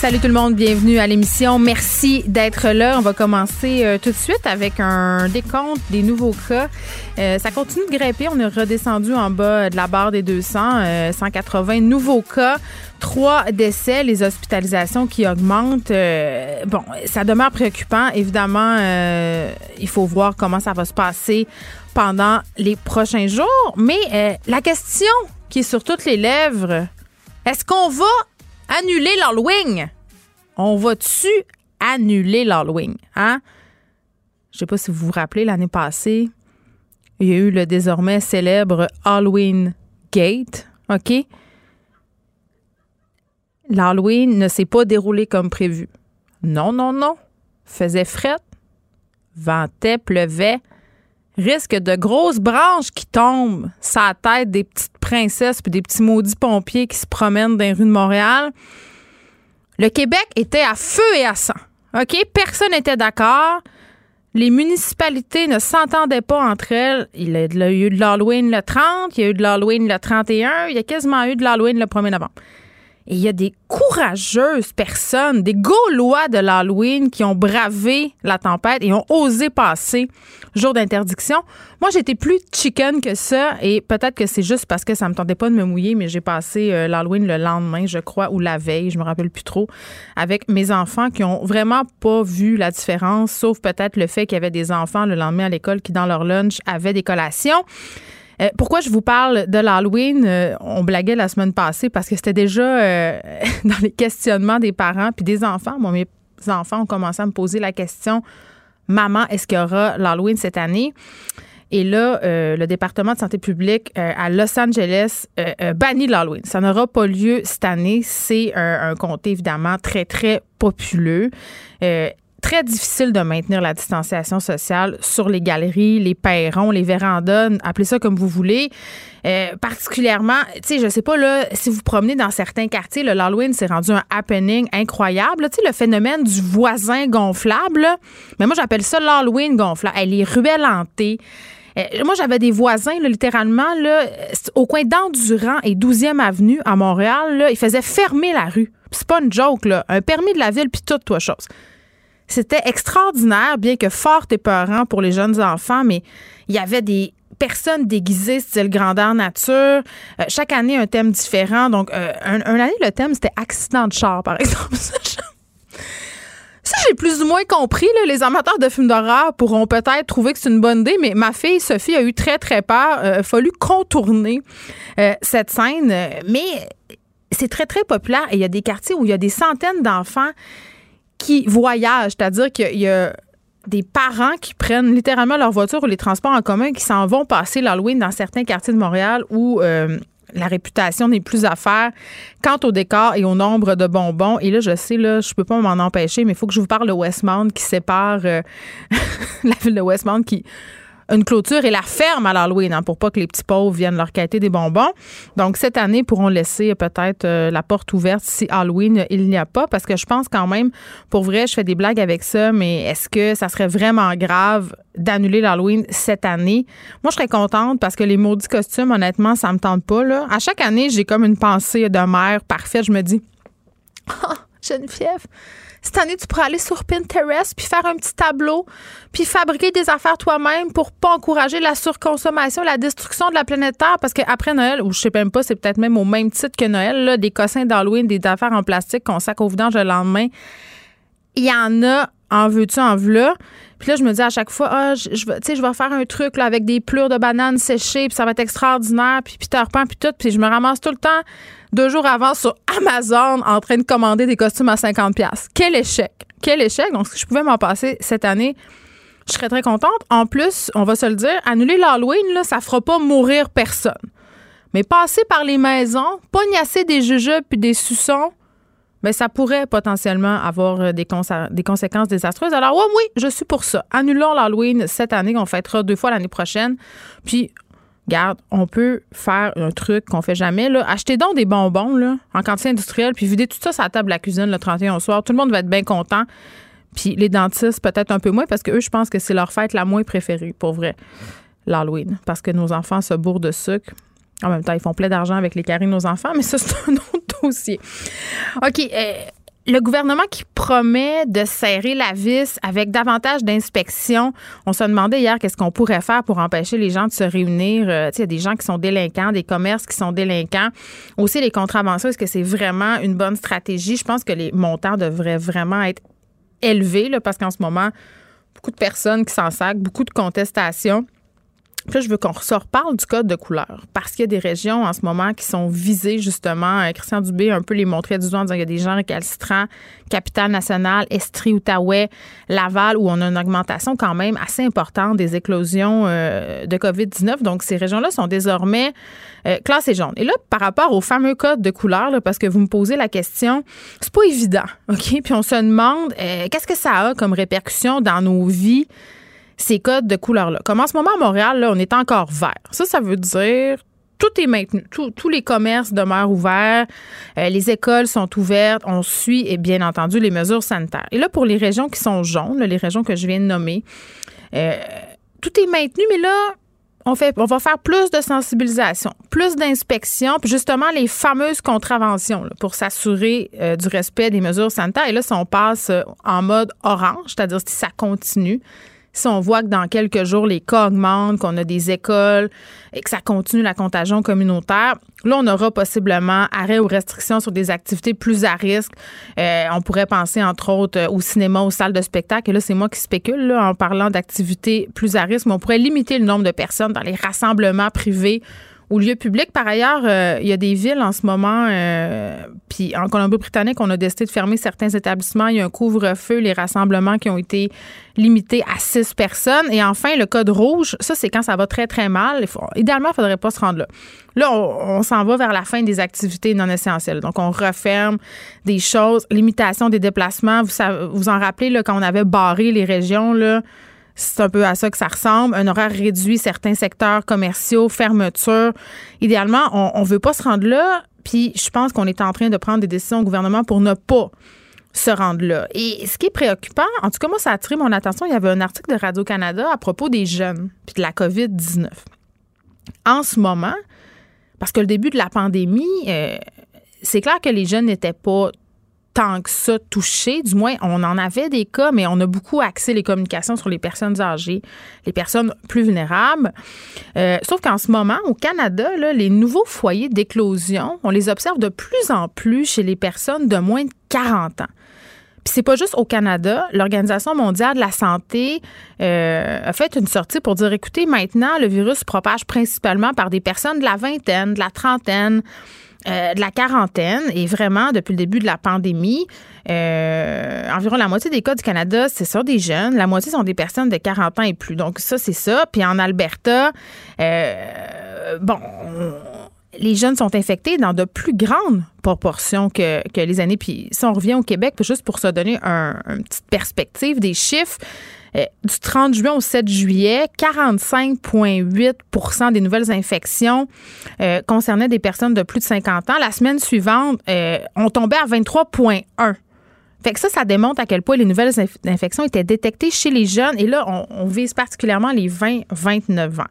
Salut tout le monde, bienvenue à l'émission. Merci d'être là. On va commencer euh, tout de suite avec un décompte des nouveaux cas. Euh, ça continue de grimper. On est redescendu en bas de la barre des 200, 180 euh, nouveaux cas. Trois décès, les hospitalisations qui augmentent. bon, ça demeure préoccupant. Évidemment, il faut voir comment ça va se passer pendant les prochains jours. Mais la question qui est sur toutes les lèvres, est-ce qu'on va annuler l'Halloween. On va-tu annuler l'Halloween? Hein? Je sais pas si vous vous rappelez, l'année passée, il y a eu le désormais célèbre Halloween Gate. OK? L'Halloween ne s'est pas déroulé comme prévu. Non, non, non. Faisait fret, ventait, pleuvait. Risque de grosses branches qui tombent sa tête des petites princesses puis des petits maudits pompiers qui se promènent dans les rues de Montréal. Le Québec était à feu et à sang. OK? Personne n'était d'accord. Les municipalités ne s'entendaient pas entre elles. Il y a eu de l'Halloween le 30, il y a eu de l'Halloween le 31, il y a quasiment eu de l'Halloween le 1er novembre. Et il y a des courageuses personnes, des Gaulois de l'Halloween qui ont bravé la tempête et ont osé passer jour d'interdiction. Moi, j'étais plus chicken que ça et peut-être que c'est juste parce que ça me tentait pas de me mouiller, mais j'ai passé euh, l'Halloween le lendemain, je crois, ou la veille, je me rappelle plus trop, avec mes enfants qui ont vraiment pas vu la différence, sauf peut-être le fait qu'il y avait des enfants le lendemain à l'école qui, dans leur lunch, avaient des collations. Euh, pourquoi je vous parle de l'Halloween? Euh, on blaguait la semaine passée parce que c'était déjà euh, dans les questionnements des parents puis des enfants. Moi, mes enfants ont commencé à me poser la question Maman, est-ce qu'il y aura l'Halloween cette année? Et là, le département de santé publique à Los Angeles bannit l'Halloween. Ça n'aura pas lieu cette année. C'est un, comté, évidemment, très, très populeux très difficile de maintenir la distanciation sociale sur les galeries, les perrons, les vérandas, appelez ça comme vous voulez. Euh, particulièrement, tu sais, je sais pas, là, si vous promenez dans certains quartiers, l'Halloween s'est rendu un happening incroyable. Tu sais, le phénomène du voisin gonflable, mais moi, j'appelle ça l'Halloween gonflable. Elle est ruelle euh, moi, j'avais des voisins, littéralement, au coin d'Endurant et 12e Avenue à Montréal, ils faisaient fermer la rue. C'est pas une joke. Un permis de la ville, puis toute, toi, chose. C'était extraordinaire, bien que fort épeurant pour les jeunes enfants, mais il y avait des personnes déguisées, style grandeur nature. Euh, chaque année, un thème différent. Donc, euh, un, année, le thème, c'était accident de char, par exemple. Ça, j'ai plus ou moins compris. les amateurs de films d'horreur pourront peut-être trouver que c'est une bonne idée, mais ma fille Sophie a eu très, très peur. Euh, il a fallu contourner cette scène. Mais c'est très, très populaire et il y a des quartiers où il y a des centaines d'enfants qui voyagent, c'est-à-dire qu'il y a des parents qui prennent littéralement leur voiture ou les transports en commun qui s'en vont passer l'Halloween dans certains quartiers de Montréal où euh, la réputation n'est plus à faire quant au décor et au nombre de bonbons. Et là, je sais, là, je peux pas m'en empêcher, mais il faut que je vous parle de Westmount qui sépare euh, la ville de Westmount qui une clôture et la ferme à l'Halloween hein, pour pas que les petits pauvres viennent leur quêter des bonbons. Donc, cette année, pourront laisser peut-être euh, la porte ouverte si Halloween, il n'y a pas, parce que je pense quand même, pour vrai, je fais des blagues avec ça, mais est-ce que ça serait vraiment grave d'annuler l'Halloween cette année? Moi, je serais contente parce que les maudits costumes, honnêtement, ça me tente pas. À chaque année, j'ai comme une pensée de mère parfaite. Je me dis, oh, Geneviève, cette année, tu pourrais aller sur Pinterest puis faire un petit tableau puis fabriquer des affaires toi-même pour pas encourager la surconsommation, la destruction de la planète Terre. Parce qu'après Noël, ou je sais même pas, c'est peut-être même au même titre que Noël, là, des cossins d'Halloween, des affaires en plastique qu'on sac au vidange le lendemain, il y en a en veux-tu, en veux Puis là, je me dis à chaque fois, ah, je, je, vais, je vais faire un truc là, avec des plures de bananes séchées, puis ça va être extraordinaire, puis Peter Pan, puis tout. Puis je me ramasse tout le temps deux jours avant sur Amazon en train de commander des costumes à 50$. Quel échec! Quel échec! Donc, si je pouvais m'en passer cette année, je serais très contente. En plus, on va se le dire, annuler l'Halloween, là, ça fera pas mourir personne. Mais passer par les maisons, pognasser des jujubes puis des suçons, mais ben, ça pourrait potentiellement avoir euh, des, des conséquences désastreuses. Alors, oui, oui, je suis pour ça. Annulons l'Halloween cette année, qu'on fêtera deux fois l'année prochaine. Puis, on peut faire un truc qu'on fait jamais. Là. Achetez donc des bonbons en quantité industrielle, puis videz tout ça sur la table de la cuisine le 31 au soir. Tout le monde va être bien content. Puis les dentistes, peut-être un peu moins, parce que eux, je pense que c'est leur fête la moins préférée, pour vrai, l'Halloween. Parce que nos enfants se bourrent de sucre. En même temps, ils font plein d'argent avec les caries de nos enfants, mais ça, c'est un autre dossier. OK. Euh, le gouvernement qui promet de serrer la vis avec davantage d'inspections. On se demandait hier qu'est-ce qu'on pourrait faire pour empêcher les gens de se réunir. Euh, il y a des gens qui sont délinquants, des commerces qui sont délinquants. Aussi, les contraventions, est-ce que c'est vraiment une bonne stratégie? Je pense que les montants devraient vraiment être élevés là, parce qu'en ce moment, beaucoup de personnes qui s'en sacent, beaucoup de contestations. Puis je veux qu'on se reparle du code de couleur parce qu'il y a des régions en ce moment qui sont visées justement. Euh, Christian Dubé un peu les montrait du doigt en disant qu'il y a des gens récalcitrants, capitale nationale, Estrie, Outaouais, Laval, où on a une augmentation quand même assez importante des éclosions euh, de COVID-19. Donc, ces régions-là sont désormais euh, classées jaunes. Et là, par rapport au fameux code de couleur, parce que vous me posez la question, c'est pas évident, OK? Puis on se demande, qu'est-ce que ça a comme répercussion dans nos vies? Ces codes de couleur-là. Comme en ce moment à Montréal, là, on est encore vert. Ça, ça veut dire tout est maintenu. tous les commerces demeurent ouverts. Euh, les écoles sont ouvertes. On suit, et bien entendu, les mesures sanitaires. Et là, pour les régions qui sont jaunes, les régions que je viens de nommer, euh, tout est maintenu, mais là, on, fait, on va faire plus de sensibilisation, plus d'inspection, puis justement les fameuses contraventions pour s'assurer euh, du respect des mesures sanitaires. Et là, si on passe en mode orange, c'est-à-dire si ça continue, si on voit que dans quelques jours, les cas augmentent, qu'on a des écoles et que ça continue la contagion communautaire, là, on aura possiblement arrêt ou restrictions sur des activités plus à risque. Euh, on pourrait penser, entre autres, au cinéma, aux salles de spectacle. Et là, c'est moi qui spécule en parlant d'activités plus à risque, mais on pourrait limiter le nombre de personnes dans les rassemblements privés au lieu public. Par ailleurs, euh, il y a des villes en ce moment, euh, puis en Colombie-Britannique, on a décidé de fermer certains établissements. Il y a un couvre-feu, les rassemblements qui ont été limités à six personnes. Et enfin, le code rouge, ça, c'est quand ça va très, très mal. idéalement, il ne faudrait pas se rendre là. Là, on, s'en va vers la fin des activités non essentielles. Donc, on referme des choses, limitation des déplacements. Vous vous en rappelez, là, quand on avait barré les régions, là, c'est un peu à ça que ça ressemble. Un horaire réduit, certains secteurs commerciaux, fermeture. Idéalement, on ne veut pas se rendre là. Puis je pense qu'on est en train de prendre des décisions au gouvernement pour ne pas se rendre là. Et ce qui est préoccupant, en tout cas, moi, ça a attiré mon attention. Il y avait un article de Radio-Canada à propos des jeunes puis de la COVID-19. En ce moment, parce que le début de la pandémie, euh, c'est clair que les jeunes n'étaient pas tant que ça touché. Du moins, on en avait des cas, mais on a beaucoup axé les communications sur les personnes âgées, les personnes plus vulnérables. Euh, sauf qu'en ce moment, au Canada, les nouveaux foyers d'éclosion, on les observe de plus en plus chez les personnes de moins de 40 ans. Puis c'est pas juste au Canada. L'Organisation mondiale de la santé euh, a fait une sortie pour dire écoutez, maintenant, le virus se propage principalement par des personnes de la vingtaine, de la trentaine. Euh, de la quarantaine et vraiment depuis le début de la pandémie, euh, environ la moitié des cas du Canada, c'est sur des jeunes. La moitié sont des personnes de 40 ans et plus. Donc ça, c'est ça. Puis en Alberta, euh, bon, les jeunes sont infectés dans de plus grandes proportions que, les années. Puis si on revient au Québec, juste pour se donner une petite perspective des chiffres, du 30 juin au 7 juillet, 45,8% des nouvelles infections euh, concernaient des personnes de plus de 50 ans. La semaine suivante, euh, on tombait à 23,1 fait que ça, ça démontre à quel point les nouvelles infections étaient détectées chez les jeunes. Et là, on, vise particulièrement les 20-29 ans.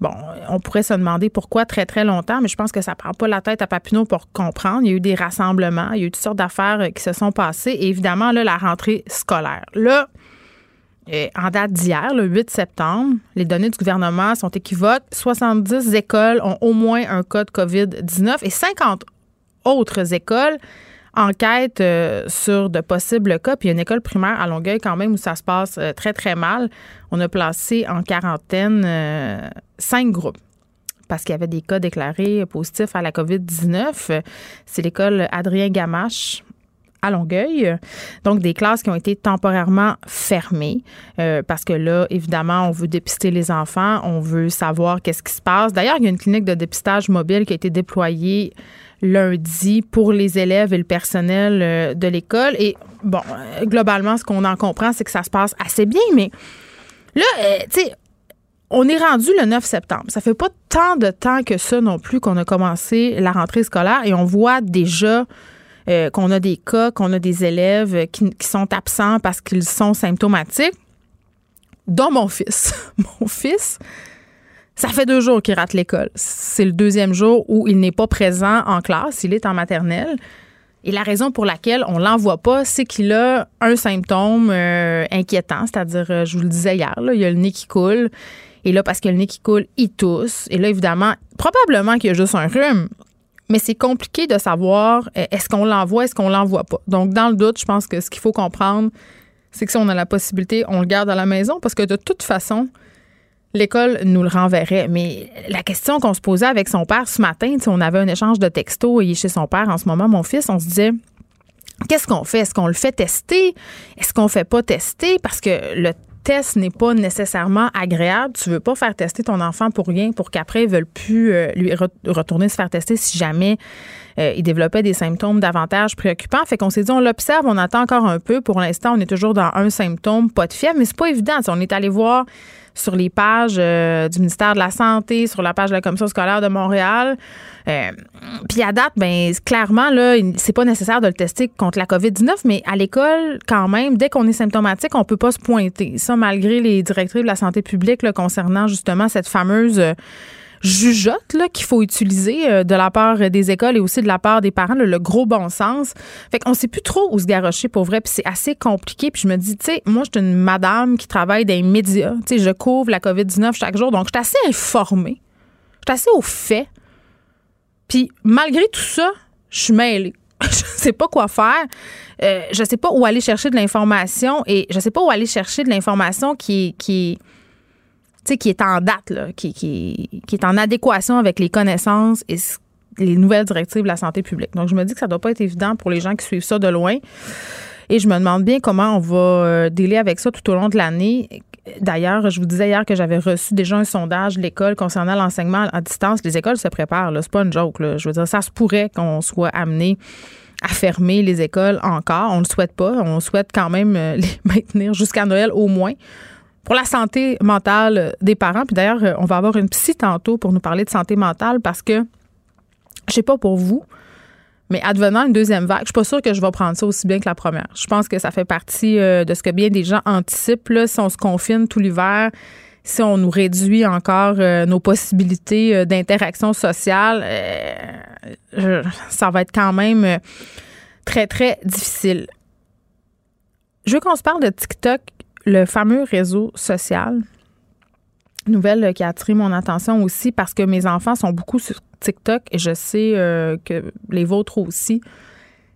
Bon, on pourrait se demander pourquoi très, très longtemps, mais je pense que ça ne prend pas la tête à Papineau pour comprendre. Il y a eu des rassemblements, il y a eu toutes sortes d'affaires qui se sont passées. Et évidemment, là, la rentrée scolaire. Là, en date d'hier, le 8 septembre, les données du gouvernement sont équivoques. 70 écoles ont au moins un cas de COVID-19 et 50 autres écoles enquête euh, sur de possibles cas. Puis il y a une école primaire à Longueuil quand même où ça se passe euh, très, très mal. On a placé en quarantaine euh, cinq groupes parce qu'il y avait des cas déclarés positifs à la COVID-19. C'est l'école Adrien Gamache Longueuil. Donc, des classes qui ont été temporairement fermées parce que là, évidemment, on veut dépister les enfants, on veut savoir qu'est-ce qui se passe. D'ailleurs, il y a une clinique de dépistage mobile qui a été déployée lundi pour les élèves et le personnel euh, de l'école. Et bon, euh, globalement, ce qu'on en comprend, c'est que ça se passe assez bien, mais là, euh, tu sais, on est rendu le 9 septembre. Ça fait pas tant de temps que ça non plus qu'on a commencé la rentrée scolaire et on voit déjà qu'on a des cas, qu'on a des élèves qui, qui sont absents parce qu'ils sont symptomatiques, dont mon fils. mon fils, ça fait deux jours qu'il rate l'école. C'est le deuxième jour où il n'est pas présent en classe. Il est en maternelle. Et la raison pour laquelle on l'envoie pas, c'est qu'il a un symptôme euh, inquiétant, c'est-à-dire, euh, je vous le disais hier, il y a le nez qui coule. Et là, parce que le nez qui coule, il tousse. Et là, évidemment, probablement qu'il y a juste un rhume. Mais c'est compliqué de savoir euh, est-ce qu'on l'envoie, est-ce qu'on l'envoie pas. Donc, dans le doute, je pense que ce qu'il faut comprendre, c'est que si on a la possibilité, on le garde à la maison parce que de toute façon, l'école nous le renverrait. Mais la question qu'on se posait avec son père ce matin, on avait un échange de textos, il est chez son père en ce moment, mon fils, on se disait. Qu'est-ce qu'on fait? Est-ce qu'on le fait tester? Est-ce qu'on fait pas tester? Parce que le test n'est pas nécessairement agréable. Tu veux pas faire tester ton enfant pour rien, pour qu'après, il ne veulent plus euh, lui retourner se faire tester si jamais euh, il développait des symptômes davantage préoccupants. Fait qu'on s'est dit, on l'observe, on attend encore un peu. Pour l'instant, on est toujours dans un symptôme, pas de fièvre, mais c'est pas évident. on est allé voir sur les pages euh, du ministère de la Santé, sur la page de la Commission scolaire de Montréal. Euh, puis à date, ben clairement, là, c'est pas nécessaire de le tester contre la COVID-19, mais à l'école, quand même, dès qu'on est symptomatique, on peut pas se pointer. Ça, malgré les directives de la santé publique concernant justement cette fameuse euh, jugeote là, qu'il faut utiliser euh, de la part des écoles et aussi de la part des parents, le gros bon sens. Fait qu'on sait plus trop où se garrocher pour vrai, puis c'est assez compliqué. Puis je me dis, tu sais, moi, je suis une madame qui travaille dans les médias. Tu sais, je couvre la COVID-19 chaque jour, donc je suis assez informée. Je suis assez au fait. Puis malgré tout ça, je suis mêlée. je sais pas quoi faire. Euh, je sais pas où aller chercher de l'information et je sais pas où aller chercher de l'information qui qui est en date, qui, qui, est en adéquation avec les connaissances et les nouvelles directives de la santé publique. Donc, je me dis que ça ne doit pas être évident pour les gens qui suivent ça de loin. Et je me demande bien comment on va euh, délai avec ça tout au long de l'année. D'ailleurs, je vous disais hier que j'avais reçu déjà un sondage de l'école concernant l'enseignement à distance. Les écoles se préparent, là. C'est pas une joke, là. Je veux dire, ça se pourrait qu'on soit amené à fermer les écoles encore. On ne le souhaite pas. On souhaite quand même euh, les maintenir jusqu'à Noël au moins pour la santé mentale des parents. Puis d'ailleurs, euh, on va avoir une psy tantôt pour nous parler de santé mentale parce que, je sais pas pour vous, mais advenant une deuxième vague, je suis pas sûre que je vais prendre ça aussi bien que la première. Je pense que ça fait partie euh, de ce que bien des gens anticipent. Là, si on se confine tout l'hiver, si on nous réduit encore euh, nos possibilités d'interaction sociale, ça va être quand même très, très difficile. Je veux qu'on se parle de TikTok le fameux réseau social, nouvelle qui a attiré mon attention aussi parce que mes enfants sont beaucoup sur TikTok et je sais euh, que les vôtres aussi,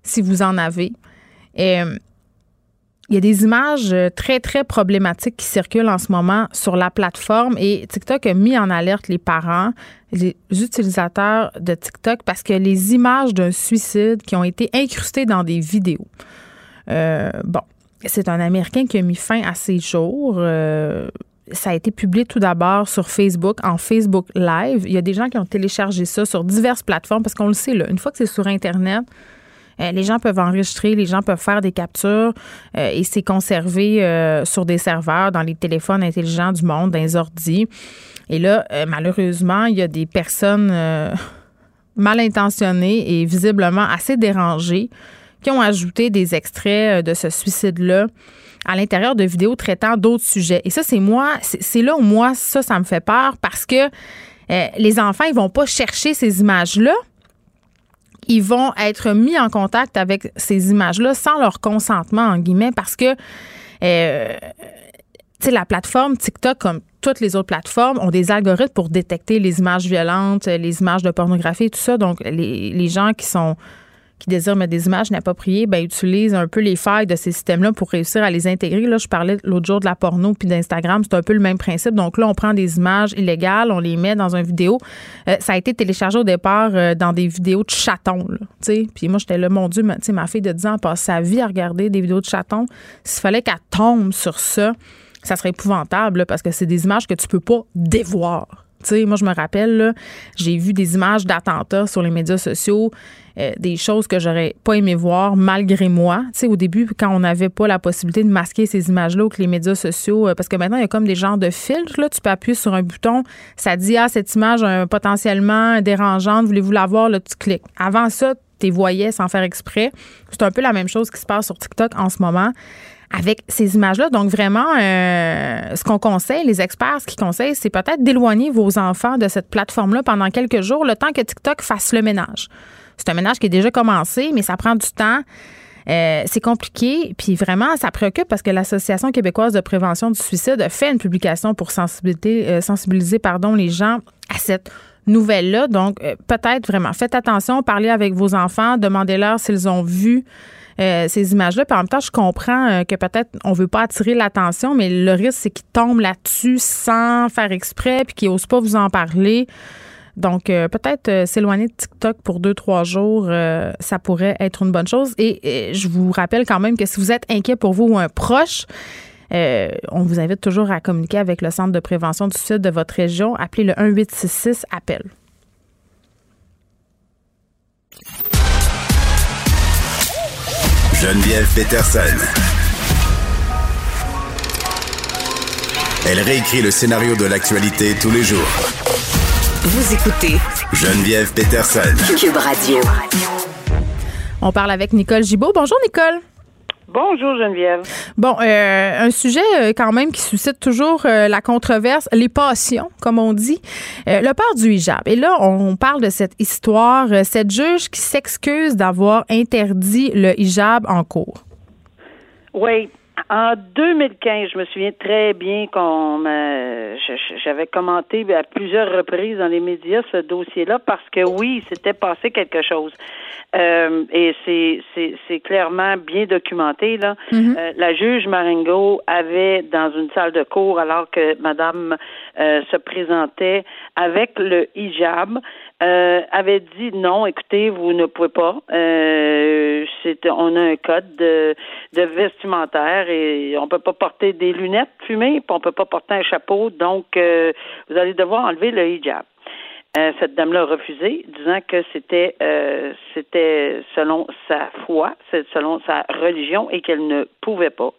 si vous en avez. Euh, il y a des images très, très problématiques qui circulent en ce moment sur la plateforme et TikTok a mis en alerte les parents, les utilisateurs de TikTok parce que les images d'un suicide qui ont été incrustées dans des vidéos. Euh, bon, c'est un Américain qui a mis fin à ses jours. Euh, ça a été publié tout d'abord sur Facebook, en Facebook Live. Il y a des gens qui ont téléchargé ça sur diverses plateformes parce qu'on le sait, là, une fois que c'est sur Internet, euh, les gens peuvent enregistrer, les gens peuvent faire des captures euh, et c'est conservé sur des serveurs dans les téléphones intelligents du monde, dans les ordis. Et là, malheureusement, il y a des personnes mal intentionnées et visiblement assez dérangées qui ont ajouté des extraits euh, de ce suicide-là à l'intérieur de vidéos traitant d'autres sujets. Et ça, c'est moi, c'est là où moi, ça, ça me fait peur parce que euh, les enfants, ils vont pas chercher ces images-là. Ils vont être mis en contact avec ces images-là sans leur consentement, en guillemets, parce que euh, la plateforme TikTok, comme toutes les autres plateformes, ont des algorithmes pour détecter les images violentes, les images de pornographie tout ça. Donc, les, les gens qui sont qui désirent mettre des images inappropriées, ben, utilisent un peu les failles de ces systèmes-là pour réussir à les intégrer. Là, je parlais l'autre jour de la porno puis d'Instagram, c'est un peu le même principe. Donc là, on prend des images illégales, on les met dans une vidéo. Euh, ça a été téléchargé au départ euh, dans des vidéos de chatons. Puis moi, j'étais là, mon Dieu, ma, ma fille de 10 ans passe sa vie à regarder des vidéos de chatons. S'il fallait qu'elle tombe sur ça, ça serait épouvantable parce que c'est des images que tu peux pas dévoir. Sais, moi, je me rappelle, j'ai vu des images d'attentats sur les médias sociaux, euh, des choses que j'aurais pas aimé voir malgré moi. sais, au début, quand on n'avait pas la possibilité de masquer ces images-là ou que les médias sociaux, euh, parce que maintenant, il y a comme des genres de filtres. Là, tu peux appuyer sur un bouton, ça dit Ah, cette image potentiellement dérangeante, voulez-vous la voir? Là, tu cliques. Avant ça, tu les voyais sans faire exprès. C'est un peu la même chose qui se passe sur TikTok en ce moment avec ces images-là. Donc, vraiment, euh, ce qu'on conseille, les experts, ce qu'ils conseillent, c'est peut-être d'éloigner vos enfants de cette plateforme-là pendant quelques jours, le temps que TikTok fasse le ménage. C'est un ménage qui est déjà commencé, mais ça prend du temps. Euh, c'est compliqué, puis vraiment, ça préoccupe parce que l'Association québécoise de prévention du suicide a fait une publication pour sensibiliser, euh, sensibiliser pardon, les gens à cette nouvelle-là. Donc, peut-être vraiment, faites attention, parlez avec vos enfants, demandez-leur s'ils ont vu euh, ces images-là. Puis en même temps, je comprends euh, que peut-être on veut pas attirer l'attention, mais le risque, c'est qu'ils tombent là-dessus sans faire exprès, puis qu'ils n'osent pas vous en parler. Donc, euh, peut-être s'éloigner de TikTok pour deux, trois jours, ça pourrait être une bonne chose. Et, je vous rappelle quand même que si vous êtes inquiet pour vous ou un proche, on vous invite toujours à communiquer avec le Centre de prévention du suicide de votre région. Appelez le 1866 appel. Geneviève Peterson. Elle réécrit le scénario de l'actualité tous les jours. Vous écoutez Geneviève Peterson. Cube Radio. On parle avec Nicole Gibaud. Bonjour Nicole. Bonjour Geneviève. Bon, euh, un sujet euh, quand même qui suscite toujours euh, la controverse, les passions, comme on dit, le port du hijab. Et là, on parle de cette histoire, cette juge qui s'excuse d'avoir interdit le hijab en cours. Oui, en 2015, je me souviens très bien qu'on j'avais commenté à plusieurs reprises dans les médias ce dossier-là parce que oui, s'était passé quelque chose. Euh, et c'est, c'est, c'est clairement bien documenté. Là. Mm-hmm. Euh, la juge Marengo avait dans une salle de cours, alors que Madame euh, se présentait avec le hijab, euh, avait dit non, écoutez, vous ne pouvez pas. Euh, c'est, on a un code de, de vestimentaire et on peut pas porter des lunettes fumées, puis on peut pas porter un chapeau, donc euh, vous allez devoir enlever le hijab. Euh, cette dame-là a refusé, disant que c'était euh, c'était selon sa foi, selon sa religion et qu'elle ne pouvait pas.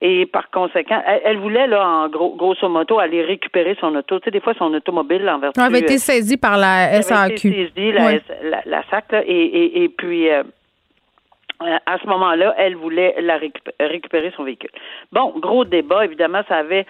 Et par conséquent, elle, voulait, là, en gros, grosso modo, aller récupérer son auto. Tu sais, des fois, son automobile en vertu... Elle avait été euh, saisie par la SAQ. Elle été saisie, la, la, SAC, là, et, et, et puis... à ce moment-là, elle voulait la récupérer son véhicule. Bon, gros débat, évidemment, ça avait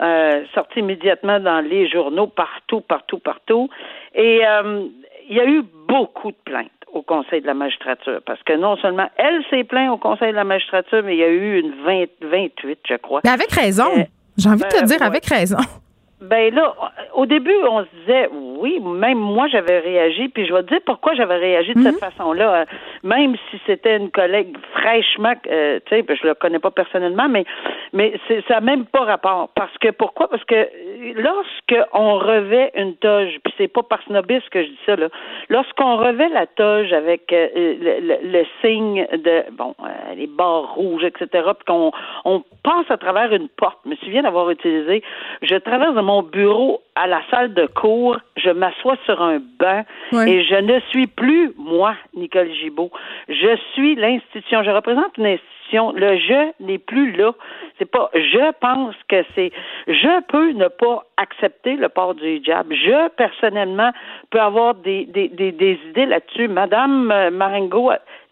euh, sorti immédiatement dans les journaux, partout, partout, partout. Et euh, il y a eu beaucoup de plaintes au Conseil de la magistrature, parce que non seulement elle s'est plainte au Conseil de la magistrature, mais il y a eu une 20, 28, je crois. Mais avec raison. Euh, J'ai envie de te dire, avec raison. Ben là, au début, on se disait oui, même moi j'avais réagi, puis je vais te dire pourquoi j'avais réagi de cette mhm. façon-là, euh, même si c'était une collègue fraîchement, euh, tu sais, ben, je le connais pas personnellement, mais mais c'est ça n'a même pas rapport. Parce que pourquoi? Parce que lorsque on revêt une toge, puis c'est pas par snobisme que je dis ça là, lorsqu'on revêt la toge avec euh, le, signe de bon les barres rouges, etc., puis qu'on on passe à travers une porte. Je me souviens d'avoir utilisé, je traverse mon mon bureau à la salle de cours, je m'assois sur un banc et je ne suis plus moi, Nicole Gibault. Je suis l'institution. Je représente une institution. Le je n'est plus là. C'est pas je pense que c'est je peux ne pas accepter le port du hijab. Je personnellement peux avoir des, des, des, des idées là-dessus. Madame euh, Marengo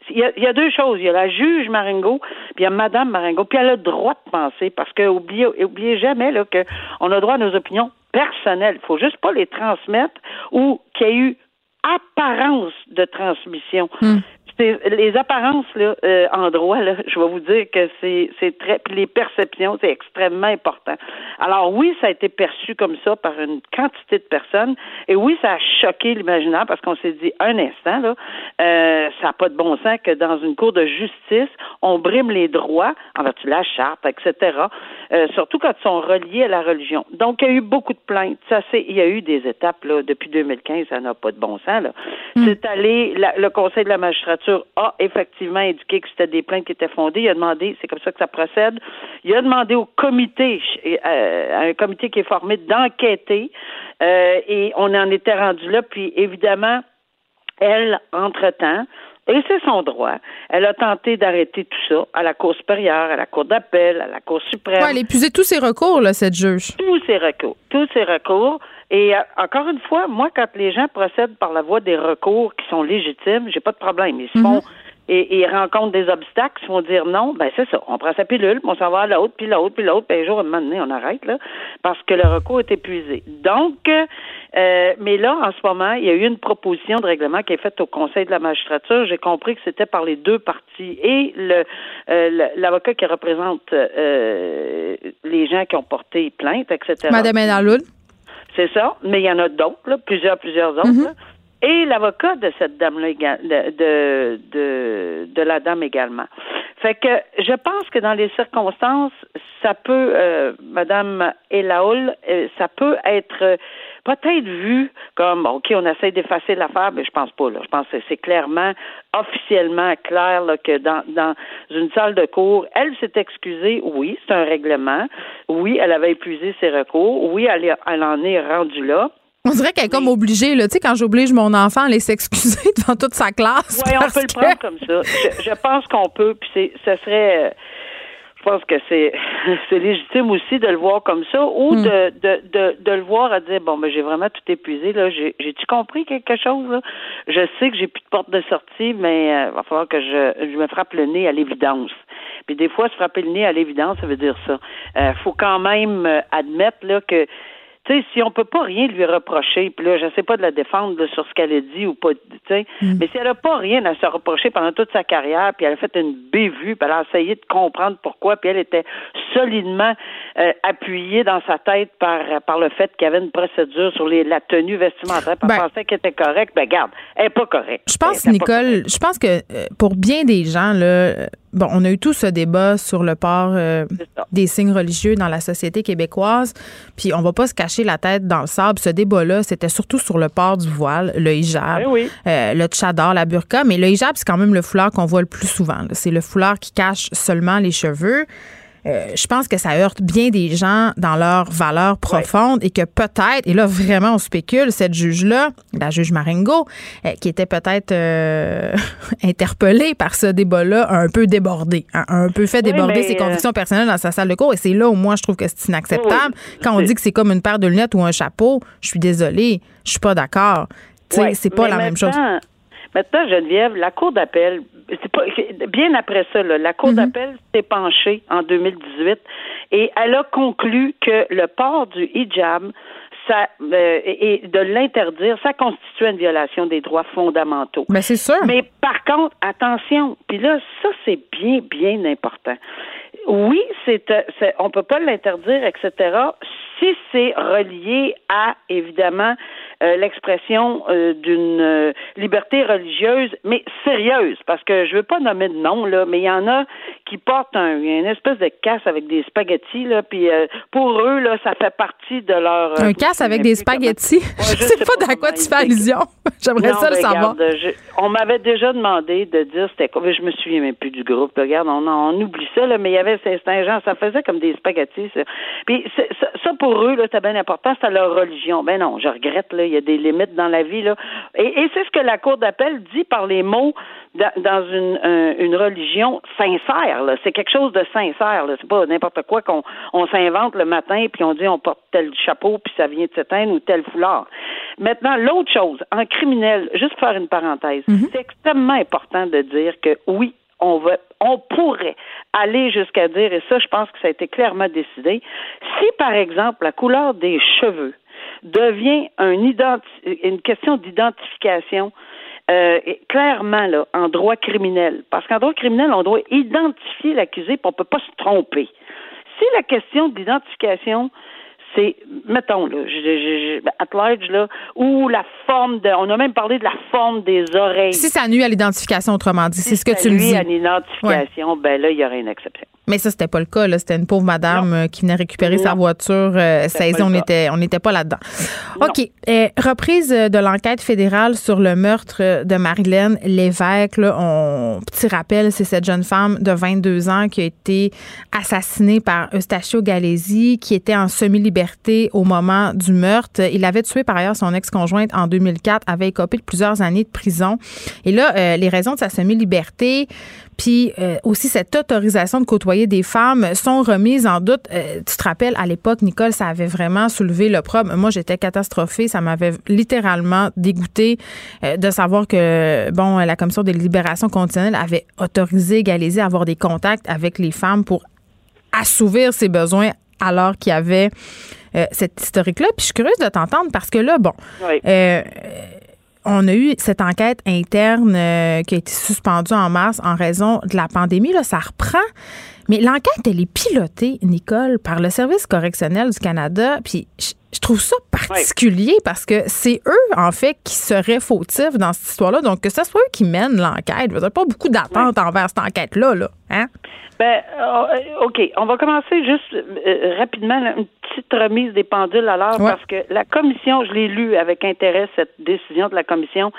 il y, a, deux choses. Il y a la juge Marengo, puis il y a Madame Marengo, puis elle a le droit de penser, parce que oubliez, oubliez jamais là, qu'on a droit à nos opinions personnelles. Il faut juste pas les transmettre ou qu'il y ait eu apparence de transmission. Hmm. Les apparences là, euh, en droit, là, je vais vous dire que c'est, c'est très. Puis les perceptions, c'est extrêmement important. Alors oui, ça a été perçu comme ça par une quantité de personnes. Et oui, ça a choqué l'imaginaire parce qu'on s'est dit un instant, là, euh, ça n'a pas de bon sens que dans une cour de justice, on brime les droits en vertu de la charte, etc. Euh, surtout quand ils sont reliés à la religion. Donc, il y a eu beaucoup de plaintes. Ça, c'est, il y a eu des étapes là, depuis 2015, ça n'a pas de bon sens. Là. Hmm. C'est allé, le Conseil de la magistrature a effectivement indiqué que c'était des plaintes qui étaient fondées. Il a demandé, c'est comme ça que ça procède. Il a demandé au comité, euh, un comité qui est formé, d'enquêter. Euh, et on en était rendu là. Puis évidemment, elle, entre-temps, et c'est son droit. Elle a tenté d'arrêter tout ça à la Cour supérieure, à la Cour d'appel, à la Cour suprême. Ouais, elle épuisé tous ses recours, là, cette juge? Tous ses recours. Tous ses recours. Et euh, encore une fois, moi, quand les gens procèdent par la voie des recours qui sont légitimes, j'ai pas de problème. Ils se font mhm et, et rencontrent des obstacles, ils vont dire non, ben c'est ça. On prend sa pilule, on s'en va à l'autre, puis l'autre, puis l'autre, puis un jour, à un moment donné, on arrête, là, parce que le recours est épuisé. Donc, euh, mais là, en ce moment, il y a eu une proposition de règlement qui est faite au Conseil de la magistrature. J'ai compris que c'était par les deux parties et le euh, l'avocat qui représente euh, les gens qui ont porté plainte, etc. Madame Enaloud. C'est ça, mais il y en a d'autres, plusieurs, plusieurs autres. Mm-hmm et l'avocat de cette dame-là, de, de, de, de, la dame également. Fait que je pense que dans les circonstances, ça peut, euh, Madame Elaoul, euh, ça peut être peut-être vu comme OK, on essaie d'effacer l'affaire, mais je pense pas. Là. Je pense que c'est clairement, officiellement clair là, que dans, dans une salle de cours, elle s'est excusée. Oui, c'est un règlement. Oui, elle avait épuisé ses recours. Oui, elle, elle en est rendue là. On dirait qu'elle est comme obligée, là. Tu sais, quand j'oblige mon enfant à aller s'excuser devant toute sa classe. Oui, on peut le prendre comme ça. Je, pense qu'on peut, puis c'est, ce serait. Euh, je pense que c'est c'est légitime aussi de le voir comme ça ou hmm. de, de, de, de, le voir à dire bon ben j'ai vraiment tout épuisé là j'ai j'ai-tu compris quelque chose là? Je sais que j'ai plus de porte de sortie mais il euh, va falloir que je je me frappe le nez à l'évidence. Puis des fois se frapper le nez à l'évidence ça veut dire ça. Euh, faut quand même admettre là que tu sais, si on peut pas rien lui reprocher, puis là, je sais pas de la défendre sur ce qu'elle a dit ou pas, tu sais, mm. mais si elle a pas rien à se reprocher pendant toute sa carrière, puis elle a fait une bévue, puis elle a essayé de comprendre pourquoi, puis elle était solidement euh, appuyée dans sa tête par par le fait qu'il y avait une procédure sur les, la tenue vestimentaire, puis elle ben pensait qu'elle était correcte, ben garde, elle est pas correcte. Je pense, Nicole, je pense que euh, pour bien des gens, là, Bon, on a eu tout ce débat sur le port euh, des signes religieux dans la société québécoise, puis on va pas se cacher la tête dans le sable. Ce débat-là, c'était surtout sur le port du voile, le hijab, ben euh, le tchadar, la burqa, mais le hijab, c'est quand même le foulard qu'on voit le plus souvent. C'est le foulard qui cache seulement les cheveux. Euh, je pense que ça heurte bien des gens dans leurs valeurs profondes et que peut-être, et là vraiment on spécule, cette juge-là, la juge Marengo, euh, qui était peut-être euh, interpellée par ce débat-là, a un peu débordé, a un peu fait déborder ses convictions personnelles dans sa salle de cours. Et c'est là où moi je trouve que c'est inacceptable. Quand on dit que c'est comme une paire de lunettes ou un chapeau, je suis désolée, je suis pas d'accord. c'est pas la même chose. Maintenant, Geneviève, la Cour d'appel, c'est pas bien après ça, la Cour mhm. d'appel s'est penchée en 2018 et elle a conclu que le port du hijab ça, euh, et de l'interdire, ça constitue une violation des droits fondamentaux. Mais c'est sûr. Mais par contre, attention, puis là, ça c'est bien, bien important. Oui, c'est, euh, c'est on peut pas l'interdire, etc. Si c'est relié à évidemment l'expression euh, d'une euh, liberté religieuse, mais sérieuse, parce que je veux pas nommer de nom, là, mais il y en a qui portent un, une espèce de casse avec des spaghettis, là, puis pour eux, là, ça fait partie de leur... un casse avec des spaghettis? je sais pas, pas quoi tu fais allusion. J'aimerais ça le savoir. on m'avait déjà demandé de dire c'était quoi, je me souviens même plus du groupe, regarde, on, on oublie ça, là, mais il y avait gens, ça faisait comme des spaghettis, ça. Puis ça, ça, pour eux, là, c'était bien important, c'était leur religion. Ben non, je regrette, là, il y a des limites dans la vie. Là. Et, c'est ce que la Cour d'appel dit par les mots dans une, une religion sincère. C'est quelque chose de sincère. C'est pas n'importe quoi qu'on on s'invente le matin puis on dit on porte tel chapeau puis ça vient de s'éteindre ou tel foulard. Maintenant, l'autre chose, en criminel, juste faire une parenthèse, mm-hmm. c'est extrêmement important de dire que oui, on va, on pourrait aller jusqu'à dire, et ça, je pense que ça a été clairement décidé, si par exemple la couleur des cheveux devient un une question d'identification euh, clairement là, en droit criminel. Parce qu'en droit criminel, on doit identifier l'accusé, puis on peut pas se tromper. Si la question de l'identification c'est, mettons, là, je, at large, là, ou la forme de, on a même parlé de la forme des oreilles. Si ça nuit à l'identification, autrement dit, c'est ce que tu me dis. Si ça nuit à l'identification, ben là, il y aurait une exception. Mais ça, c'était pas le cas. C'était une pauvre madame euh, qui venait récupérer sa voiture euh, saisie. On n'était on n'était pas là-dedans. OK. Euh, reprise de l'enquête fédérale sur le meurtre de Marilyn Lévesque. Là, on, petit rappel, c'est cette jeune femme de 22 ans qui a été assassinée par Eustachio Galési, qui était en semi-liberté au moment du meurtre. Il avait tué par ailleurs son ex-conjointe en 2004, avait écopé de plusieurs années de prison. Et là, les raisons de sa semi-liberté, puis euh, aussi cette autorisation de côtoyer des femmes sont remises en doute. Euh, tu te rappelles, à l'époque, Nicole, ça avait vraiment soulevé le problème. Moi, j'étais catastrophée. Ça m'avait littéralement dégoûté euh, de savoir que, bon, la Commission des libérations conditionnelles avait autorisé Galésie à avoir des contacts avec les femmes pour assouvir ses besoins alors qu'il y avait cette historique-là. Puis je suis curieuse de t'entendre parce que là, bon, on a eu cette enquête interne euh, qui a été suspendue en mars en raison de la pandémie. Là, ça reprend. Mais l'enquête, elle est pilotée, Nicole, par le Service correctionnel du Canada. Puis je, trouve ça particulier parce que c'est eux, en fait, qui seraient fautifs dans cette histoire-là. Donc, que ce soit eux qui mènent l'enquête, vous n'avez pas beaucoup d'attente envers cette enquête-là. Là, hein? Ben, euh, OK. On va commencer juste euh, rapidement une petite remise des pendules à l'heure parce que la commission, je l'ai lu avec intérêt, cette décision de la commission.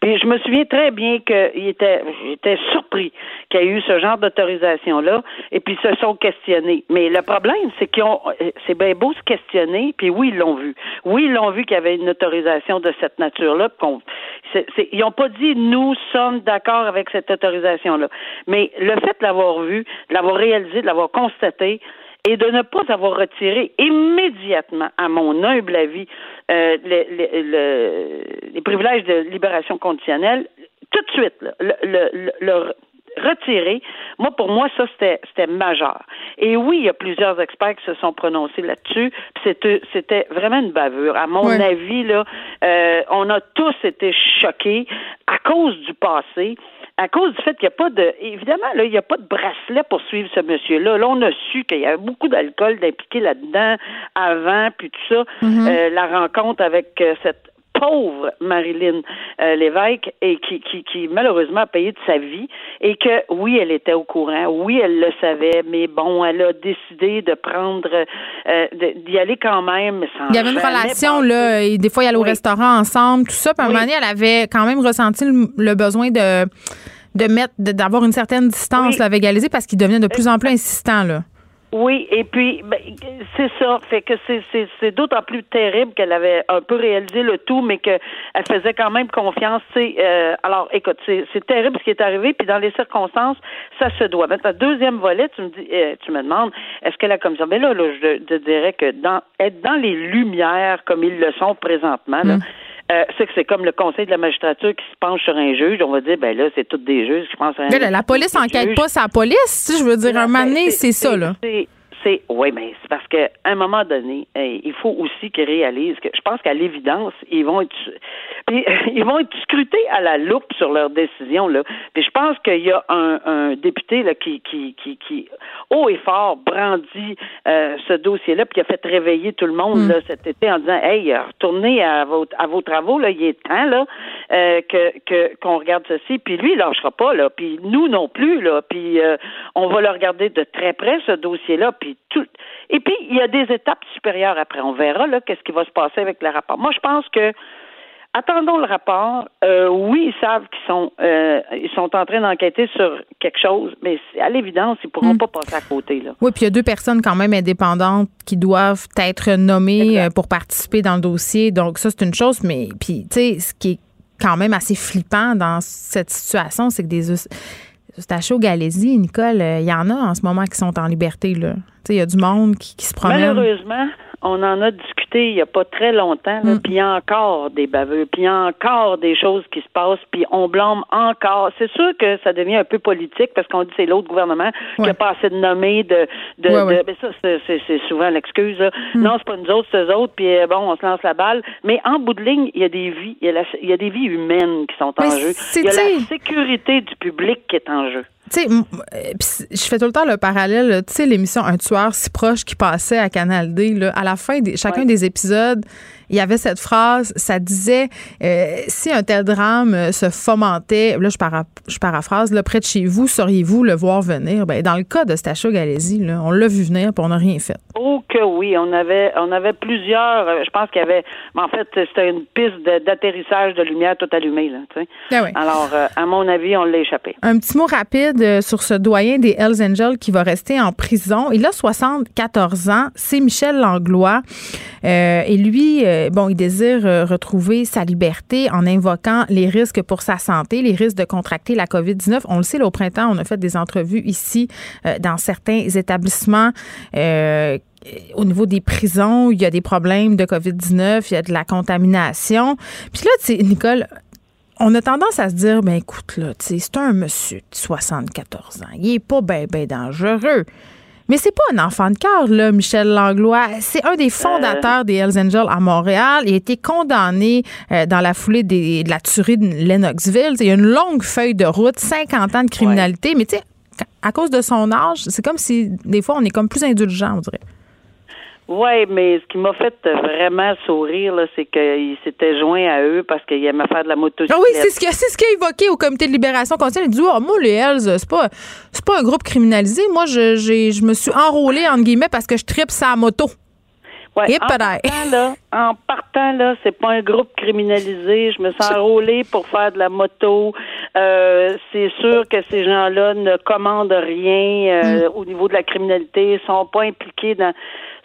Puis je me souviens très bien qu'il était, j'étais surpris qu'il y ait eu ce genre d'autorisation-là et puis ils se sont questionnés. Mais le problème, c'est qu'ils ont, c'est bien beau se questionner, puis oui, ils l'ont vu. Oui, ils l'ont vu qu'il y avait une autorisation de cette nature-là. ils n'ont pas dit nous sommes d'accord avec cette autorisation-là. Mais le fait de l'avoir vu, de l'avoir réalisé, de l'avoir constaté, et de ne pas avoir retiré immédiatement, à mon humble avis, euh, les, privilèges de libération conditionnelle, tout de suite, le, le, retirer, moi, pour moi, ça, c'était, c'était majeur. Et oui, il y a plusieurs experts qui se sont prononcés là-dessus. C'était, c'était vraiment une bavure. À mon avis, là, euh, on a tous été choqués à cause du passé à cause du fait qu'il n'y a pas de. Évidemment, là, il n'y a pas de bracelet pour suivre ce monsieur-là. Là, on a su qu'il y avait beaucoup d'alcool d'impliqué là-dedans avant, puis tout ça. Mm-hmm. Euh, la rencontre avec euh, cette pauvre Marilyn euh, Lévesque et qui, qui, qui malheureusement a payé de sa vie et que oui, elle était au courant, oui, elle le savait, mais bon, elle a décidé de prendre d'y aller quand même. il y avait une relation là, et des fois il allait au restaurant ensemble, tout ça. Puis à un moment donné, elle avait quand même ressenti le besoin de de mettre, d'avoir une certaine distance avec Galizé parce qu'il devenait de plus en plus insistant, là. Oui, et puis ben, c'est ça, fait que c'est d'autant plus terrible qu'elle avait un peu réalisé le tout, mais qu'elle faisait quand même confiance. Euh, alors, écoute, c'est terrible ce qui est arrivé, puis dans les circonstances, ça se doit. Maintenant, deuxième volet, tu me dis, euh, tu me demandes, est-ce que la commission, mais là, là je te dirais que dans être dans les lumières comme ils le sont présentement, là, mm. Euh, c'est que c'est comme le conseil de la magistrature qui se penche sur un juge. On va dire, ben là, c'est toutes des juges qui pensent à un La police enquête pas sa police. Je veux dire, un moment donné, c'est ça, là c'est oui, mais c'est parce qu'à un moment donné, il faut aussi qu'ils réalisent que je pense qu'à l'évidence, ils vont être ils vont être scrutés à la loupe sur leurs décisions là. Puis je pense qu'il y a un, un député là qui, qui, qui, qui haut et fort brandit euh, ce dossier-là, puis qui a fait réveiller tout le monde mm. là, cet été en disant Hey, retournez à vos à vos travaux, là, il est temps là euh, que, que qu'on regarde ceci. Puis lui, il lâchera pas, là, puis nous non plus, là, puis euh, on va le regarder de très près, ce dossier-là, puis tout. Et puis, il y a des étapes supérieures après. On verra là qu'est-ce qui va se passer avec le rapport. Moi, je pense que Attendons le rapport. Euh, oui, ils savent qu'ils sont euh, ils sont en train d'enquêter sur quelque chose, mais à l'évidence, ils pourront hmm. pas passer à côté. Là. Oui, puis il y a deux personnes quand même indépendantes qui doivent être nommées euh, pour participer dans le dossier. Donc ça, c'est une chose, mais puis tu sais, ce qui est quand même assez flippant dans cette situation, c'est que des Eustachio Galésie, Nicole, il y en a en ce moment qui sont en liberté. Là. Il y a du monde qui, se promène. Malheureusement, on en a discuté il y a pas très longtemps, Mm. puis il y a encore des baveux, puis il y a encore des choses qui se passent, puis on blâme encore. C'est sûr que ça devient un peu politique parce qu'on dit c'est l'autre gouvernement qui Ouais. a pas assez de nommés de de, Ouais, ouais. de- ben ça c'est- souvent l'excuse là. Non, c'est pas nous autres, c'est eux autres, puis euh, bon, on se lance la balle, mais en bout de ligne, il y a des vies, il y y a des vies humaines qui sont en Mais jeu. Il y a la sécurité du public qui est en jeu. Tu sais, euh, je fais tout le temps le parallèle. Tu sais, l'émission Un tueur si proche qui passait à Canal D, là, à la fin de chacun Ouais. des épisodes, il y avait cette phrase, ça disait euh, si un tel drame euh, se fomentait, là je, para- je paraphrase, là, près de chez vous, sauriez-vous le voir venir? Ben, dans le cas de Stacha Galési, là, on l'a vu venir puis on n'a rien fait. Oh que oui, on avait on avait plusieurs. euh, je pense qu'il y avait, mais en fait, c'était une piste d'atterrissage de, lumière tout allumée là. Ah oui. Alors, euh, à mon avis, on l'a échappé. Un petit mot rapide sur ce doyen des Hells Angels qui va rester en prison. Il a 74 ans. C'est Michel Langlois. Euh, et lui, euh, bon, il désire euh, retrouver sa liberté en invoquant les risques pour sa santé, les risques de contracter la COVID-19. On le sait, là, au printemps, on a fait des entrevues ici euh, dans certains établissements. au niveau des prisons, il y a des problèmes de COVID-19, il y a de la contamination. Puis là, tu sais, Nicole, on a tendance à se dire, ben écoute, là, tu sais, c'est un monsieur de 74 ans. Il est pas ben, ben dangereux. Mais c'est pas un enfant de cœur, là, Michel Langlois. C'est un des fondateurs des Hells Angels à Montréal. Il a été condamné euh, dans la foulée des- de la tuerie de Lennoxville. Il y a une longue feuille de route, 50 ans de criminalité. Mais tu sais, à cause de son âge, c'est comme si, des fois, on est comme plus indulgent, on dirait. Oui, mais ce qui m'a fait vraiment sourire, c'est qu'il s'était joint à eux parce qu'il aimait faire de la motocyclette. Ah oui, c'est ce qu'il c'est ce qu'il a évoqué au comité de libération constitutionnelle. Il dit oh, moi les Hells, c'est pas c'est pas un groupe criminalisé. Moi je j'ai je me suis enrôlé entre guillemets parce que je tripe sa moto. Ouais, en partant là, en partant là, c'est pas un groupe criminalisé. Je me sens enrôlée pour faire de la moto. Euh, c'est sûr que ces gens-là ne commandent rien euh, au niveau de la criminalité, sont pas impliqués dans.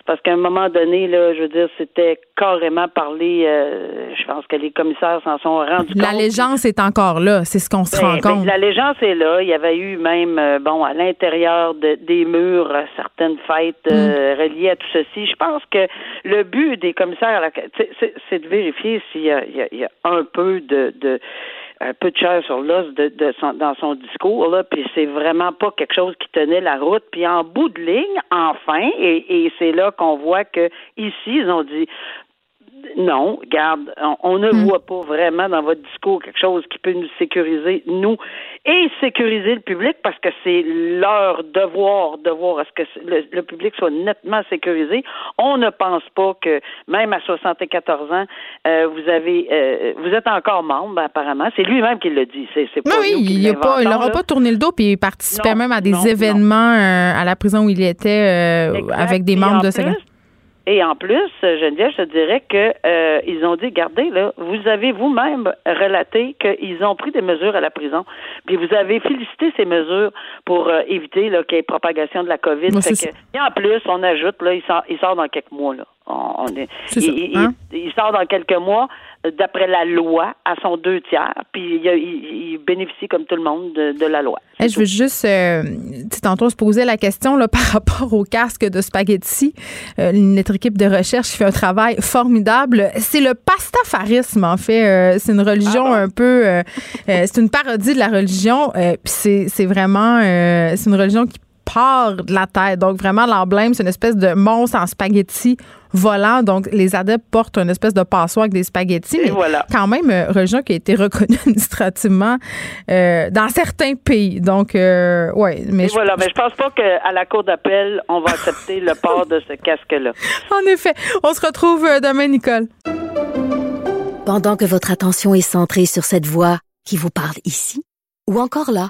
Parce qu'à un moment donné, là, je veux dire, c'était carrément parlé. euh, je pense que les commissaires s'en sont rendus compte. L'allégeance est encore là, c'est ce qu'on se Ben, rend ben, compte. L'allégeance est là. Il y avait eu même, euh, bon, à l'intérieur de- des murs, euh, certaines fêtes Mm. euh, reliées à tout ceci. Je pense que le but des commissaires, c'est- de vérifier s'il y a un peu de, de un peu de chair sur l'os de, de son- dans son discours là, puis c'est vraiment pas quelque chose qui tenait la route. Puis en bout de ligne, enfin, et, et c'est là qu'on voit que ici ils ont dit non, garde, on, on ne Hmm. voit pas vraiment dans votre discours quelque chose qui peut nous sécuriser, nous, et sécuriser le public, parce que c'est leur devoir de voir à ce que le, le public soit nettement sécurisé. On ne pense pas que, même à 74 ans, euh, vous avez, euh, vous êtes encore membre, apparemment. C'est lui-même qui l'a dit. C'est, c'est pas Oui, nous qui il pas, n'aura pas tourné le dos, puis il participait Non, même à des non, non. événements euh, à la prison où il était euh, avec des membres de sa Et en plus, Geneviève, je te dirais que euh, ils ont dit, regardez, là, vous avez vous-même relaté qu'ils ont pris des mesures à la prison, puis vous avez félicité ces mesures pour euh, éviter qu'il y ait propagation de la COVID. Fait que- et en plus, on ajoute, là, il sort, il sort dans quelques mois, là. On, on est, il, ça, hein? il- il sort dans quelques mois, d'après la loi, à son deux tiers, puis il, il- il bénéficie comme tout le monde de, de la loi. Hey, je veux juste, euh, tantôt, se posait la question là, par rapport au casque de spaghetti. Euh, notre équipe de recherche fait un travail formidable. C'est le pastafarisme, en fait. Euh, c'est une religion Ah bon? un peu... euh, euh, c'est une parodie de la religion. Puis c'est c'est vraiment... c'est une religion qui part de la tête. Donc, vraiment, l'emblème, c'est une espèce de monstre en spaghetti volant. Donc, les adeptes portent une espèce de passoire avec des spaghettis. Et mais voilà. quand même, euh, religion qui a été reconnue administrativement euh, dans certains pays. Donc, euh, ouais. Mais Et je- voilà, mais je pense pas qu'à la cour d'appel, on va accepter le port de ce casque-là. en effet, on se retrouve euh, demain, Nicole. Pendant que votre attention est centrée sur cette voix qui vous parle ici, ou encore là,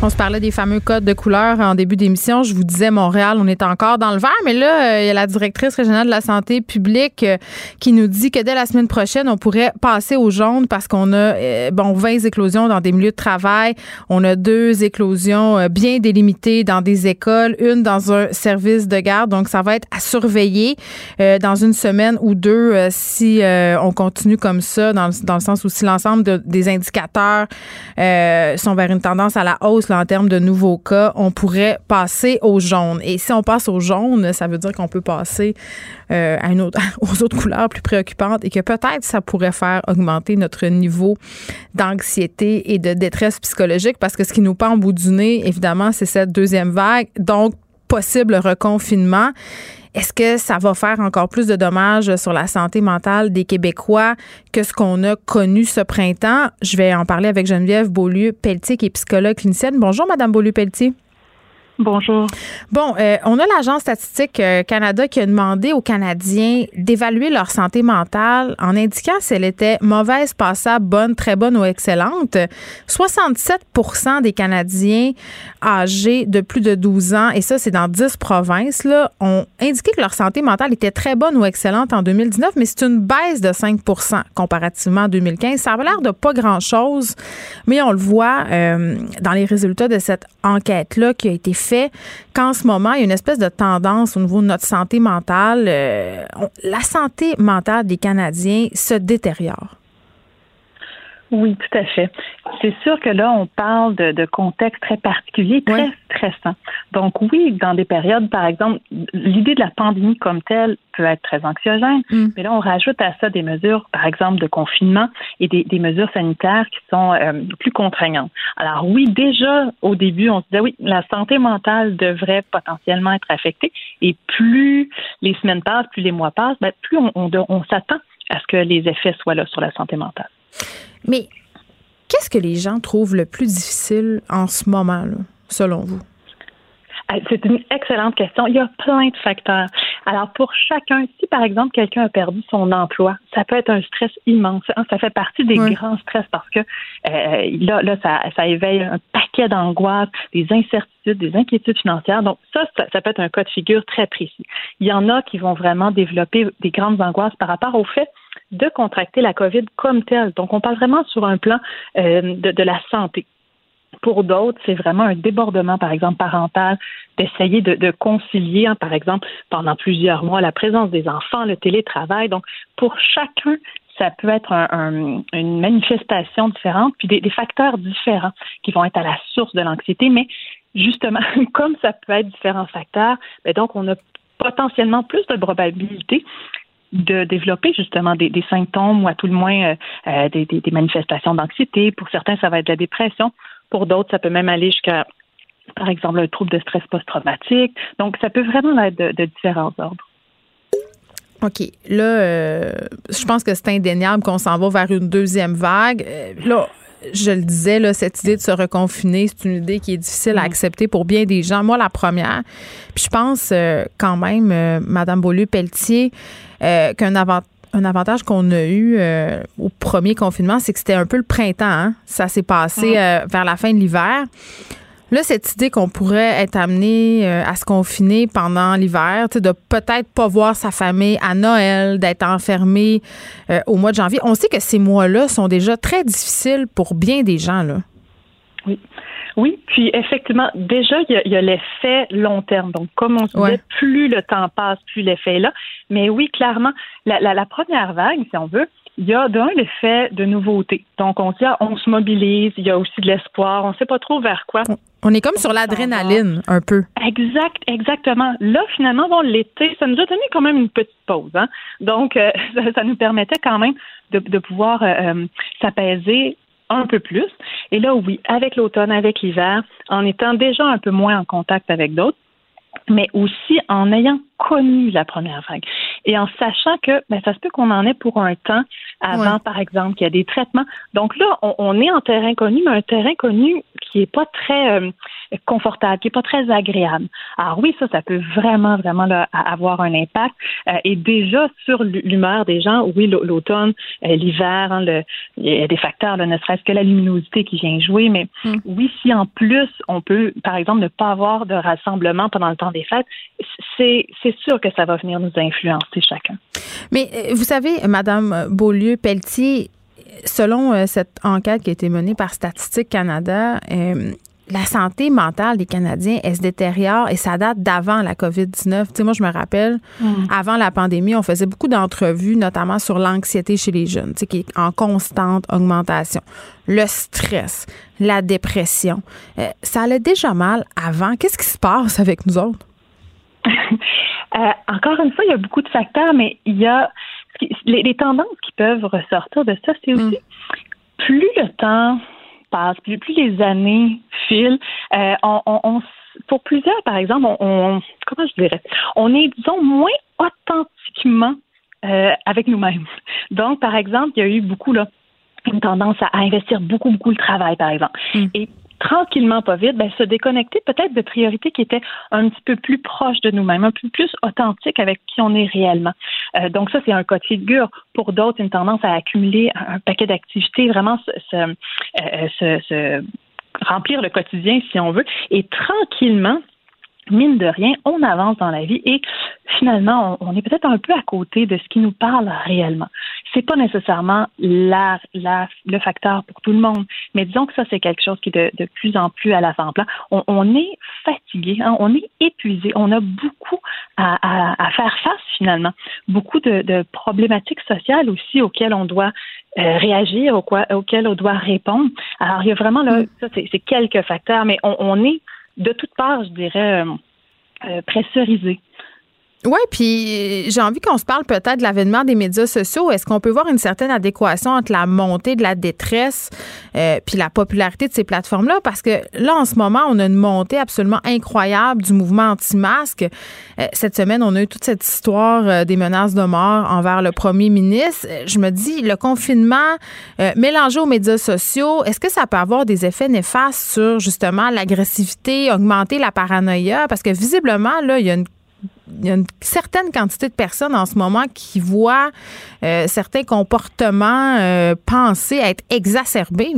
On se parlait des fameux codes de couleur en début d'émission. Je vous disais Montréal, on est encore dans le vert, mais là, euh, il y a la directrice régionale de la santé publique euh, qui nous dit que dès la semaine prochaine, on pourrait passer au jaune parce qu'on a euh, bon 20 éclosions dans des milieux de travail, on a deux éclosions bien délimitées dans des écoles, une dans un service de garde, donc ça va être à surveiller dans une semaine ou deux si on continue comme ça, dans, dans le sens où si l'ensemble des indicateurs sont vers une tendance à la hausse en termes de nouveaux cas, on pourrait passer au jaune. Et si on passe au jaune, ça veut dire qu'on peut passer euh, à une autre, aux autres couleurs plus préoccupantes et que peut-être ça pourrait faire augmenter notre niveau d'anxiété et de détresse psychologique parce que ce qui nous pend au bout du nez, évidemment, c'est cette deuxième vague. Donc, possible reconfinement. Est-ce que ça va faire encore plus de dommages sur la santé mentale des Québécois que ce qu'on a connu ce printemps? Je vais en parler avec Geneviève Beaulieu-Pelletier, qui est psychologue clinicienne. Bonjour, Madame Beaulieu-Pelletier. Bonjour. Bon, euh, on a l'Agence statistique euh, Canada qui a demandé aux Canadiens d'évaluer leur santé mentale en indiquant si elle était mauvaise, passable, bonne, très bonne ou excellente. 67% des Canadiens âgés de plus de 12 ans, et ça c'est dans 10 provinces, là, ont indiqué que leur santé mentale était très bonne ou excellente en 2019, mais c'est une baisse de 5% comparativement à 2015. Ça a l'air de pas grand-chose, mais on le voit euh, dans les résultats de cette enquête-là qui a été faite fait qu'en ce moment, il y a une espèce de tendance au niveau de notre santé mentale. Euh, la santé mentale des Canadiens se détériore. Oui, tout à fait. C'est sûr que là, on parle de, de contexte très particulier, très stressant. Donc oui, dans des périodes, par exemple, l'idée de la pandémie comme telle peut être très anxiogène, mm. mais là, on rajoute à ça des mesures, par exemple, de confinement et des, des mesures sanitaires qui sont euh, plus contraignantes. Alors oui, déjà au début, on se disait oui, la santé mentale devrait potentiellement être affectée, et plus les semaines passent, plus les mois passent, ben, plus on, on, on s'attend à ce que les effets soient là sur la santé mentale. Mais qu'est-ce que les gens trouvent le plus difficile en ce moment, là, selon vous? C'est une excellente question. Il y a plein de facteurs. Alors, pour chacun, si par exemple quelqu'un a perdu son emploi, ça peut être un stress immense. Ça fait partie des grands stress parce que euh, là, là ça, ça éveille un paquet d'angoisses, des incertitudes, des inquiétudes financières. Donc, ça, ça, ça, peut être un cas de figure très précis. Il y en a qui vont vraiment développer des grandes angoisses par rapport au fait de contracter la COVID comme telle. Donc, on parle vraiment sur un plan euh, de, la santé. Pour d'autres, c'est vraiment un débordement, par exemple, parental, d'essayer de, concilier, hein, par exemple, pendant plusieurs mois, la présence des enfants, le télétravail. Donc, pour chacun, ça peut être un, un, une manifestation différente, puis des, des, facteurs différents qui vont être à la source de l'anxiété. Mais justement, comme ça peut être différents facteurs, ben donc on a potentiellement plus de probabilité de développer justement des, symptômes ou à tout le moins euh, euh, des, manifestations d'anxiété. Pour certains, ça va être de la dépression. Pour d'autres, ça peut même aller jusqu'à, par exemple, un trouble de stress post-traumatique. Donc, ça peut vraiment être de, différents ordres. OK. Là, euh, je pense que c'est indéniable qu'on s'en va vers une deuxième vague. Là, je le disais, là, cette idée de se reconfiner, c'est une idée qui est difficile à mm. accepter pour bien des gens. Moi, la première. Puis je pense euh, quand même, euh, Madame Beaulieu-Pelletier, euh, qu'un un avantage qu'on a eu euh, au premier confinement, c'est que c'était un peu le printemps. Hein? Ça s'est passé mm. vers la fin de l'hiver. Là, cette idée qu'on pourrait être amené euh, à se confiner pendant l'hiver, de peut-être pas voir sa famille à Noël, d'être enfermé euh, au mois de janvier, on sait que ces mois-là sont déjà très difficiles pour bien des gens. Là. Oui. Oui, puis effectivement, déjà, il y a, l'effet long terme. Donc, comme on disait, plus le temps passe, plus l'effet est là. Mais oui, clairement, la, la, la première vague, si on veut, il y a d'un l'effet de nouveauté. Donc, on dit, ah, on se mobilise, il y a aussi de l'espoir, on ne sait pas trop vers quoi. On est comme sur l'adrénaline, un peu. Exact, exactement. Là, finalement, bon, l'été, ça nous a donné quand même une petite pause. Hein? Donc, euh, ça, nous permettait quand même de, de pouvoir euh, euh, s'apaiser un peu plus. Et là, oui, avec l'automne, avec l'hiver, en étant déjà un peu moins en contact avec d'autres, mais aussi en ayant connu la première vague. Et en sachant que ben, ça se peut qu'on en ait pour un temps avant, par exemple, qu'il y a des traitements. Donc là, on, est en terrain connu, mais un terrain connu qui est pas très euh, confortable, qui est pas très agréable. Alors oui, ça, ça peut vraiment, vraiment avoir un impact. Euh, et déjà sur l'humeur des gens, oui, l'automne, euh, l'hiver, hein, il y a des facteurs, ne serait-ce que la luminosité qui vient jouer, mais mm. oui, si en plus on peut, par exemple, ne pas avoir de rassemblement pendant le temps des fêtes, c'est sûr que ça va venir nous influencer chacun. Mais vous savez, Madame Beaulieu-Pelletier, selon euh, cette enquête qui a été menée par Statistique Canada, euh, la santé mentale des Canadiens, elle se détériore et ça date d'avant la COVID-19. Tu sais, moi, je me rappelle, mm. avant la pandémie, on faisait beaucoup d'entrevues, notamment sur l'anxiété chez les jeunes, tu sais, qui est en constante augmentation. Le stress, la dépression. Euh, ça allait déjà mal avant. Qu'est-ce qui se passe avec nous autres? encore une fois, il y a beaucoup de facteurs, mais il y a les, tendances qui peuvent ressortir de ça, c'est aussi mm. plus le temps passe, plus, plus les années filent, euh, on, pour plusieurs, par exemple, on, comment je dirais, on est, disons, moins authentiquement euh, avec nous-mêmes. Donc, par exemple, il y a eu beaucoup là une tendance à, investir beaucoup, beaucoup le travail, par exemple. Mm. Et tranquillement, pas vite, ben, se déconnecter peut-être de priorités qui étaient un petit peu plus proches de nous-mêmes, un peu plus authentiques avec qui on est réellement. Euh, donc ça, c'est un cas de figure. Pour d'autres, une tendance à accumuler un, paquet d'activités, vraiment se, euh, se, se remplir le quotidien, si on veut, et tranquillement, mine de rien, on avance dans la vie et finalement, on, est peut-être un peu à côté de ce qui nous parle réellement. C'est pas nécessairement la, la, le facteur pour tout le monde, mais disons que ça, c'est quelque chose qui est de, de plus en plus à l'avant-plan. On, on, est fatigué, hein, on est épuisé, on a beaucoup à, à, à faire face finalement, beaucoup de, de, problématiques sociales aussi auxquelles on doit euh, réagir, auxquelles on doit répondre. Alors, il y a vraiment là, mm. ça, c'est quelques facteurs, mais on, on est de toutes parts, je dirais, euh, euh, pressurisé. Oui, puis j'ai envie qu'on se parle peut-être de l'avènement des médias sociaux. Est-ce qu'on peut voir une certaine adéquation entre la montée de la détresse euh, puis la popularité de ces plateformes-là? Parce que là, en ce moment, on a une montée absolument incroyable du mouvement anti-masque. Euh, cette semaine, on a eu toute cette histoire euh, des menaces de mort envers le premier ministre. Je me dis, le confinement mélangé aux médias sociaux, est-ce que ça peut avoir des effets néfastes sur justement l'agressivité, augmenter la paranoïa? Parce que visiblement, là, il y a une il y a une certaine quantité de personnes en ce moment qui voient euh, certains comportements euh, pensés être exacerbés.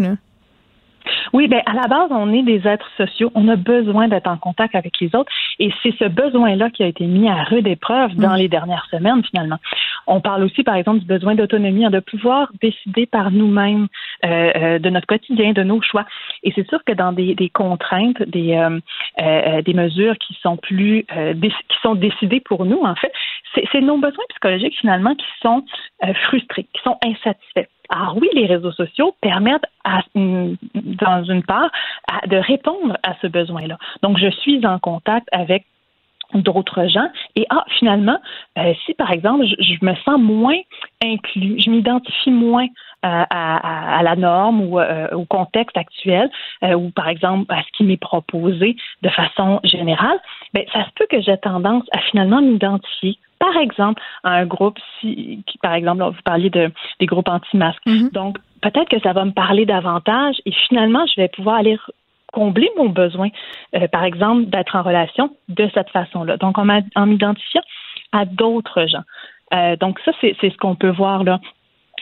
Oui, ben à la base, on est des êtres sociaux. On a besoin d'être en contact avec les autres, et c'est ce besoin-là qui a été mis à rude épreuve dans les dernières semaines, finalement. On parle aussi, par exemple, du besoin d'autonomie, hein, de pouvoir décider par nous-mêmes euh, euh, de notre quotidien, de nos choix. Et c'est sûr que dans des, des contraintes, des, euh, des mesures qui sont plus qui sont décidées pour nous, en fait, c'est nos besoins psychologiques finalement qui sont frustrés, qui sont insatisfaits. Alors oui, les réseaux sociaux permettent, à, dans une part, de répondre à ce besoin-là. Donc, je suis en contact avec d'autres gens. Et ah, finalement, euh, si par exemple, je, me sens moins inclus, je m'identifie moins euh, à, à, la norme ou euh, au contexte actuel, ou par exemple à ce qui m'est proposé de façon générale, ben, ça se peut que j'ai tendance à finalement m'identifier par exemple, à un groupe, si, qui, par exemple, vous parliez de, des groupes anti-masques. Mm-hmm. Donc, peut-être que ça va me parler davantage et finalement, je vais pouvoir aller combler mon besoin, euh, par exemple, d'être en relation de cette façon-là. Donc, en, en m'identifiant à d'autres gens. Euh, donc, ça, c'est ce qu'on peut voir là.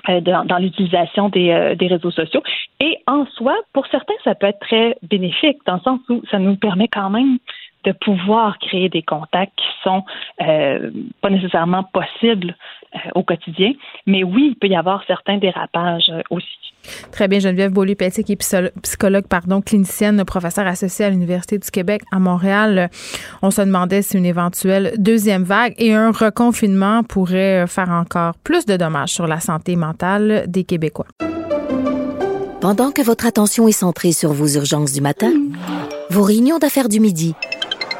Euh, dans, dans l'utilisation des, des réseaux sociaux. Et en soi, pour certains, ça peut être très bénéfique, dans le sens où ça nous permet quand même de pouvoir créer des contacts qui sont euh, pas nécessairement possibles euh, au quotidien. Mais oui, il peut y avoir certains dérapages euh, aussi. Très bien, Geneviève Beaulieu-Petit, qui est psychologue, pardon, clinicienne, professeure associée à l'Université du Québec à Montréal. On se demandait si une éventuelle deuxième vague et un reconfinement pourraient faire encore plus de dommages sur la santé mentale des Québécois. Pendant que votre attention est centrée sur vos urgences du matin, vos réunions d'affaires du midi,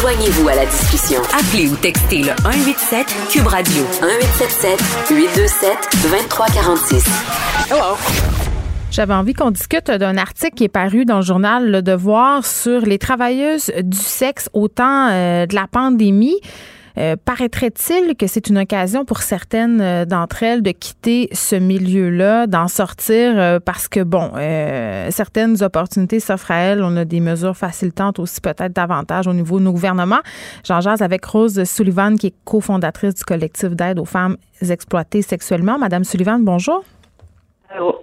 Joignez-vous à la discussion. Appelez ou textez le 187 Cube Radio 1877 827 2346. Hello. J'avais envie qu'on discute d'un article qui est paru dans le journal Le Devoir sur les travailleuses du sexe au temps euh, de la pandémie. Euh, paraîtrait-il que c'est une occasion pour certaines euh, d'entre elles de quitter ce milieu-là, d'en sortir parce que, bon, certaines opportunités s'offrent à elles. On a des mesures facilitantes aussi, peut-être davantage au niveau de nos gouvernements. J'en jase avec Rose Sullivan, qui est cofondatrice du collectif d'aide aux femmes exploitées sexuellement. Madame Sullivan, bonjour. Allô.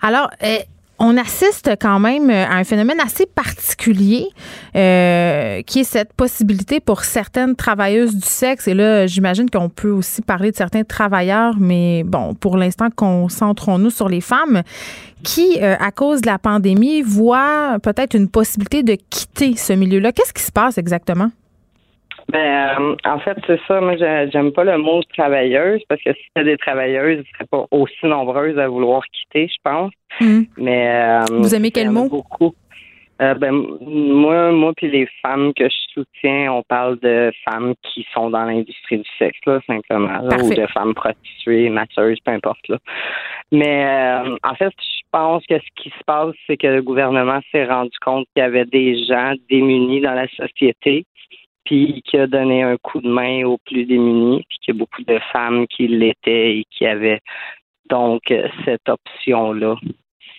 Alors, euh, on assiste quand même à un phénomène assez particulier euh, qui est cette possibilité pour certaines travailleuses du sexe. Et là, j'imagine qu'on peut aussi parler de certains travailleurs, mais bon, pour l'instant, concentrons-nous sur les femmes qui, euh, à cause de la pandémie, voient peut-être une possibilité de quitter ce milieu-là. Qu'est-ce qui se passe exactement? Ben, euh, en fait, c'est ça. Moi, j'aime pas le mot travailleuse parce que si c'était des travailleuses, elles seraient pas aussi nombreuses à vouloir quitter, je pense. Hmm. Mais euh, vous aimez quel mot? Beaucoup. Euh, ben, moi, moi puis les femmes que je soutiens, on parle de femmes qui sont dans l'industrie du sexe, là, simplement, ou de femmes prostituées, masseuses, peu importe. Là. Mais en fait, je pense que ce qui se passe, c'est que le gouvernement s'est rendu compte qu'il y avait des gens démunis dans la société puis qui a donné un coup de main aux plus démunis, puis qu'il y a beaucoup de femmes qui l'étaient et qui avaient donc cette option-là,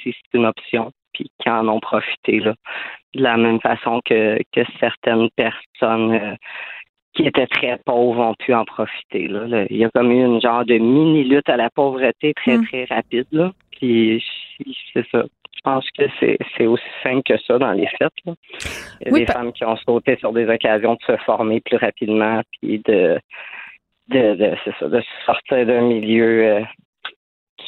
si c'est une option, puis qui en ont profité là, de la même façon que, que certaines personnes euh, qui étaient très pauvres ont pu en profiter. Là. Il y a comme eu une genre de mini-lutte à la pauvreté très, mm. très rapide. Là. Puis c'est ça. Je pense que c'est aussi simple que ça dans les fêtes. Il y a des femmes qui ont sauté sur des occasions de se former plus rapidement, puis de, de, de, ça, de sortir d'un milieu euh,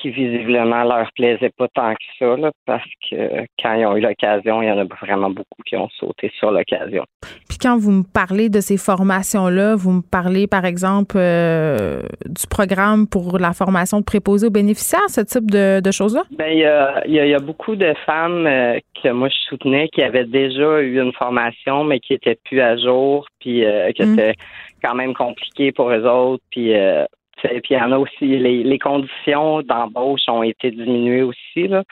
qui visiblement leur plaisait pas tant que ça, parce que quand ils ont eu l'occasion, il y en a vraiment beaucoup qui ont sauté sur l'occasion. Puis quand vous me parlez de ces formations-là, vous me parlez par exemple euh, du programme pour la formation de préposés aux bénéficiaires, ce type de, choses-là? Ben il y a, beaucoup de femmes euh, que moi je soutenais qui avaient déjà eu une formation, mais qui étaient plus à jour, puis euh, que mm. c'était quand même compliqué pour eux autres, puis puis il y en a aussi les, les conditions d'embauche ont été diminuées aussi. Là.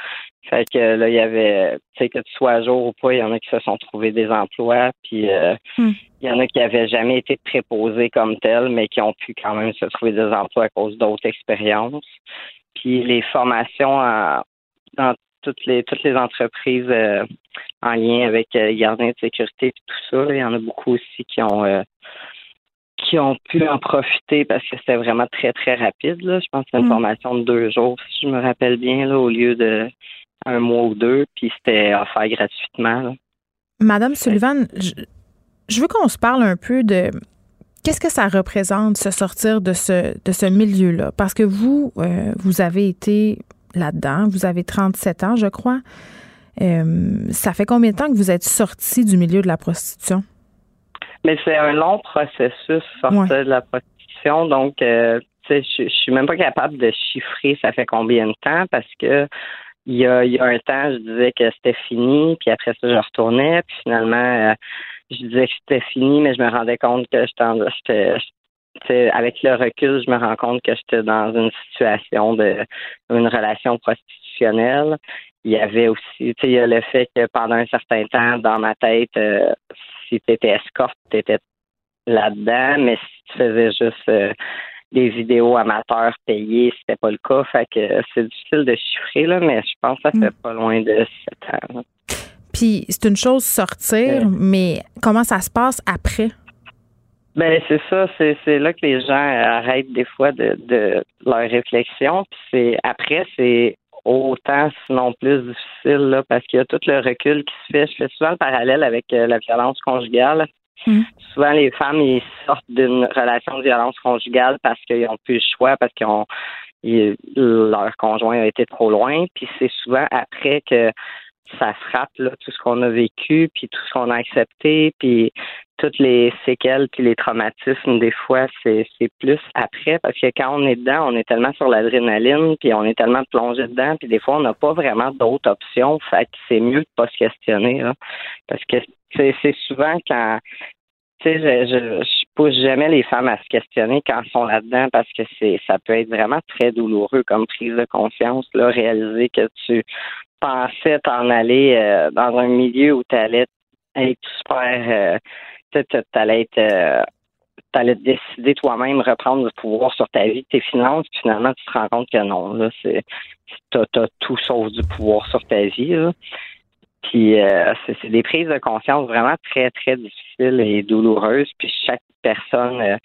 Fait que là, il y avait, tu sais, que tu sois à jour ou pas, il y en a qui se sont trouvés des emplois, puis euh, hmm. il y en a qui avaient jamais été préposés comme tels, mais qui ont pu quand même se trouver des emplois à cause d'autres expériences. Puis les formations dans toutes les toutes les entreprises euh, en lien avec euh, les gardiens de sécurité et tout ça, il y en a beaucoup aussi qui ont qui ont pu en profiter parce que c'était vraiment très, très rapide. Là. Je pense que c'était une mm. formation de deux jours, si je me rappelle bien, là, au lieu de un mois ou deux, puis c'était offert gratuitement. Madame Sullivan, je, veux qu'on se parle un peu de qu'est-ce que ça représente se sortir de ce, de ce milieu-là? Parce que vous, euh, vous avez été là-dedans, vous avez 37 ans, je crois. Euh, ça fait combien de temps que vous êtes sorti du milieu de la prostitution? Mais c'est un long processus sortir de la prostitution, donc euh, je, je suis même pas capable de chiffrer ça fait combien de temps parce que il y a, il y a un temps, je disais que c'était fini, puis après ça, je retournais, puis finalement, euh, je disais que c'était fini, mais je me rendais compte que j'étais avec le recul, je me rends compte que j'étais dans une situation de une relation prostitutionnelle. Il y avait aussi, tu sais, il y a le fait que pendant un certain temps, dans ma tête, euh, si tu étais escorte, tu étais là-dedans, mais si tu faisais juste euh, des vidéos amateurs payées, c'était pas le cas. Fait que c'est difficile de chiffrer, là, mais je pense que ça fait mm. pas loin de 7 ans. Puis c'est une chose sortir, mais comment ça se passe après? Ben c'est ça, c'est là que les gens arrêtent des fois de, de leur réflexion. Puis c'est après, c'est autant, sinon plus difficile, là, parce qu'il y a tout le recul qui se fait. Je fais souvent le parallèle avec euh, la violence conjugale. Hmm. Souvent, les femmes, ils sortent d'une relation de violence conjugale parce qu'ils n'ont plus le choix, parce qu'ils ont leur conjoint a été trop loin. Puis c'est souvent après que ça frappe là, tout ce qu'on a vécu, puis tout ce qu'on a accepté, puis toutes les séquelles puis les traumatismes, des fois, c'est, plus après, parce que quand on est dedans, on est tellement sur l'adrénaline, puis on est tellement plongé dedans, puis des fois, on n'a pas vraiment d'autres options. Fait que c'est mieux de pas se questionner, parce que c'est, c'est souvent quand tu sais, je, je, je, pousse jamais les femmes à se questionner quand elles sont là-dedans parce que c'est ça peut être vraiment très douloureux comme prise de conscience, là, réaliser que tu pensais t'en aller euh, dans un milieu où tu allais être super euh, tu allais être euh, t'allais décider toi-même reprendre le pouvoir sur ta vie, tes finances, puis finalement tu te rends compte que non, là, c'est t'as, as tout sauf du pouvoir sur ta vie. Là. Puis c'est, des prises de conscience vraiment très, très difficiles et douloureuses. Puis chaque personne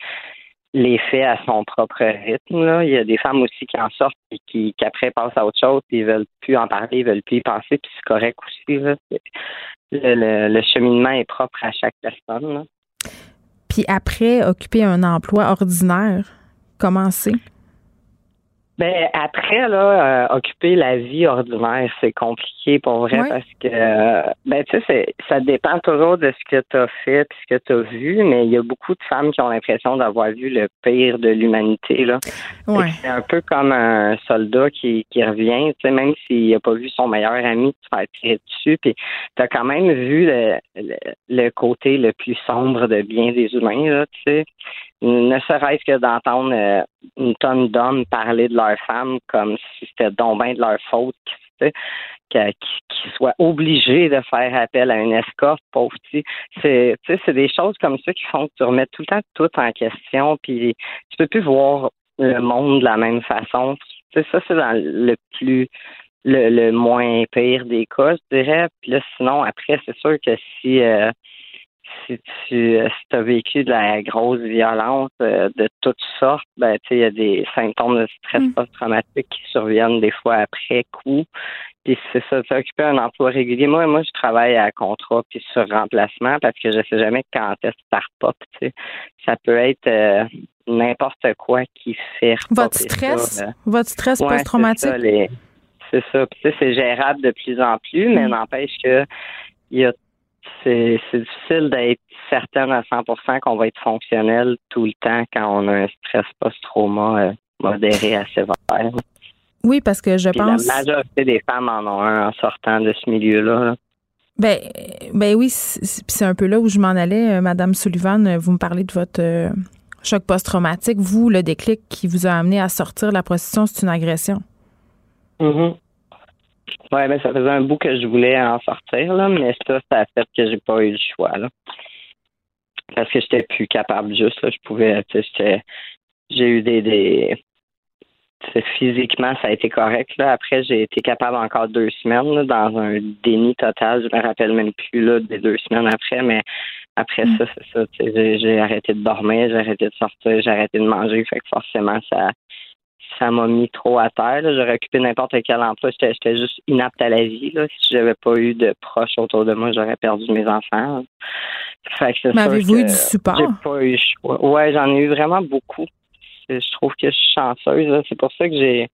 les fait à son propre rythme. Il y a des femmes aussi qui en sortent et qui, qui après passent à autre chose, puis ils veulent plus en parler, ils veulent plus y penser, puis c'est correct aussi. Le, le, cheminement est propre à chaque personne. Puis après, occuper un emploi ordinaire, comment c'est? Ben après là, euh, occuper la vie ordinaire, c'est compliqué pour vrai parce que euh, ben tu sais, ça dépend toujours de ce que tu as fait puis ce que tu as vu, mais il y a beaucoup de femmes qui ont l'impression d'avoir vu le pire de l'humanité là. C'est un peu comme un soldat qui, qui revient, tu sais, même s'il n'a pas vu son meilleur ami se faire tirer dessus, puis tu as quand même vu le, le, côté le plus sombre de bien des humains là, tu sais ne serait-ce que d'entendre euh, une tonne d'hommes parler de leur femme comme si c'était donc bien de leur faute, qu'ils soient obligés de faire appel à une escorte, pauvre. C'est, c'est des choses comme ça qui font que tu remets tout le temps tout en question, puis tu peux plus voir le monde de la même façon. ça, c'est dans le plus le, le moins pire des cas, je dirais. Puis là, sinon, après, c'est sûr que si euh, si tu euh, si as vécu de la grosse violence euh, de toutes sortes, ben tu il y a des symptômes de stress mm. post-traumatique qui surviennent des fois après coup. Puis c'est ça, occuper un emploi régulier. Moi, moi, je travaille à contrat puis sur remplacement parce que je sais jamais quand est-ce que ça repop. Ça peut être euh, n'importe quoi qui fait Votre stress, votre stress post-traumatique? C'est ça. c'est gérable de plus en plus, mais mm. n'empêche que il y a c'est difficile d'être certaine à 100% qu'on va être fonctionnel tout le temps quand on a un stress post-trauma euh, modéré à sévère. Oui, parce que je pense. La majorité des femmes en ont un en sortant de ce milieu-là. Ben, ben oui, c'est un peu là où je m'en allais, euh, Madame Sullivan. Vous me parlez de votre euh, choc post-traumatique. Vous, le déclic qui vous a amené à sortir de la prostitution, c'est une agression. Mm Ouais, mais ça faisait un bout que je voulais en sortir, là, mais ça, ça a fait que j'ai pas eu le choix, là. Parce que j'étais plus capable juste, là. Je pouvais, tu sais, j'ai eu des, des physiquement, ça a été correct. Là. Après, j'ai été capable encore deux semaines dans un déni total. Je me rappelle même plus là, des deux semaines après, mais après mm. ça, c'est ça. J'ai arrêté de dormir, j'ai arrêté de sortir, j'ai arrêté de manger. Fait que forcément, ça ça m'a mis trop à terre. J'aurais occupé n'importe quel emploi. J'étais juste inapte à la vie. Là. Si j'avais pas eu de proches autour de moi, j'aurais perdu mes enfants. Mais avez-vous eu du support? pas eu Ouais, j'en ai eu vraiment beaucoup. Je trouve que je suis chanceuse. C'est pour ça que j'ai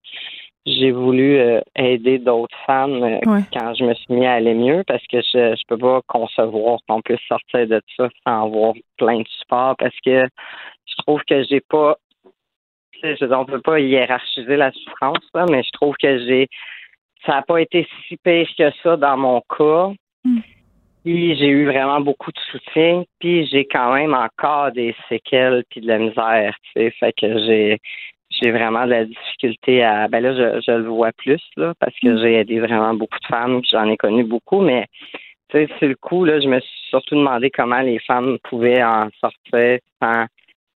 j'ai voulu euh, aider d'autres femmes euh, quand je me suis mis à aller mieux parce que je je peux pas concevoir qu'on puisse sortir de ça sans avoir plein de support parce que je trouve que j'ai pas je, on peut pas hiérarchiser la souffrance, mais je trouve que j'ai ça n'a pas été si pire que ça dans mon cas. Hmm. Puis j'ai eu vraiment beaucoup de soutien, puis j'ai quand même encore des séquelles puis de la misère, tu sais, fait que j'ai j'ai vraiment de la difficulté à ben là je, je le vois plus là parce que hmm. j'ai aidé vraiment beaucoup de femmes, j'en ai connu beaucoup, mais tu sais c'est le coup là, je me suis surtout demandé comment les femmes pouvaient en sortir sans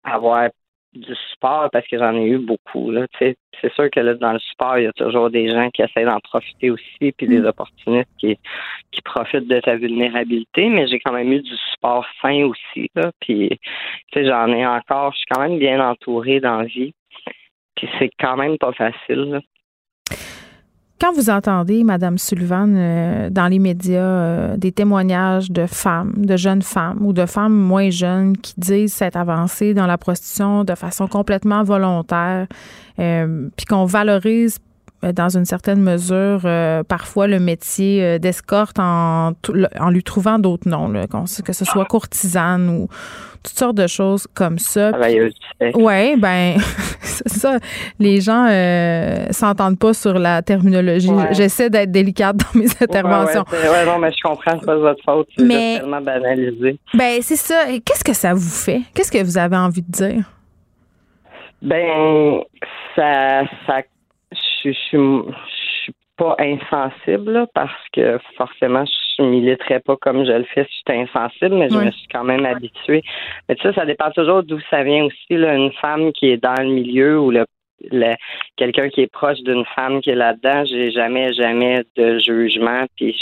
avoir du support parce que j'en ai eu beaucoup. Là. C'est sûr que là, dans le support, il y a toujours des gens qui essaient d'en profiter aussi, puis des mm. opportunistes qui, qui profitent de ta vulnérabilité, mais j'ai quand même eu du support sain aussi. Là. Puis j'en ai encore, je suis quand même bien entourée dans la vie. Puis c'est quand même pas facile. Là. Quand vous entendez, Madame Sullivan, euh, dans les médias, euh, des témoignages de femmes, de jeunes femmes ou de femmes moins jeunes qui disent s'être avancées dans la prostitution de façon complètement volontaire, euh, puis qu'on valorise dans une certaine mesure, parfois le métier d'escorte en, en lui trouvant d'autres noms, là, que ce soit courtisane ou toutes sortes de choses comme ça. Oui, ben, c'est ça. Les gens euh, s'entendent pas sur la terminologie. J'essaie d'être délicate dans mes interventions. Ouais, non, mais je comprends, c'est pas votre faute. C'est tellement banalisé. Ben, c'est ça. Qu'est-ce que ça vous fait? Qu'est-ce que vous avez envie de dire? Ben, ça, ça, je, suis pas insensible parce que forcément je militerais pas comme je le fais si j'étais insensible, mais je me suis quand même habituée. Mais tu sais, ça dépend toujours d'où ça vient aussi. Là, une femme qui est dans le milieu ou le, quelqu'un qui est proche d'une femme qui est là-dedans, j'ai jamais, jamais de jugement. Puis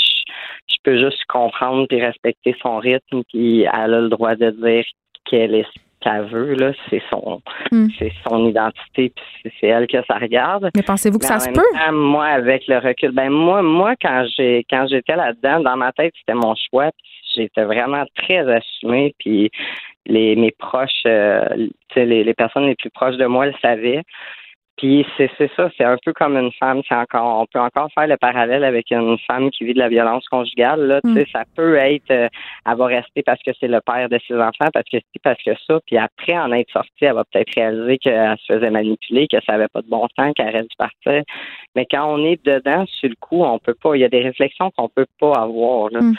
je, peux juste comprendre puis respecter son rythme. Puis elle a le droit de dire qu'elle est qu'elle veut, là, c'est son, hmm. c'est son identité, puis c'est elle que ça regarde. Mais pensez-vous que ça se peut? moi, avec le recul, ben moi, moi, quand j'ai, quand j'étais là-dedans, dans ma tête, c'était mon choix. J'étais vraiment très assumée, puis les mes proches, euh, les, les personnes les plus proches de moi le savaient. Puis c'est ça, c'est un peu comme une femme. C'est encore, on peut encore faire le parallèle avec une femme qui vit de la violence conjugale. Là, mm. ça peut être, euh, elle va rester parce que c'est le père de ses enfants, parce que c'est parce que ça. Puis après en être sortie, elle va peut-être réaliser qu'elle se faisait manipuler, que ça n'avait pas de bon sens, qu'elle reste partir. Mais quand on est dedans, sur le coup, on peut pas. Il y a des réflexions qu'on peut pas avoir. Mm.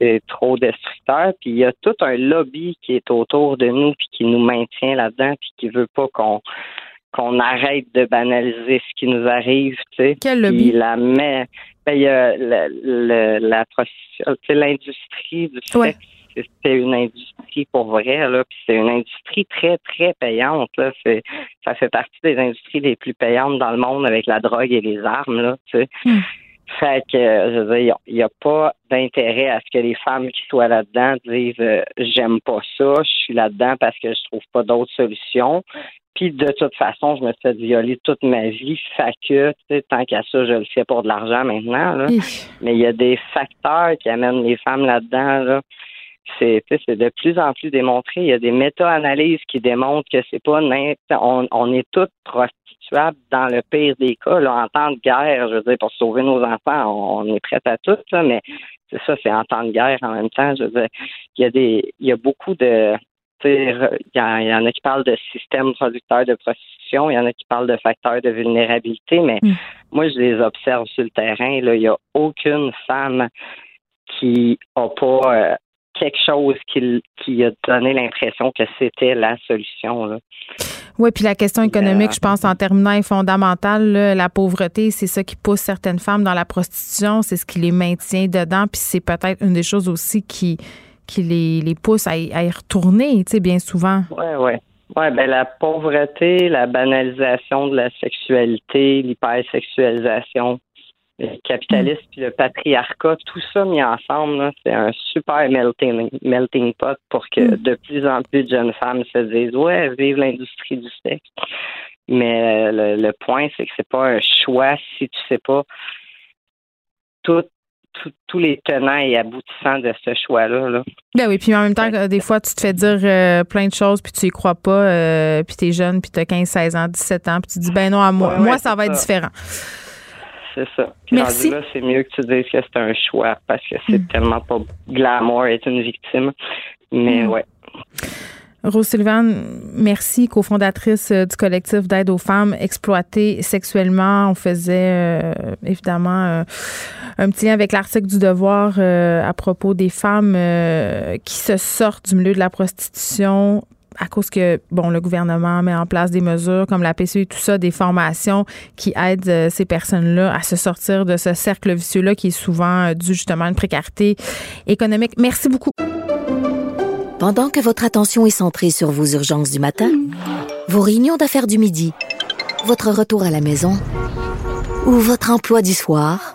c'est trop destructeur. Puis il y a tout un lobby qui est autour de nous puis qui nous maintient là-dedans puis qui veut pas qu'on qu'on arrête de banaliser ce qui nous arrive, tu sais. Quel lobby? la met, ben, il y a le, la l'industrie du sexe. C'est une industrie pour vrai, là, puis c'est une industrie très, très payante, là. C'est, ça fait partie des industries les plus payantes dans le monde avec la drogue et les armes, là, tu sais. Hmm. Fait que, je veux dire, il n'y a, pas d'intérêt à ce que les femmes qui soient là-dedans disent euh, j'aime pas ça, je suis là-dedans parce que je trouve pas d'autres solutions. Puis de toute façon, je me suis fait violer toute ma vie. Fait que, tant qu'à ça, je le fais pour de l'argent maintenant. Là. Mais il y a des facteurs qui amènent les femmes là-dedans. Là. C'est, c'est de plus en plus démontré. Il y a des méta-analyses qui démontrent que c'est pas on, on est toutes dans le pire des cas. Là, en temps de guerre, je veux dire, pour sauver nos enfants, on, est prêts à tout, là, mais c'est ça, c'est en temps de guerre en même temps. Je veux dire, il y a des il y a beaucoup de il y, en a qui parlent de système producteur de prostitution, il y en a qui parlent de facteurs de vulnérabilité, mais mm. moi, je les observe sur le terrain. Il n'y a aucune femme qui n'a pas euh, quelque chose qui, qui, a donné l'impression que c'était la solution. Oui, puis la question économique, euh, je pense, en terminant, est fondamentale. La pauvreté, c'est ça qui pousse certaines femmes dans la prostitution, c'est ce qui les maintient dedans, puis c'est peut-être une des choses aussi qui qui les, les pousse à y, retourner, tu sais, bien souvent. Oui, oui. Oui, ben la pauvreté, la banalisation de la sexualité, l'hypersexualisation, le capitalisme puis le patriarcat, tout ça mis ensemble, c'est un super melting, melting pot pour que mm. de plus en plus de jeunes femmes se disent Ouais, vive l'industrie du sexe. Mais euh, le, le point, c'est que c'est pas un choix si tu sais pas tout tous les tenants et aboutissants de ce choix-là. Là. Ben oui, puis en même temps, des fois, tu te fais dire euh, plein de choses, puis tu y crois pas, euh, puis tu es jeune, puis tu as 15, 16 ans, 17 ans, puis tu dis, ben non, à moi, moi ça va être différent. C'est ça. Merci. là, c'est mieux que tu dises que c'est un choix, parce que c'est mm. tellement pas glamour être une victime. Mais mm. ouais. Rose Sullivan, merci, cofondatrice euh, du collectif d'aide aux femmes exploitées sexuellement. On faisait euh, évidemment euh, un petit lien avec l'article du Devoir à propos des femmes qui se sortent du milieu de la prostitution à cause que bon le gouvernement met en place des mesures comme la PCU et tout ça, des formations qui aident ces personnes-là à se sortir de ce cercle vicieux-là qui est souvent dû justement à une précarité économique. Merci beaucoup. Pendant que votre attention est centrée sur vos urgences du matin, vos réunions d'affaires du midi, votre retour à la maison ou votre emploi du soir,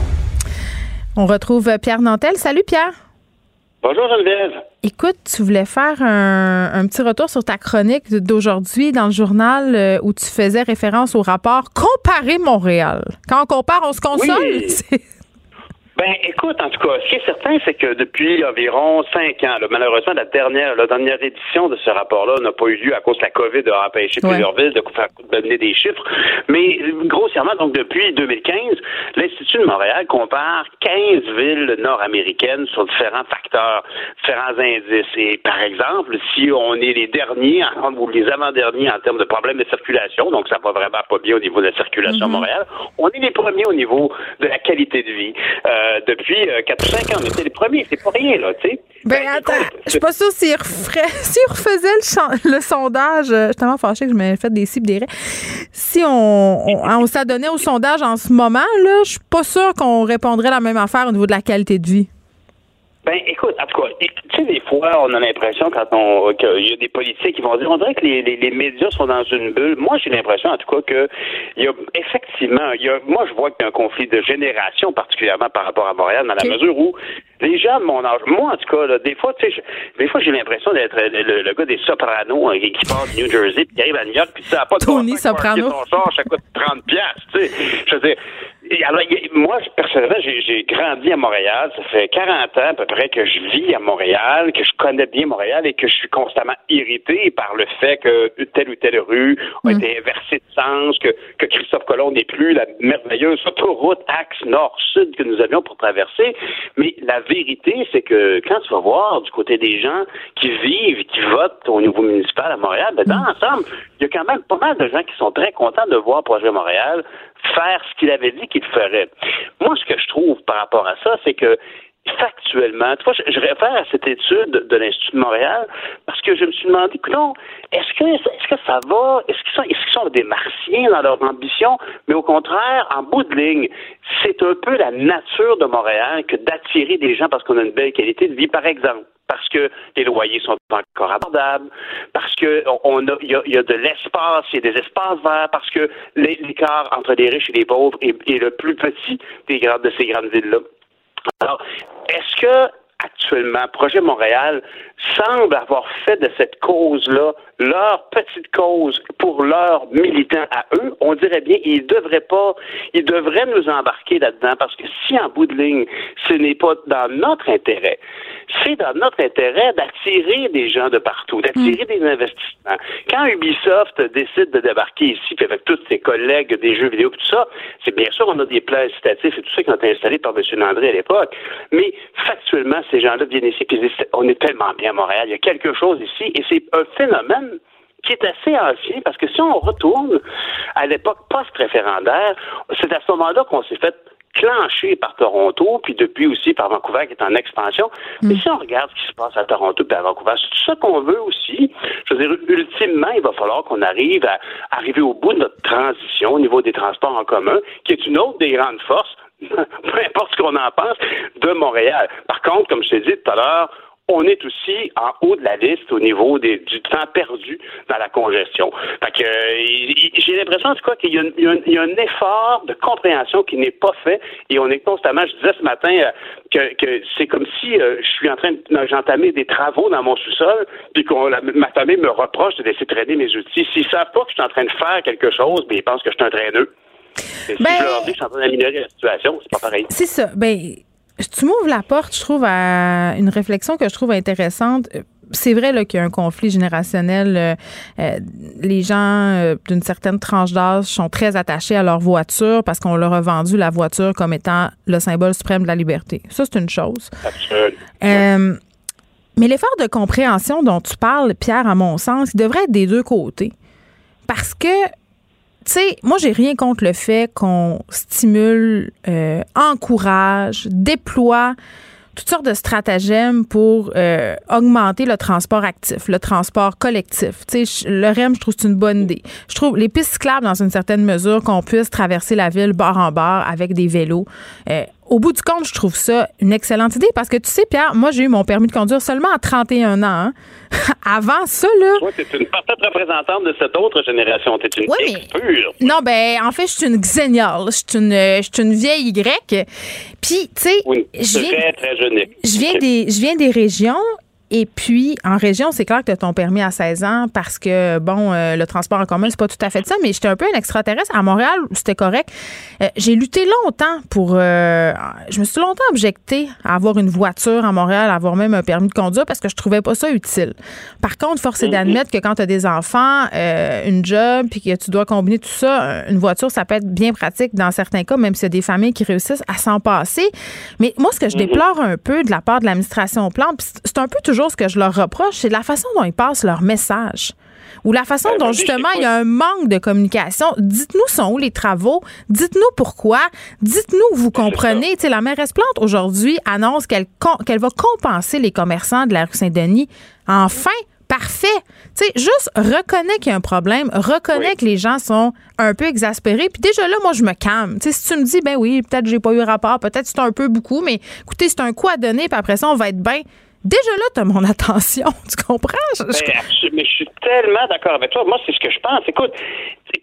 On retrouve Pierre Nantel. Salut Pierre. Bonjour Geneviève. Écoute, tu voulais faire un, petit retour sur ta chronique d'aujourd'hui dans le journal euh, où tu faisais référence au rapport Comparer Montréal. Quand on compare, on se console. Ben, écoute, en tout cas, ce qui est certain, c'est que depuis environ cinq ans, malheureusement, la dernière, la dernière édition de ce rapport-là n'a pas eu lieu à cause de la COVID, a empêché plusieurs villes de faire donner des chiffres. Mais grossièrement, donc depuis 2015, l'Institut de Montréal compare 15 villes nord-américaines sur différents facteurs, différents indices. Et par exemple, si on est les derniers, ou les avant-derniers en termes de problèmes de circulation, donc ça va vraiment pas bien au niveau de la circulation à mm-hmm. Montréal, on est les premiers au niveau de la qualité de vie. Euh, depuis 4 euh, ou 5 ans. Mais c'est les premiers, c'est pas rien, là, tu sais. Ben, ben attends, je suis pas sûre s'il refaisait le, sondage, euh, je suis tellement fâchée que je m'avais fait des cibles des Si on, on, s'adonnait au sondage en ce moment, là, je suis pas sûre qu'on répondrait la même affaire au niveau de la qualité de vie. Ben, écoute, en tout cas, tu sais, des fois, on a l'impression quand on qu'il y a des politiques qui vont dire, on dirait que les, les, médias sont dans une bulle. Moi, j'ai l'impression, en tout cas, que il y a effectivement, il y a, moi, je vois qu'il y a un conflit de génération, particulièrement par rapport à Montréal, dans la mesure où les gens de mon âge, moi, en tout cas, là, des fois, tu sais, des fois, j'ai l'impression d'être le, gars des Sopranos hein, qui part de New Jersey, puis qui arrive à New York, puis ça n'a pas de Tony Soprano. Char, ça coûte 30 piastres, tu sais. Je veux dire, alors, moi, personnellement, j'ai grandi à Montréal. Ça fait 40 ans à peu près que je vis à Montréal, que je connais bien Montréal et que je suis constamment irrité par le fait que telle ou telle rue a mm. été inversée de sens, que, que Christophe Colomb n'est plus la merveilleuse autoroute axe nord-sud que nous avions pour traverser. Mais la vérité, c'est que quand tu vas voir du côté des gens qui vivent et qui votent au niveau municipal à Montréal, ben, dans mm. l'ensemble, il y a quand même pas mal de gens qui sont très contents de voir Projet Montréal faire ce qu'il avait dit qu'il ferait. Moi, ce que je trouve par rapport à ça, c'est que factuellement, tu vois, je, réfère à cette étude de l'Institut de Montréal parce que je me suis demandé, non, est-ce que, est-ce que ça va, est-ce qu'ils sont, est-ce qu'ils sont des martiens dans leur ambition, mais au contraire, en bout de ligne, c'est un peu la nature de Montréal que d'attirer des gens parce qu'on a une belle qualité de vie, par exemple. Parce que les loyers sont encore abordables, parce que on a, y a, de l'espace, il y a des espaces verts, parce que l'écart entre les riches et les pauvres est, le plus petit des grandes, de ces grandes villes-là. Alors, est-ce que actuellement, Projet Montréal semble avoir fait de cette cause-là leur petite cause pour leurs militants à eux, on dirait bien ils devraient pas, ils devraient nous embarquer là-dedans parce que si en bout de ligne, ce n'est pas dans notre intérêt, c'est dans notre intérêt d'attirer des gens de partout, d'attirer des investissements. Quand Ubisoft décide de débarquer ici, puis avec tous ses collègues des jeux vidéo, tout ça, c'est bien sûr on a des plans incitatifs et tout ça qui ont été installés par M. Landry à l'époque, mais factuellement, ces gens-là viennent ici, puis on est tellement bien à Montréal, il y a quelque chose ici, et c'est un phénomène qui est assez ancien, parce que si on retourne à l'époque post-référendaire, c'est à ce moment-là qu'on s'est fait clencher par Toronto, puis depuis aussi par Vancouver qui est en expansion. Mm. Mais si on regarde ce qui se passe à Toronto et à Vancouver, c'est tout ça qu'on veut aussi. Je veux dire, ultimement, il va falloir qu'on arrive à arriver au bout de notre transition au niveau des transports en commun, qui est une autre des grandes forces, peu importe ce qu'on en pense, de Montréal. Par contre, comme je t'ai dit tout à l'heure, on est aussi en haut de la liste au niveau du temps perdu dans la congestion. Fait que euh, j'ai l'impression en tout qu'il y, a un effort de compréhension qui n'est pas fait et on est constamment, je disais ce matin euh, que, c'est comme si euh, je suis en train de j'entamais des travaux dans mon sous-sol puis qu'on ma famille me reproche de laisser traîner mes outils. S'ils savent pas que je suis en train de faire quelque chose, bien, ils pensent que je suis un traîneux. Si ben, je leur dis que je suis en train d'améliorer la situation, c'est pas pareil. C'est ça. Ben tu m'ouvres la porte, je trouve, à une réflexion que je trouve intéressante. C'est vrai qu'il y a un conflit générationnel. Euh, euh, les gens euh, d'une certaine tranche d'âge sont très attachés à leur voiture parce qu'on leur a vendu la voiture comme étant le symbole suprême de la liberté. Ça, c'est une chose. mais l'effort de compréhension dont tu parles, Pierre, à mon sens, il devrait être des deux côtés. Parce que tu sais, moi, j'ai rien contre le fait qu'on stimule, euh, encourage, déploie toutes sortes de stratagèmes pour euh, augmenter le transport actif, le transport collectif. Tu le REM, je trouve c'est une bonne idée. Je trouve les pistes cyclables, dans une certaine mesure, qu'on puisse traverser la ville bord en bord avec des vélos. Euh, au bout du compte, je trouve ça une excellente idée parce que tu sais, Pierre, moi, j'ai eu mon permis de conduire seulement à 31 ans. Hein. Avant ça, là. Toi, tu une parfaite représentante de cette autre génération. Tu es une oui, pure. Non, ben, en fait, je suis une xéniale. Je suis une, je suis une vieille Y. Puis, tu sais. je viens, très, très jeune. Je viens, des, je viens des régions et puis, en région, c'est clair que tu as ton permis à 16 ans parce que, bon, euh, le transport en commun, c'est pas tout à fait ça, mais j'étais un peu un extraterrestre. À Montréal, c'était correct. Euh, j'ai lutté longtemps pour. Euh, je me suis longtemps objecté à avoir une voiture à Montréal, à avoir même un permis de conduire parce que je trouvais pas ça utile. Par contre, force est mhm. d'admettre que quand tu as des enfants, une job, puis que tu dois combiner tout ça, une voiture, ça peut être bien pratique dans certains cas, même s'il y a des familles qui réussissent à s'en passer. Mais moi, ce que je mhm. déplore un peu de la part de l'administration plan, c'est un peu toujours ce que je leur reproche, c'est la façon dont ils passent leur message ou la façon ben, dont justement il y a un manque de communication. Dites-nous sont où les travaux, dites-nous pourquoi, dites-nous vous comprenez. Tu sais, la mairesse Plante aujourd'hui annonce qu'elle qu'elle va compenser les commerçants de la rue Saint-Denis. Enfin, parfait. Tu sais, juste reconnais qu'il y a un problème, reconnais que les gens sont un peu exaspérés, puis déjà là, moi, je me calme. Tu sais, si tu me dis, ben oui, peut-être j'ai pas eu rapport, peut-être c'est un peu beaucoup, mais écoutez, c'est un coup à donner, puis après ça, on va être bien. Déjà là, tu as mon attention. Tu comprends? mais, je suis tellement d'accord avec toi. Moi, c'est ce que je pense. Écoute,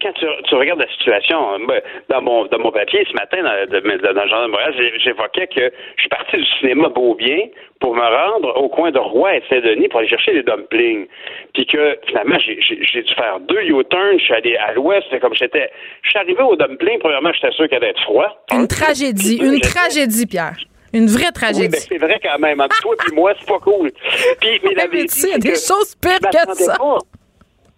quand tu, regardes la situation, euh, dans mon, dans mon papier ce matin, dans le Journal de Montréal, j'évoquais que je suis parti du cinéma Beaubien pour me rendre au coin de Roy et Saint-Denis pour aller chercher des dumplings. Puis que finalement, j'ai dû faire deux U-turns. Je suis allé à l'ouest. C'est comme j'étais. Je suis arrivé au dumpling. Premièrement, j'étais sûr qu'elle allait être froid. Une tragédie. Une tragédie, Pierre. Une vraie tragédie. Oui, ben c'est vrai quand même. Entre toi et moi, c'est pas cool. Puis, mais la il y a des choses pires que ça.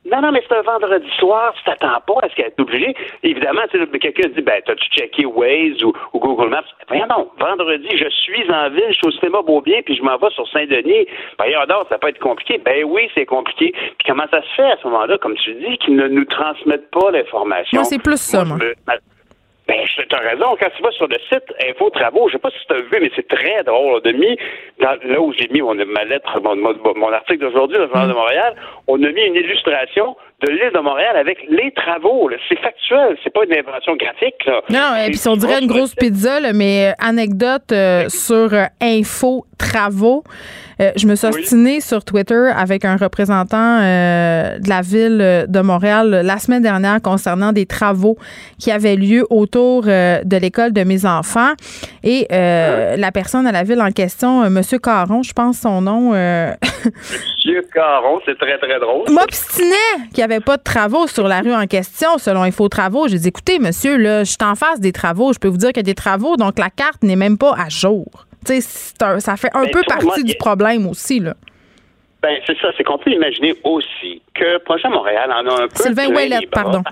Non, non, mais c'est un vendredi soir, tu t'attends pas à ce qu'elle est obligée. Évidemment, quelqu'un dit, ben, t'as-tu checké Waze ou, Google Maps? Ben non, vendredi, je suis en ville, je suis au cinéma Beaubien, puis je m'en vais sur Saint-Denis. Ben, alors, ça peut être compliqué. Ben oui, c'est compliqué. Puis comment ça se fait à ce moment-là, comme tu dis, qu'ils ne nous transmettent pas l'information? Moi, c'est plus ça, moi. Ben, tu as raison. Quand tu vas sur le site Info Travaux, je sais pas si tu as vu, mais c'est très drôle. On a mis, là où j'ai mis mon, ma lettre, mon, mon, article d'aujourd'hui dans le Journal de Montréal, on a mis une illustration de l'île de Montréal avec les travaux. C'est factuel, c'est pas une invention graphique. Là. Non, et puis on dirait une grosse pizza, mais euh, anecdote euh, sur euh, Info Travaux. Euh, je me suis ostinée sur Twitter avec un représentant euh, de la ville de Montréal la semaine dernière concernant des travaux qui avaient lieu autour euh, de l'école de mes enfants. Et la personne à la ville en question, M. Caron, je pense son nom. Monsieur Caron, c'est très, très drôle. M'obstinait qu'il n'y avait pas de travaux sur la rue en question, selon Info Travaux. J'ai dit, écoutez, monsieur, là, je suis en face des travaux. Je peux vous dire qu'il y a des travaux, donc la carte n'est même pas à jour ça fait un ben, peu partie du problème aussi, là. Ben, c'est ça, c'est qu'on peut imaginer aussi que Projet Montréal en a un peu. Sylvain Ouellet, pardon.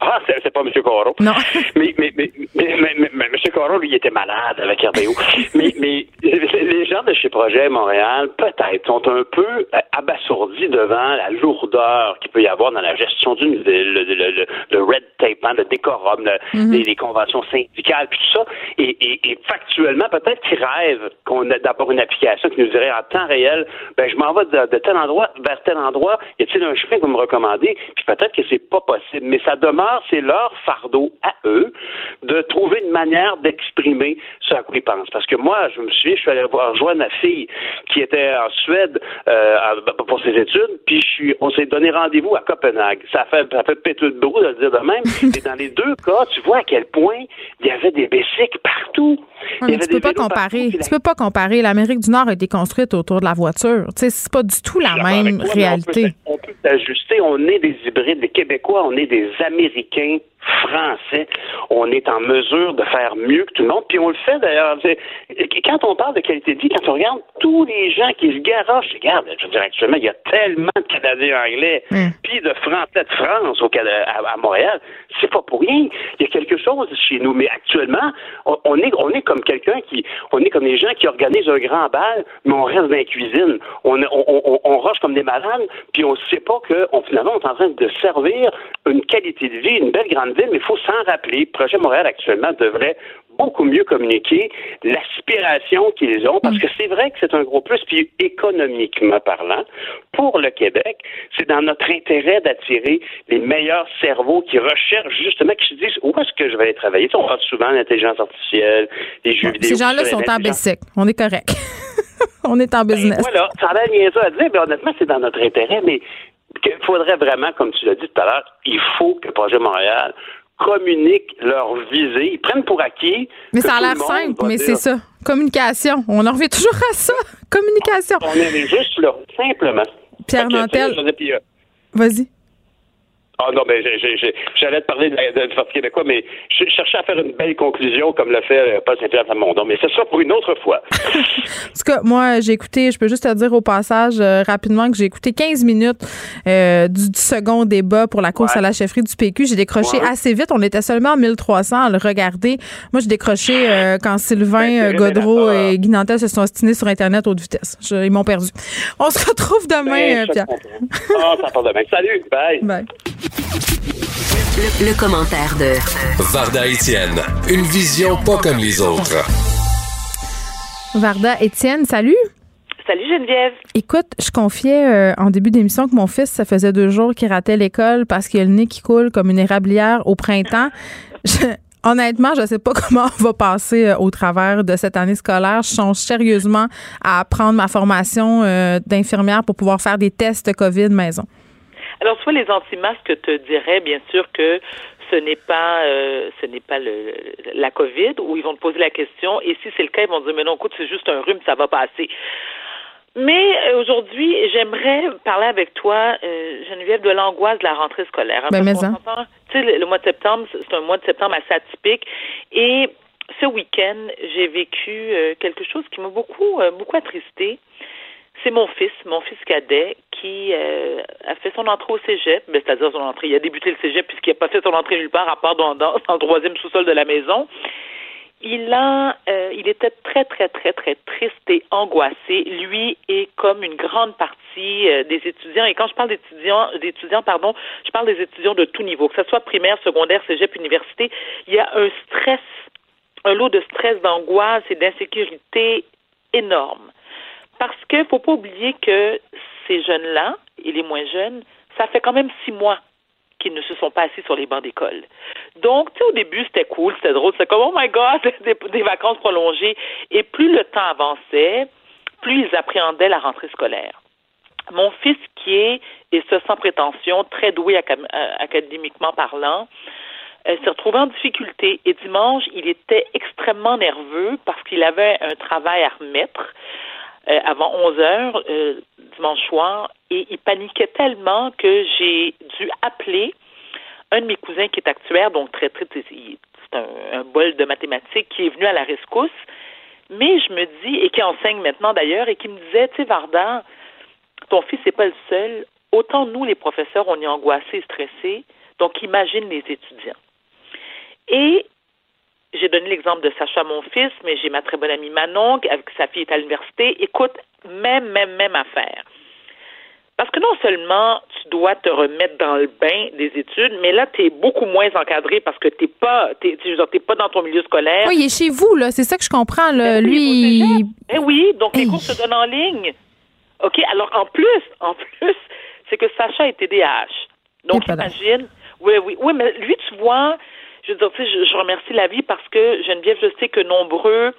Ah, c'est pas M. Coro. Non. mais, mais, mais, mais, mais, M. Coro, lui, il était malade avec RDO. mais, mais gens de chez Projet Montréal, peut-être, sont un peu euh, abasourdis devant la lourdeur qu'il peut y avoir dans la gestion d'une ville, le, red tape, hein, le décorum, mhm. les, conventions syndicales, puis tout ça. Et, et, factuellement, peut-être qu'ils rêvent qu'on ait d'abord une application qui nous dirait en temps réel, ben, je m'en vais de, tel endroit vers tel endroit, y a-t-il un chemin que vous me recommandez? Puis peut-être que c'est pas possible, mais ça demeure c'est leur fardeau à eux de trouver une manière d'exprimer ce à quoi ils pensent. Parce que moi, je me souviens, je suis allé voir rejoindre ma fille qui était en Suède euh, pour ses études, puis je suis, on s'est donné rendez-vous à Copenhague. Ça fait, ça fait péter de brou de le dire de même. Et dans les deux cas, tu vois à quel point il y avait des bicycles partout. tu peux pas comparer. Tu peux pas comparer. L'Amérique du Nord a été construite autour de la voiture. Tu sais, c'est pas du tout la même réalité. On peut s'ajuster. On est des hybrides, des Québécois, on est des Américains américain français, on est en mesure de faire mieux que tout le monde. Puis on le fait d'ailleurs. Quand on parle de qualité de vie, quand on regarde tous les gens qui se garochent, regarde, je veux dire, actuellement, il y a tellement de Canadiens anglais, mm. puis de Français de France au, à, à, Montréal, c'est pas pour rien. Il y a quelque chose chez nous. Mais actuellement, on, est, on est comme quelqu'un qui, on est comme des gens qui organisent un grand bal, mais on reste dans la cuisine. On, on, comme des malades, puis on ne sait pas que, on, finalement, on est en train de servir une qualité de vie, une belle grande mais il faut s'en rappeler. Le projet Montréal actuellement devrait beaucoup mieux communiquer l'aspiration qu'ils ont, parce que c'est vrai que c'est un gros plus, puis économiquement parlant, pour le Québec, c'est dans notre intérêt d'attirer les meilleurs cerveaux qui recherchent justement, qui se disent où est-ce que je vais aller travailler? on parle souvent d'intelligence artificielle, des jeux vidéo. Ces gens-là sont en basic. On est correct. on est en ben, business. voilà, ça a l'air ça à dire, mais honnêtement, c'est dans notre intérêt, mais il faudrait vraiment, comme tu l'as dit tout à l'heure, il faut que le Projet Montréal communiquent leur visée. Ils prennent pour acquis. Mais ça a l'air simple, mais c'est ça. Communication. On en revient toujours à ça. Communication. On est juste là, simplement. Pierre Nantel. Euh, Vas-y. Ah non, mais j'allais te parler de, de, du Parti québécois, mais je cherchais à faire une belle conclusion comme l'a fait euh, Paul Saint-Pierre Plamondon, mais ce sera pour une autre fois. en tout cas, moi, j'ai écouté, je peux juste te dire au passage euh, rapidement que j'ai écouté 15 minutes euh, du, second débat pour la course à la chefferie du PQ. J'ai décroché assez vite. On était seulement en 1300 à le regarder. Moi, j'ai décroché quand Sylvain ben, Godreau et Guy Nantel se sont ostinés sur Internet haute vitesse. ils m'ont perdu. On se retrouve demain, ben, Pierre. Ah, ça part demain. Salut, bye. Bye. Le, commentaire de Varda Étienne, une vision pas comme les autres. Varda Étienne, salut. Salut Geneviève. Écoute, je confiais euh, en début d'émission que mon fils, ça faisait deux jours qu'il ratait l'école parce qu'il a le nez qui coule comme une érablière au printemps. honnêtement, je ne sais pas comment on va passer euh, au travers de cette année scolaire. Je songe sérieusement à prendre ma formation euh, d'infirmière pour pouvoir faire des tests COVID maison. Alors, soit les anti-masques te diraient, bien sûr, que ce n'est pas euh, ce n'est pas le, la COVID, ou ils vont te poser la question, et si c'est le cas, ils vont dire, mais non, écoute, c'est juste un rhume, ça va passer. Mais euh, aujourd'hui, j'aimerais parler avec toi, euh, Geneviève, de l'angoisse de la rentrée scolaire. Hein, ben, mais tu sais, le, mois de septembre, c'est un mois de septembre assez atypique, et ce week-end, j'ai vécu euh, quelque chose qui m'a beaucoup beaucoup attristé c'est mon fils, mon fils cadet, qui euh, a fait son entrée au cégep, ben, c'est-à-dire son entrée. Il a débuté le cégep puisqu'il n'a pas fait son entrée nulle part à part dans, le troisième sous-sol de la maison. Il a, euh, il était très très très très triste et angoissé. Lui est comme une grande partie euh, des étudiants. Et quand je parle d'étudiants, d'étudiants, pardon, je parle des étudiants de tout niveau, que ce soit primaire, secondaire, cégep, université. Il y a un stress, un lot de stress, d'angoisse et d'insécurité énorme. Parce qu'il ne faut pas oublier que ces jeunes-là, et les moins jeunes, ça fait quand même six mois qu'ils ne se sont pas assis sur les bancs d'école. Donc, tu sais, au début, c'était cool, c'était drôle, c'était comme, oh my God, des, des, vacances prolongées. Et plus le temps avançait, plus ils appréhendaient la rentrée scolaire. Mon fils, qui est, et ce sans prétention, très doué euh, académiquement parlant, euh, s'est retrouvé en difficulté. Et dimanche, il était extrêmement nerveux parce qu'il avait un travail à remettre. Euh, avant 11 heures euh, dimanche soir et il paniquait tellement que j'ai dû appeler un de mes cousins qui est actuaire, donc très très c'est un, bol de mathématiques qui est venu à la rescousse. Mais je me dis, et qui enseigne maintenant d'ailleurs, et qui me disait, tu sais, Varda, ton fils n'est pas le seul. Autant nous, les professeurs, on est angoissés, stressés. Donc, imagine les étudiants. Et j'ai donné l'exemple de Sacha, mon fils, mais j'ai ma très bonne amie Manon, avec sa fille est à l'université. Écoute, même, même, même affaire. Parce que non seulement tu dois te remettre dans le bain des études, mais là, tu es beaucoup moins encadré parce que tu n'es pas, t'es, pas dans ton milieu scolaire. Oui, il est chez vous, là. C'est ça que je comprends. Là. Ben Lui. Oui, eh oui, donc les cours se donnent en ligne. OK, alors en plus, en plus, c'est que Sacha est TDAH. Donc, imagine. Oui, oui, oui, mais lui, tu vois, je veux dire, tu sais, je, remercie la vie parce que Geneviève, je sais que nombreux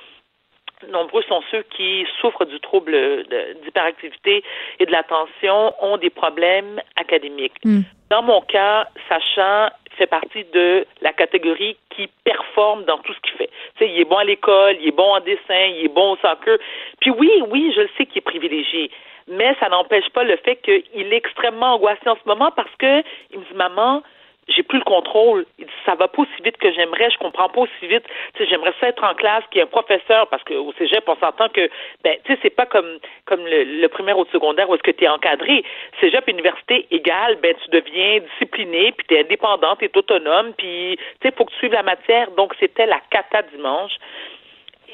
nombreux sont ceux qui souffrent du trouble d'hyperactivité et de l'attention ont des problèmes académiques. Hmm. Dans mon cas, Sacha fait partie de la catégorie qui performe dans tout ce qu'il fait. Tu sais, il est bon à l'école, il est bon en dessin, il est bon au soccer. Puis oui, oui, je le sais qu'il est privilégié. Mais ça n'empêche pas le fait qu'il est extrêmement angoissé en ce moment parce que il me dit, maman, j'ai plus le contrôle. Il dit, ça va pas aussi vite que j'aimerais, je comprends pas aussi vite. Tu sais, j'aimerais ça être en classe, qu'il y ait un professeur, parce qu'au cégep, on s'entend que, ben, tu sais, c'est pas comme, comme le, primaire ou le secondaire où est-ce que tu es encadré. Cégep, université égale, ben, tu deviens discipliné, puis tu es indépendante, tu es autonome, puis, tu sais, faut que tu suives la matière. Donc, c'était la cata dimanche.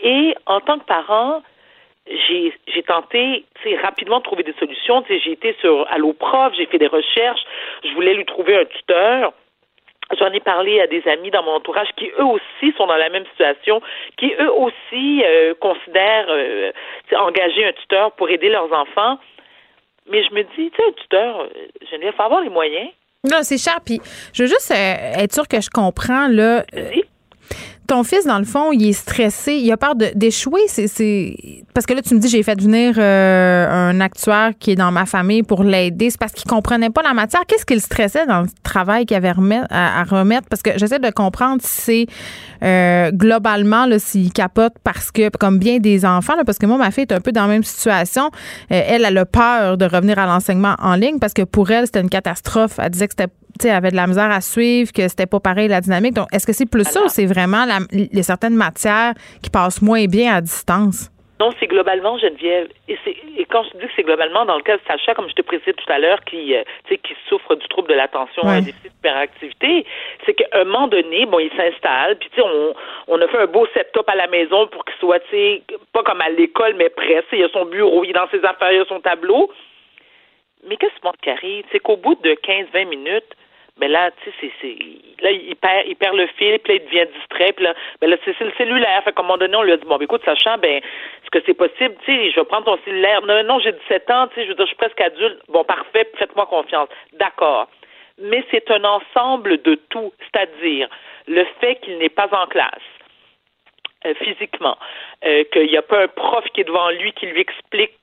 Et en tant que parent, j'ai j'ai tenté rapidement de trouver des solutions. J'ai été sur Allo Prof, j'ai fait des recherches, je voulais lui trouver un tuteur. J'en ai parlé à des amis dans mon entourage qui eux aussi sont dans la même situation, qui eux aussi euh, considèrent euh, engager un tuteur pour aider leurs enfants. Mais je me dis, tu sais, un tuteur, je il faut avoir les moyens. Non, c'est cher. Puis, je veux juste euh, être sûr que je comprends, là ton fils, dans le fond, il est stressé, il a peur d'échouer. C'est, Parce que là, tu me dis, j'ai fait venir euh, un actuaire qui est dans ma famille pour l'aider. C'est parce qu'il comprenait pas la matière. Qu'est-ce qu'il stressait dans le travail qu'il avait à, remettre? Parce que j'essaie de comprendre si c'est euh, globalement, s'il capote parce que, comme bien des enfants, parce que moi, ma fille est un peu dans la même situation. Euh, elle, elle a peur de revenir à l'enseignement en ligne parce que pour elle, c'était une catastrophe. Elle disait que c'était avait de la misère à suivre, que c'était pas pareil la dynamique. Donc, est-ce que c'est plus ça ou c'est vraiment les certaines matières qui passent moins bien à distance? Non, c'est globalement, Geneviève. Et, et quand je dis que c'est globalement, dans le cas de Sacha, comme je te précisais tout à l'heure, qui, euh, qui souffre du trouble de l'attention, ouais. un déficit d'hyperactivité, c'est qu'à un moment donné, bon, il s'installe, puis tu sais, on, on a fait un beau setup à la maison pour qu'il soit, tu sais, pas comme à l'école, mais presque. Il a son bureau, il est dans ses affaires, il a son tableau. Mais qu'est-ce qui arrive? C'est qu'au bout de 15-20 minutes, mais là, tu sais, c'est, là, il perd, il perd le fil, puis là, il devient distrait, puis là, ben là, c'est, le cellulaire. Fait qu'à un moment donné, on lui a dit, bon, ben, écoute, sachant, ben, est-ce que c'est possible, tu sais, je vais prendre ton cellulaire. Non, non, j'ai 17 ans, tu sais, je veux dire, je suis presque adulte. Bon, parfait, faites-moi confiance. D'accord. Mais c'est un ensemble de tout, c'est-à-dire le fait qu'il n'est pas en classe, euh, physiquement, euh, qu'il n'y a pas un prof qui est devant lui qui lui explique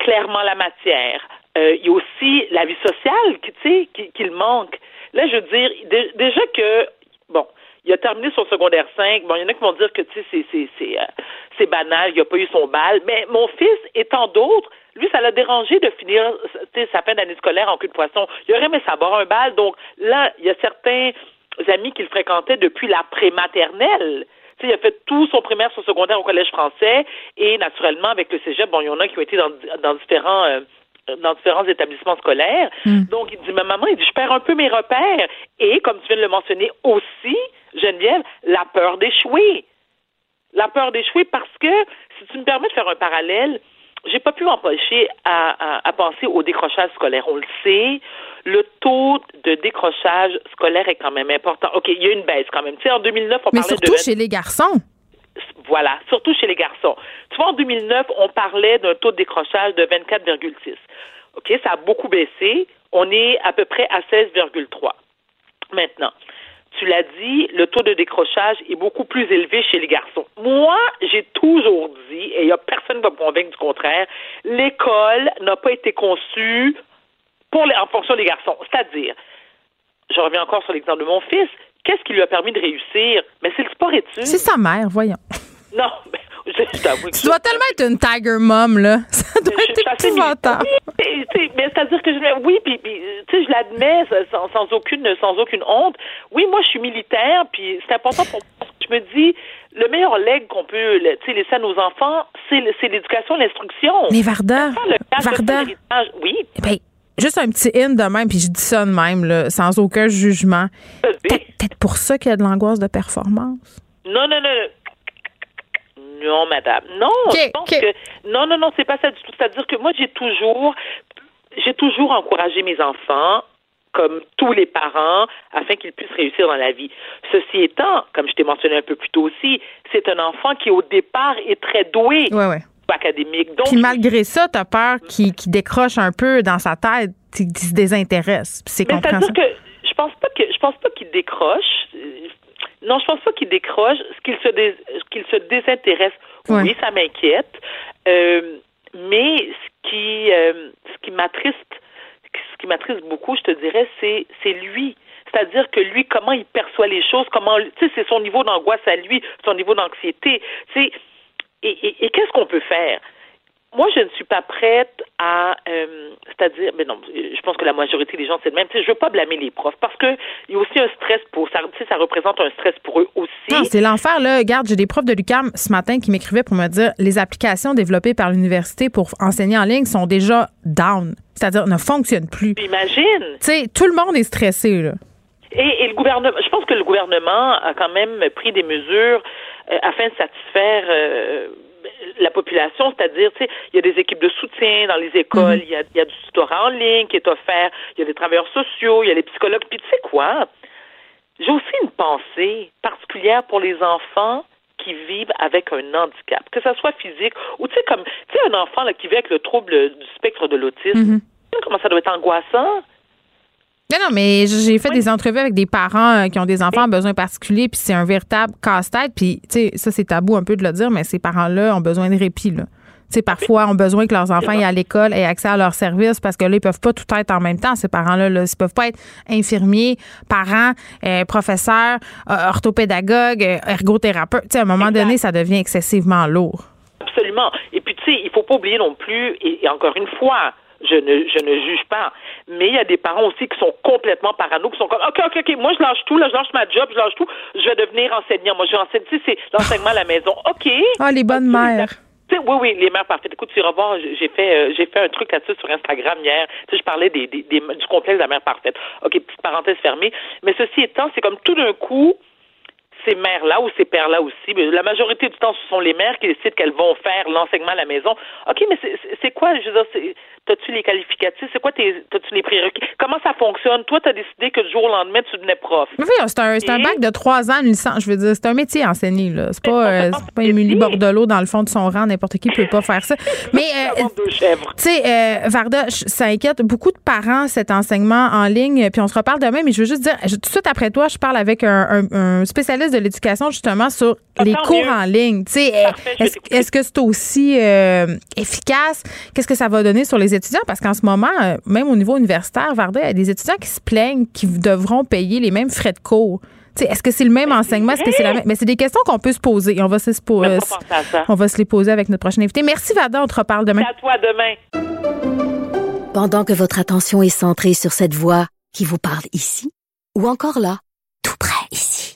clairement la matière, il y a aussi la vie sociale tu sais, qu'il manque. Là, je veux dire, déjà que, bon, il a terminé son secondaire 5. Bon, il y en a qui vont dire que, tu sais, c'est, c'est, euh, c'est, banal, il n'a pas eu son bal. Mais mon fils et tant d'autres, lui, ça l'a dérangé de finir sa fin d'année scolaire en cul de poisson. Il aurait aimé savoir un bal. Donc, là, il y a certains amis qu'il fréquentait depuis la prématernelle. sais, il a fait tout son primaire, son secondaire au collège français et naturellement avec le cégep, bon, il y en a qui ont été dans, dans différents euh, dans différents établissements scolaires. Hmm. Donc, il dit, ma maman, il dit, je perds un peu mes repères. Et, comme tu viens de le mentionner aussi, Geneviève, la peur d'échouer. La peur d'échouer parce que, si tu me permets de faire un parallèle, j'ai pas pu m'empêcher à, à, penser au décrochage scolaire. On le sait, le taux de décrochage scolaire est quand même important. OK, il y a une baisse quand même. Tu sais, en 2009, on Mais parlait surtout chez les garçons. Voilà, surtout chez les garçons. Tu vois, en 2009, on parlait d'un taux de décrochage de 24,6. OK, ça a beaucoup baissé. On est à peu près à 16,3. Maintenant, tu l'as dit, le taux de décrochage est beaucoup plus élevé chez les garçons. Moi, j'ai toujours dit, et il a personne qui va me convaincre du contraire, l'école n'a pas été conçue pour les, en fonction des garçons. C'est-à-dire, je reviens encore sur l'exemple de mon fils, qu'est-ce qui lui a permis de réussir? Mais c'est le sport études. C'est sa mère, voyons. Non, mais je, t'avoue Tu dois tellement être une tiger mom, là. Ça doit être épouvantable. Oui, mais c'est-à-dire que je, oui, puis, tu sais, je l'admets sans, sans, aucune, sans aucune honte. Oui, moi, je suis militaire, puis c'est important pour moi. Je me dis, le meilleur leg qu'on peut laisser à nos enfants, c'est l'éducation, l'instruction. Mais Varda, Varda, oui. Eh ben, juste un petit in de même, puis je dis ça de même, là, sans aucun jugement. Peut-être pour ça qu'il y a de l'angoisse de performance. Non, non, non. Non, madame. Non, je pense que non, non, non, c'est pas ça du tout. C'est-à-dire que moi, j'ai toujours, j'ai toujours encouragé mes enfants comme tous les parents, afin qu'ils puissent réussir dans la vie. Ceci étant, comme je t'ai mentionné un peu plus tôt aussi, c'est un enfant qui, au départ, est très doué. Ouais, ouais. Académique. Donc, Puis malgré ça, tu as peur qu'il décroche un peu dans sa tête, qu'il se désintéresse. C'est compréhensible. que je pense pas que je pense pas qu'il décroche. Non, je pense pas qu'il décroche. Ce qu'il se qu'il se désintéresse, oui, ça m'inquiète. Euh, mais ce qui euh, ce qui m'attriste ce qui m'attriste beaucoup, je te dirais, c'est c'est lui. C'est-à-dire que lui, comment il perçoit les choses, comment, tu sais, c'est son niveau d'angoisse à lui, son niveau d'anxiété. Tu et, et, et qu'est-ce qu'on peut faire? moi, je ne suis pas prête à, euh, c'est-à-dire, mais non, je pense que la majorité des gens c'est le même. Tu sais, je veux pas blâmer les profs parce que il y a aussi un stress pour ça. Tu sais, ça représente un stress pour eux aussi. Non, c'est l'enfer là. Regarde, j'ai des profs de l'UCAM ce matin qui m'écrivaient pour me dire les applications développées par l'université pour enseigner en ligne sont déjà down, c'est-à-dire ne fonctionnent plus. Imagine. Tu sais, tout le monde est stressé là. Et, et, le gouvernement, je pense que le gouvernement a quand même pris des mesures afin de satisfaire. Euh, la population, c'est-à-dire, tu sais, il y a des équipes de soutien dans les écoles, mhm. il y, a, du tutorat en ligne qui est offert, il y a des travailleurs sociaux, il y a les psychologues, puis tu sais quoi? j'ai aussi une pensée particulière pour les enfants qui vivent avec un handicap, que ce soit physique ou tu sais comme tu sais un enfant là, qui vit avec le trouble du spectre de l'autisme. Mhm. Comment ça doit être angoissant? Non, non, mais j'ai fait des entrevues avec des parents euh, qui ont des enfants à besoins particuliers, puis c'est un véritable casse-tête. Puis, tu sais, ça, c'est tabou un peu de le dire, mais ces parents-là ont besoin de répit, là. Tu sais, parfois, ont besoin que leurs enfants aient à l'école aient accès à leurs services parce que là, ils peuvent pas tout être en même temps, ces parents-là. Là. Ils peuvent pas être infirmiers, parents, euh, professeurs, euh, orthopédagogues, ergothérapeutes. Tu sais, à un moment donné, ça devient excessivement lourd. Absolument. Et puis, tu sais, il faut pas oublier non plus, et encore une fois, je ne, je ne juge pas. Mais il y a des parents aussi qui sont complètement parano, qui sont comme, OK, OK, OK, moi, je lâche tout, là, je lâche ma job, je lâche tout, je vais devenir enseignant. Moi, je vais enseigner, tu sais, c'est l'enseignement à la maison. OK. Ah, les bonnes mères. oui, oui, les mères parfaites. Écoute, tu vas voir, j'ai fait, euh, j'ai fait un truc là-dessus sur Instagram hier. Tu sais, je parlais des, des, des, du complexe de la mère parfaite. OK, petite parenthèse fermée. Mais ceci étant, c'est comme tout d'un coup, ces mères-là ou ces pères-là aussi, mais la majorité du temps, ce sont les mères qui décident qu'elles vont faire l'enseignement à la maison. OK, mais c'est quoi, je veux dire, T'as-tu les qualificatifs? C'est quoi tes, t'as-tu les prérequis? Comment ça fonctionne? Toi, t'as décidé que du jour au lendemain, tu devenais prof. Oui, c'est un, c'est un bac de trois ans, une licence. Je veux dire, c'est un métier enseigné, là. C'est pas, euh, pas Émilie Bordelot dans le fond de son rang. N'importe qui peut pas faire ça. Mais, euh, tu sais, euh, Varda, ça inquiète beaucoup de parents, cet enseignement en ligne. Puis on se reparle demain, mais je veux juste dire, tout de suite après toi, je parle avec un, un, spécialiste de l'éducation, justement, sur les cours en ligne. Tu sais, est-ce, que c'est aussi euh, efficace? Qu'est-ce que ça va donner sur les étudiants? Parce qu'en ce moment, euh, même au niveau universitaire, Varda, il y a des étudiants qui se plaignent qui devront payer les mêmes frais de cours. Est-ce que c'est le même enseignement? Est-ce que c'est la même? Mais c'est des questions qu'on peut se poser. on va se, euh, on va se les poser avec notre prochain invité. Merci, Varda. On te reparle demain. à toi demain. Pendant que votre attention est centrée sur cette voix qui vous parle ici, ou encore là, tout près ici,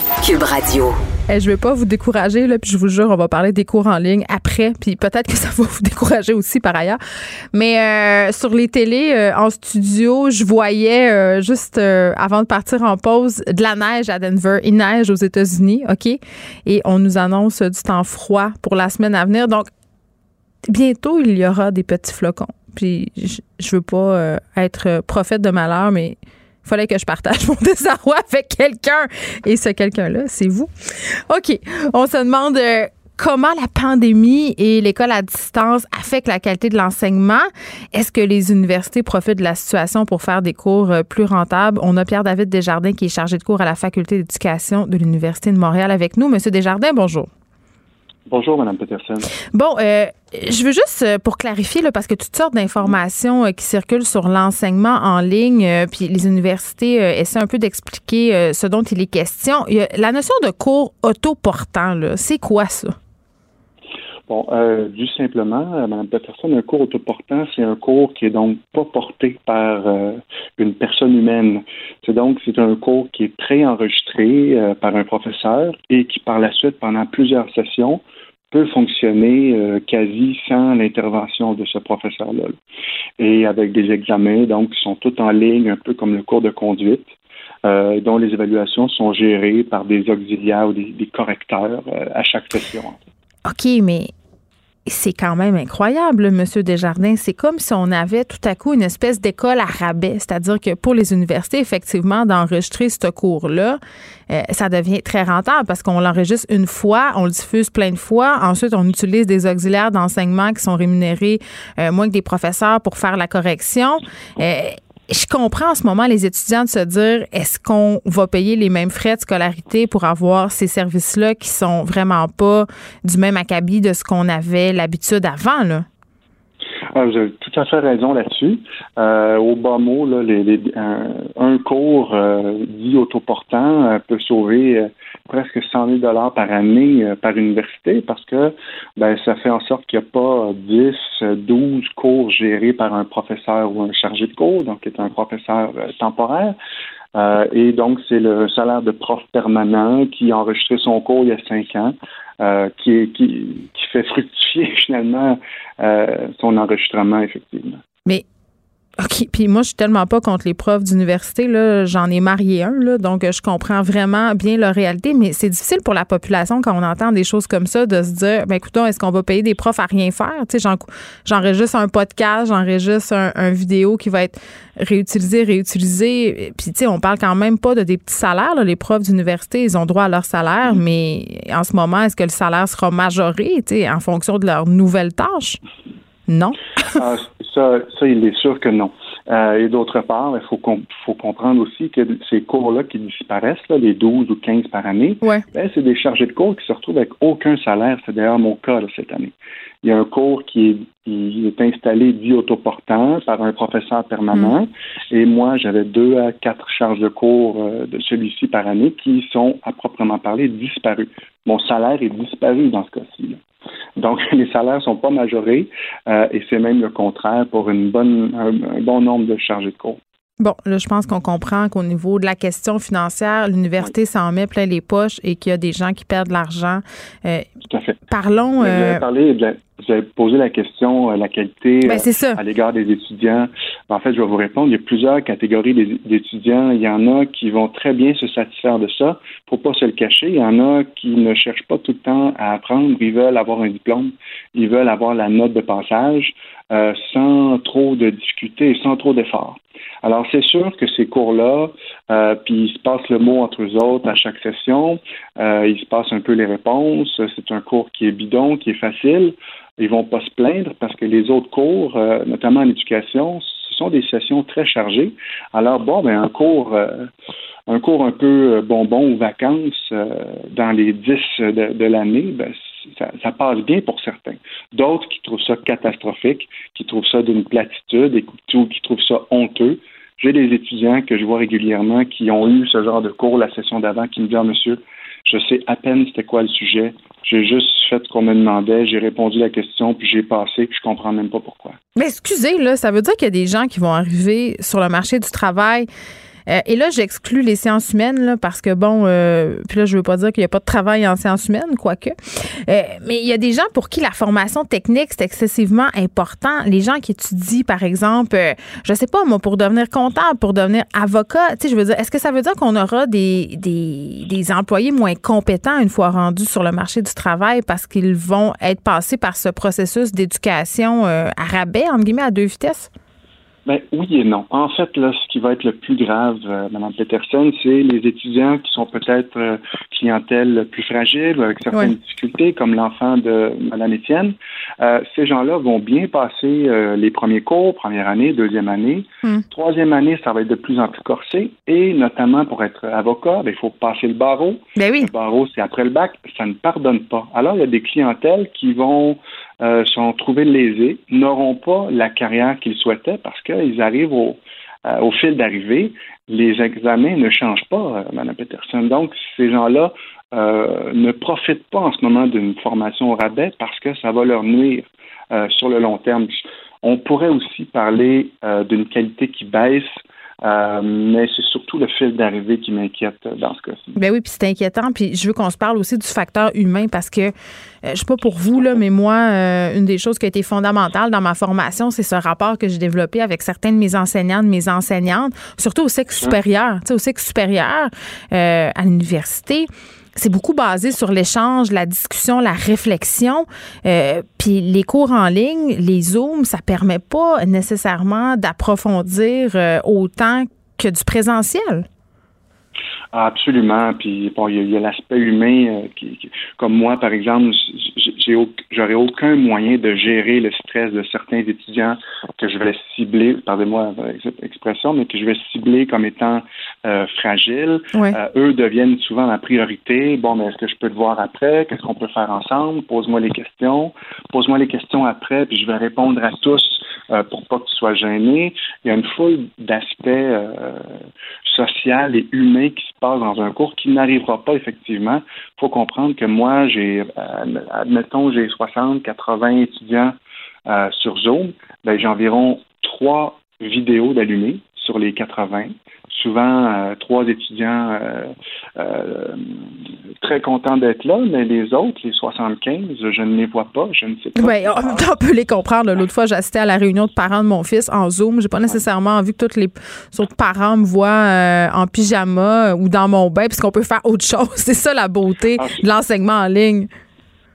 Cube Radio. Je je vais pas vous décourager, là, puis je vous jure, on va parler des cours en ligne après, puis peut-être que ça va vous décourager aussi par ailleurs. Mais euh, sur les télés, euh, en studio, je voyais euh, juste avant de partir en pause de la neige à Denver. Il neige aux États-Unis, OK? Et on nous annonce du temps froid pour la semaine à venir. Donc, bientôt, il y aura des petits flocons. Puis, je, je veux pas être prophète de malheur, mais fallait que je partage mon désarroi avec quelqu'un. Et ce quelqu'un-là, c'est vous. OK. On se demande euh, comment la pandémie et l'école à distance affectent la qualité de l'enseignement? Est-ce que les universités profitent de la situation pour faire des cours euh, plus rentables? On a Pierre-David Desjardins qui est chargé de cours à la faculté d'éducation de l'Université de Montréal avec nous. Monsieur Desjardins, bonjour. Bonjour, Mme Peterson. Bon, euh, je veux juste, euh, pour clarifier, là, parce que toutes sortes d'informations euh, qui circulent sur l'enseignement en ligne, puis les universités essaient un peu d'expliquer ce dont il est question. la notion de cours autoportant, c'est quoi ça? Bon, euh, simplement, euh, Mme Peterson, un cours autoportant, c'est un cours qui est donc pas porté par euh, une personne humaine. C'est donc c'est un cours qui est préenregistré euh, par un professeur et qui par la suite, pendant plusieurs sessions, peut fonctionner quasi sans l'intervention de ce professeur-là. Et avec des examens, donc, qui sont tous en ligne, un peu comme le cours de conduite. dont les évaluations sont gérées par des auxiliaires ou des correcteurs à chaque session. OK, mais c'est quand même incroyable, Monsieur Desjardins. C'est comme si on avait tout à coup une espèce d'école à rabais. C'est-à-dire que pour les universités, effectivement, d'enregistrer ce cours-là, euh, ça devient très rentable parce qu'on l'enregistre une fois, on le diffuse plein de fois. Ensuite, on utilise des auxiliaires d'enseignement qui sont rémunérés euh, moins que des professeurs pour faire la correction. Euh, je comprends en ce moment les étudiants de se dire est-ce qu'on va payer les mêmes frais de scolarité pour avoir ces services-là qui sont vraiment pas du même acabit de ce qu'on avait l'habitude avant, là? Ah, vous avez tout à fait raison là-dessus. Euh, au bas mot, là, les, un cours euh, dit autoportant euh, peut sauver presque 100 000 dollars par année par université parce que ben, ça fait en sorte qu'il n'y a pas 10, 12 cours gérés par un professeur ou un chargé de cours, donc qui est un professeur temporaire. Euh, et donc, c'est le salaire de prof permanent qui a enregistré son cours il y a cinq ans, euh, qui, fait fructifier finalement euh, son enregistrement, effectivement. OK. Puis moi, je suis tellement pas contre les profs d'université. Là. J'en ai marié un, là, donc je comprends vraiment bien leur réalité, mais c'est difficile pour la population quand on entend des choses comme ça de se dire ben écoutons, est-ce qu'on va payer des profs à rien faire? Tu sais, j'enregistre un podcast, j'enregistre un, un, vidéo qui va être réutilisé, réutilisé. Puis tu sais, on parle quand même pas de des petits salaires. Là. Les profs d'université, ils ont droit à leur salaire, mais en ce moment, est-ce que le salaire sera majoré tu sais, en fonction de leurs nouvelles tâches? Non? ah, ça, ça, il est sûr que non. Euh, et d'autre part, il faut, faut comprendre aussi que ces cours-là qui disparaissent, là, les 12 ou 15 par année, ben, c'est des chargés de cours qui se retrouvent avec aucun salaire. C'est d'ailleurs mon cas cette année. Il y a un cours qui est, qui est installé dit autoportant par un professeur permanent. Mm. Et moi, j'avais deux à quatre charges de cours euh, de celui-ci par année qui sont, à proprement parler, disparus. Mon salaire est disparu dans ce cas-ci. Donc, les salaires sont pas majorés euh, et c'est même le contraire pour une bonne, un, bon nombre de chargés de cours. Bon, là, je pense qu'on comprend qu'au niveau de la question financière, l'université s'en met plein les poches et qu'il y a des gens qui perdent de l'argent. Euh, Tout à fait. Parlons. Euh, de vous avez posé la question, euh, la qualité ben, euh, à l'égard des étudiants. En fait, je vais vous répondre. Il y a plusieurs catégories d'étudiants. Il y en a qui vont très bien se satisfaire de ça. Faut pas se le cacher. Il y en a qui ne cherchent pas tout le temps à apprendre. Ils veulent avoir un diplôme. Ils veulent avoir la note de passage euh, sans trop de difficultés sans trop d'efforts. Alors, c'est sûr que ces cours-là, euh, puis il se passe le mot entre eux autres à chaque session, euh, il se passe un peu les réponses. C'est un cours qui est bidon, qui est facile. Ils vont pas se plaindre parce que les autres cours, notamment en éducation, ce sont des sessions très chargées. Alors bon, ben un cours, un cours un peu bonbon ou vacances dans les dix de, l'année, ben, ça, passe bien pour certains. D'autres qui trouvent ça catastrophique, qui trouvent ça d'une platitude et qui trouvent ça honteux. J'ai des étudiants que je vois régulièrement qui ont eu ce genre de cours la session d'avant qui me disent ah, monsieur, je sais à peine c'était quoi le sujet. J'ai juste fait ce qu'on me demandait, j'ai répondu à la question, puis j'ai passé, puis je comprends même pas pourquoi. Mais excusez, là, ça veut dire qu'il y a des gens qui vont arriver sur le marché du travail euh, et là, j'exclus les sciences humaines là, parce que, bon, euh, puis là, je veux pas dire qu'il n'y a pas de travail en sciences humaines, quoique. Euh, mais il y a des gens pour qui la formation technique, c'est excessivement important. Les gens qui étudient, par exemple, je sais pas, moi, pour devenir comptable, pour devenir avocat, tu sais, je veux dire, est-ce que ça veut dire qu'on aura des, des, des employés moins compétents une fois rendus sur le marché du travail parce qu'ils vont être passés par ce processus d'éducation à rabais, entre guillemets, à deux vitesses? Ben, oui et non. En fait, là, ce qui va être le plus grave, euh, Mme Peterson, c'est les étudiants qui sont peut-être euh, clientèle plus fragile, avec certaines difficultés, comme l'enfant de Mme Étienne. Euh, ces gens-là vont bien passer euh, les premiers cours, première année, deuxième année. Hmm. Troisième année, ça va être de plus en plus corsé. Et notamment pour être avocat, ben, il faut passer le barreau. Ben oui. Le barreau, c'est après le bac. Ça ne pardonne pas. Alors, il y a des clientèles qui vont euh, sont trouvés lésés, n'auront pas la carrière qu'ils souhaitaient parce qu'ils arrivent au, euh, fil d'arrivée. Les examens ne changent pas, euh, Mme Peterson. Donc, ces gens-là ne profitent pas en ce moment d'une formation au rabais parce que ça va leur nuire sur le long terme. On pourrait aussi parler d'une qualité qui baisse euh, mais c'est surtout le fil d'arrivée qui m'inquiète dans ce cas-ci. Ben oui, puis c'est inquiétant. Puis je veux qu'on se parle aussi du facteur humain parce que, euh, je sais pas pour vous, là, mais moi, euh, une des choses qui a été fondamentale dans ma formation, c'est ce rapport que j'ai développé avec certains de mes enseignants, de mes enseignantes, surtout au sexe supérieur. Tu sais, au sexe supérieur, à l'université c'est beaucoup basé sur l'échange, la discussion, la réflexion. Euh, puis les cours en ligne, les Zooms, ça permet pas nécessairement d'approfondir euh, autant que du présentiel. Absolument. Puis bon, il y a, l'aspect humain euh, qui, comme moi, par exemple, j'ai j'aurais aucun moyen de gérer le stress de certains étudiants que je vais cibler, pardonnez-moi cette expression, mais que je vais cibler comme étant euh, fragiles. Euh, eux deviennent souvent la priorité. Bon, mais est-ce que je peux te voir après? Qu'est-ce qu'on peut faire ensemble? Pose-moi les questions. Pose-moi les questions après, puis je vais répondre à tous euh, pour pas que tu sois gêné. Il y a une foule d'aspects euh, social et humain qui se passe dans un cours qui n'arrivera pas effectivement. Il faut comprendre que moi, j'ai, euh, admettons, j'ai 60, 80 étudiants euh, sur Zoom, ben, j'ai environ trois vidéos d'allumées sur les 80 souvent trois étudiants très contents d'être là, mais les autres, les 75, je ne les vois pas, je ne sais pas. Oui, on, peut les comprendre. L'autre fois, j'assistais à la réunion de parents de mon fils en Zoom. J'ai pas nécessairement envie que tous les autres parents me voient en pyjama ou dans mon bain, puisqu'on peut faire autre chose. C'est ça la beauté ah, de l'enseignement en ligne.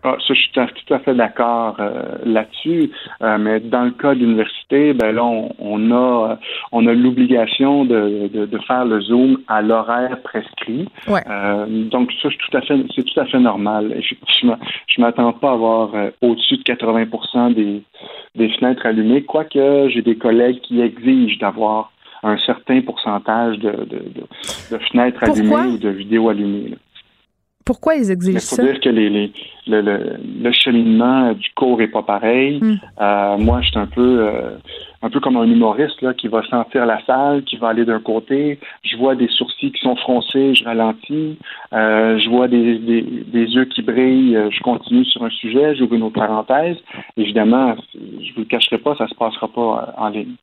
Ah, ça, je suis tout à fait d'accord euh, là-dessus. Euh, mais dans le cas de l'université, ben là, on, a on a l'obligation de, de, faire le zoom à l'horaire prescrit. Euh, donc ça, c'est tout à fait c'est tout à fait normal. Effectivement, je m'attends pas à avoir au-dessus de 80 des, des fenêtres allumées, quoique j'ai des collègues qui exigent d'avoir un certain pourcentage de, de, de, fenêtres allumées ou de vidéos allumées. Pourquoi ils exigent ça? Il faut dire que les, le, le, cheminement du cours est pas pareil. Hmm. Euh, moi, je suis un peu euh, un peu comme un humoriste là, qui va sentir la salle, qui va aller d'un côté. Je vois des sourcils qui sont froncés, je ralentis. Euh, je vois des, des, des, yeux qui brillent, je continue sur un sujet, j'ouvre une autre parenthèse. Évidemment, je vous le cacherai pas, ça se passera pas en ligne.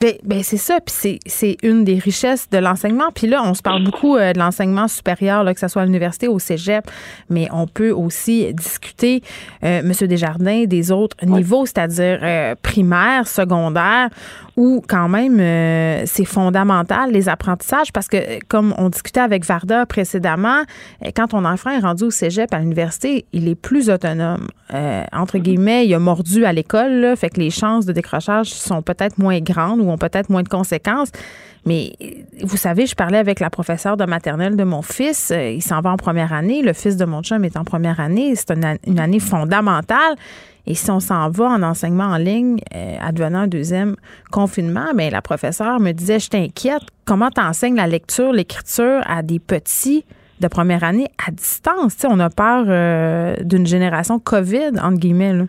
Ben, ben, c'est ça, puis c'est une des richesses de l'enseignement. Puis là, on se parle beaucoup euh, de l'enseignement supérieur, là, que ce soit à l'université ou au cégep, mais on peut aussi discuter, euh, Monsieur Desjardins, des autres niveaux, c'est-à-dire euh, primaire, secondaire, où quand même euh, c'est fondamental les apprentissages parce que comme on discutait avec Varda précédemment, quand ton enfant est rendu au cégep à l'université, il est plus autonome. entre guillemets, il a mordu à l'école, fait que les chances de décrochage sont peut-être moins grandes ou ont peut-être moins de conséquences. Mais vous savez, je parlais avec la professeure de maternelle de mon fils. Euh, il s'en va en première année. Le fils de mon chum est en première année. C'est une, année fondamentale. Et si on s'en va en enseignement en ligne, euh, advenant un deuxième confinement, mais ben, la professeure me disait, je t'inquiète, comment tu enseignes la lecture, l'écriture à des petits de première année à distance? on a peur euh, d'une génération COVID, entre guillemets.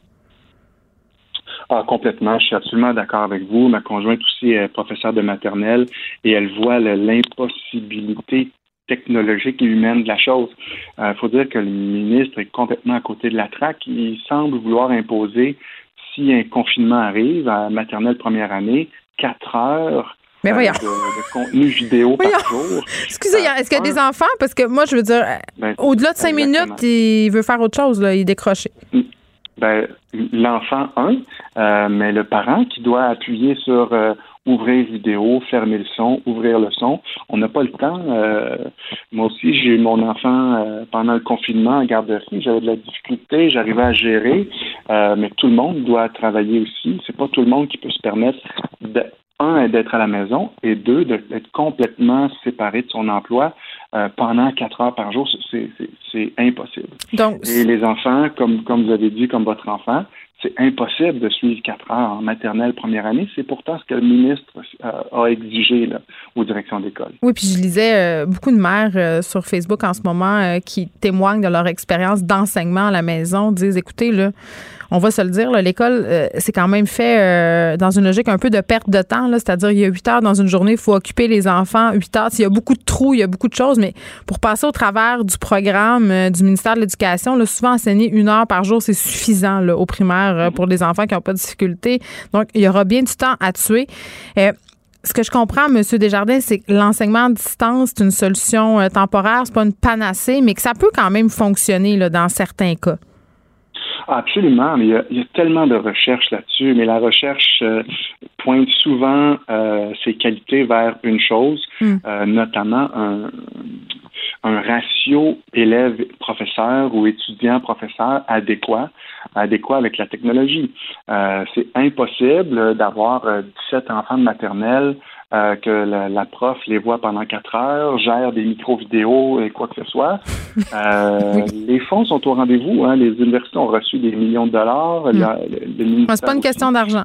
Ah, complètement. Je suis absolument d'accord avec vous. Ma conjointe aussi est professeure de maternelle et elle voit l'impossibilité technologique et humaine de la chose. Il euh, faut dire que le ministre est complètement à côté de la traque. Il semble vouloir imposer, si un confinement arrive à maternelle première année, quatre heures mais euh, de, contenu vidéo par jour. Excusez, euh, est-ce qu'il y a des enfants? Parce que moi, je veux dire, ben, au-delà de cinq minutes, il veut faire autre chose, là, il est décroché. Mm. Ben, l'enfant, un, euh, mais le parent qui doit appuyer sur euh, ouvrir vidéo, fermer le son, ouvrir le son. On n'a pas le temps. Euh, moi aussi, j'ai eu mon enfant pendant le confinement en garderie. J'avais de la difficulté, j'arrivais à gérer, mais tout le monde doit travailler aussi. C'est pas tout le monde qui peut se permettre de, un, d'être à la maison et deux, d'être complètement séparé de son emploi euh, pendant quatre heures par jour, c'est impossible. Donc, Et les enfants, comme, comme vous avez dit, comme votre enfant, c'est impossible de suivre quatre heures en maternelle première année. C'est pourtant ce que le ministre euh, a exigé là, aux directions d'école. Oui, puis je lisais euh, beaucoup de mères sur Facebook en ce moment qui témoignent de leur expérience d'enseignement à la maison, disent écoutez, là, on va se le dire, l'école, euh, c'est quand même fait euh, dans une logique un peu de perte de temps. C'est-à-dire, il y a huit heures dans une journée, il faut occuper les enfants. Huit heures, il y a beaucoup de trous, il y a beaucoup de choses, mais pour passer au travers du programme euh, du ministère de l'Éducation, souvent enseigner une heure par jour, c'est suffisant là, au primaire pour les enfants qui n'ont pas de difficultés. Donc, il y aura bien du temps à tuer ce que je comprends, M. Desjardins, c'est que l'enseignement à distance, c'est une solution temporaire, c'est pas une panacée, mais que ça peut quand même fonctionner là, dans certains cas. Absolument, mais il y, a, tellement de recherches là-dessus, mais la recherche euh, pointe souvent euh, ses qualités vers une chose, hmm. euh, notamment un, un ratio élève-professeur ou étudiant-professeur adéquat, adéquat avec la technologie. c'est impossible d'avoir 17 enfants de maternelle euh, que la, prof les voit pendant quatre heures, gère des micro-vidéos et quoi que ce soit. Euh, les fonds sont au rendez-vous. Hein. Les universités ont reçu des millions de dollars. Mm. C'est pas une question d'argent.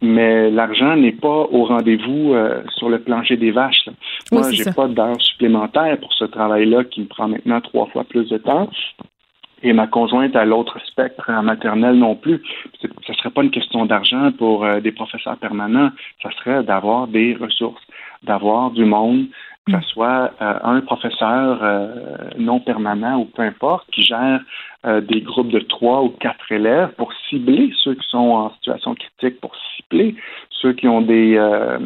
Mais l'argent n'est pas au rendez-vous euh, sur le plancher des vaches. Moi, j'ai pas d'heures supplémentaires pour ce travail-là qui me prend maintenant trois fois plus de temps et ma conjointe à l'autre spectre en maternelle non plus. Ce ne serait pas une question d'argent pour euh, des professeurs permanents, ça serait d'avoir des ressources, d'avoir du monde, que ce mm. soit euh, un professeur euh, non permanent ou peu importe, qui gère des groupes de trois ou quatre élèves pour cibler ceux qui sont en situation critique, pour cibler ceux qui ont des, euh,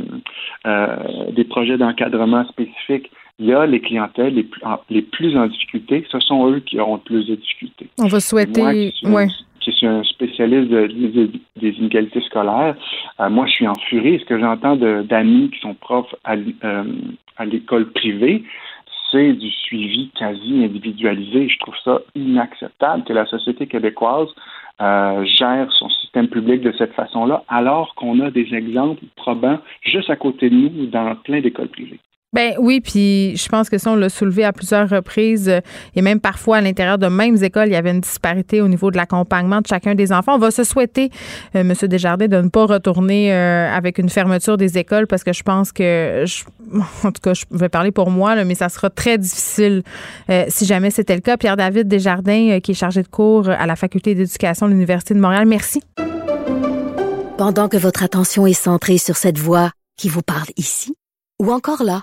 euh, des projets d'encadrement spécifiques. Il y a les clientèles les plus, en, les plus en difficulté. Ce sont eux qui auront le plus de difficultés. On va souhaiter. Moi, qui suis, ouais. qui suis un spécialiste de, de- des inégalités scolaires, euh, moi, je suis en furie. Ce que j'entends d'amis qui sont profs à, euh, à l'école privée, c'est du suivi quasi individualisé. Je trouve ça inacceptable que la société québécoise euh, gère son système public de cette façon-là, alors qu'on a des exemples probants juste à côté de nous dans plein d'écoles privées. Ben oui, puis je pense que ça, on l'a soulevé à plusieurs reprises euh, et même parfois à l'intérieur de mêmes écoles, il y avait une disparité au niveau de l'accompagnement de chacun des enfants. On va se souhaiter, euh, M. Desjardins, de ne pas retourner euh, avec une fermeture des écoles parce que je pense que, je- en tout cas, je vais parler pour moi, mais ça sera très difficile si jamais c'était le cas. Pierre-David Desjardins, qui est chargé de cours à la Faculté d'éducation de l'Université de Montréal, merci. Pendant que votre attention est centrée sur cette voix qui vous parle ici, ou encore là,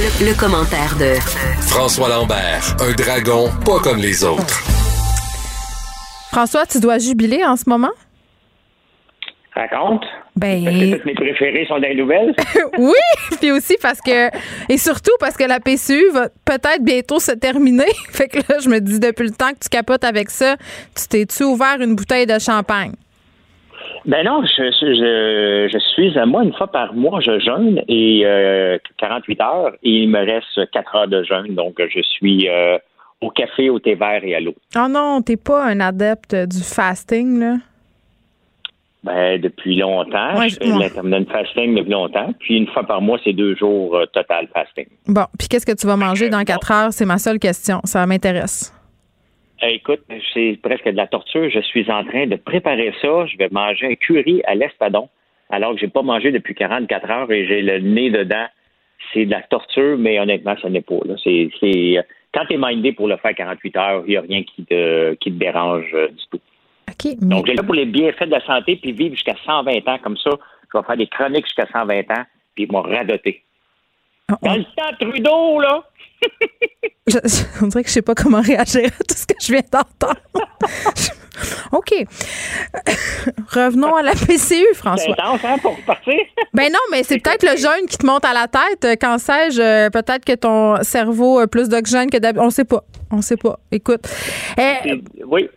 Le, le commentaire de François Lambert, un dragon pas comme les autres. François, tu dois jubiler en ce moment? Raconte. Ben. Parce que toutes mes préférés sont les nouvelles. oui, puis aussi parce que et surtout parce que la PCU va peut-être bientôt se terminer. Fait que là, je me dis depuis le temps que tu capotes avec ça, tu t'es-tu ouvert une bouteille de champagne? Ben non, je, je, je suis à moi une fois par mois, je jeûne et euh, 48 heures et il me reste 4 heures de jeûne, donc je suis euh, au café, au thé vert et à l'eau. Oh non, t'es pas un adepte du fasting, là? Ben depuis longtemps, Ouais, je fais l'intermittent fasting depuis longtemps, puis une fois par mois, c'est deux jours euh, total fasting. Bon, puis qu'est-ce que tu vas manger dans quatre heures? C'est ma seule question. Ça m'intéresse. Euh, écoute, c'est presque de la torture. Je suis en train de préparer ça. Je vais manger un curry à l'espadon, alors que j'ai pas mangé depuis 44 heures et j'ai le nez dedans. C'est de la torture, mais honnêtement, ça n'est pas. Là. C'est, c'est, euh, quand tu es mindé pour le faire 48 heures, il n'y a rien qui te, qui te dérange euh, du tout. Donc, j'ai là pour les bienfaits de la santé, puis vivre jusqu'à 120 ans comme ça. Je vais faire des chroniques jusqu'à 120 ans, puis ils m'ont radoté. Dans le temps, Trudeau, là! Je- on dirait que je sais pas comment réagir à tout ce que je viens d'entendre. OK. Revenons à la PCU, François. C'est intense, hein, pour repartir? Ben non, mais c'est peut-être le jeûne qui te monte à la tête. Quand sais-je, euh, peut-être que ton cerveau a plus d'oxygène que d'habitude. On sait pas. On sait pas. Écoute. Euh, Oui.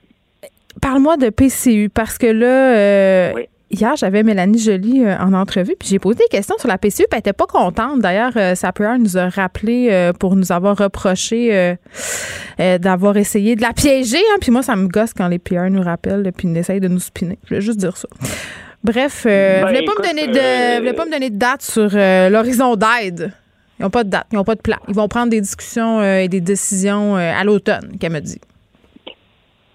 Parle-moi de PCU parce que là, euh, hier, j'avais Mélanie Joly euh, en entrevue, puis j'ai posé des questions sur la PCU, puis elle était pas contente. D'ailleurs, euh, sa PR nous a rappelé euh, pour nous avoir reproché euh, d'avoir essayé de la piéger. hein. puis moi, ça me gosse quand les PR nous rappellent, puis ils essayent de nous spinner. Je voulais juste dire ça. Bref, euh, Ben, vous voulez pas, me donner de, voulez pas me donner de date sur l'horizon d'aide? Ils n'ont pas de date, ils n'ont pas de plan. Ils vont prendre des discussions et des décisions à l'automne, qu'elle me dit.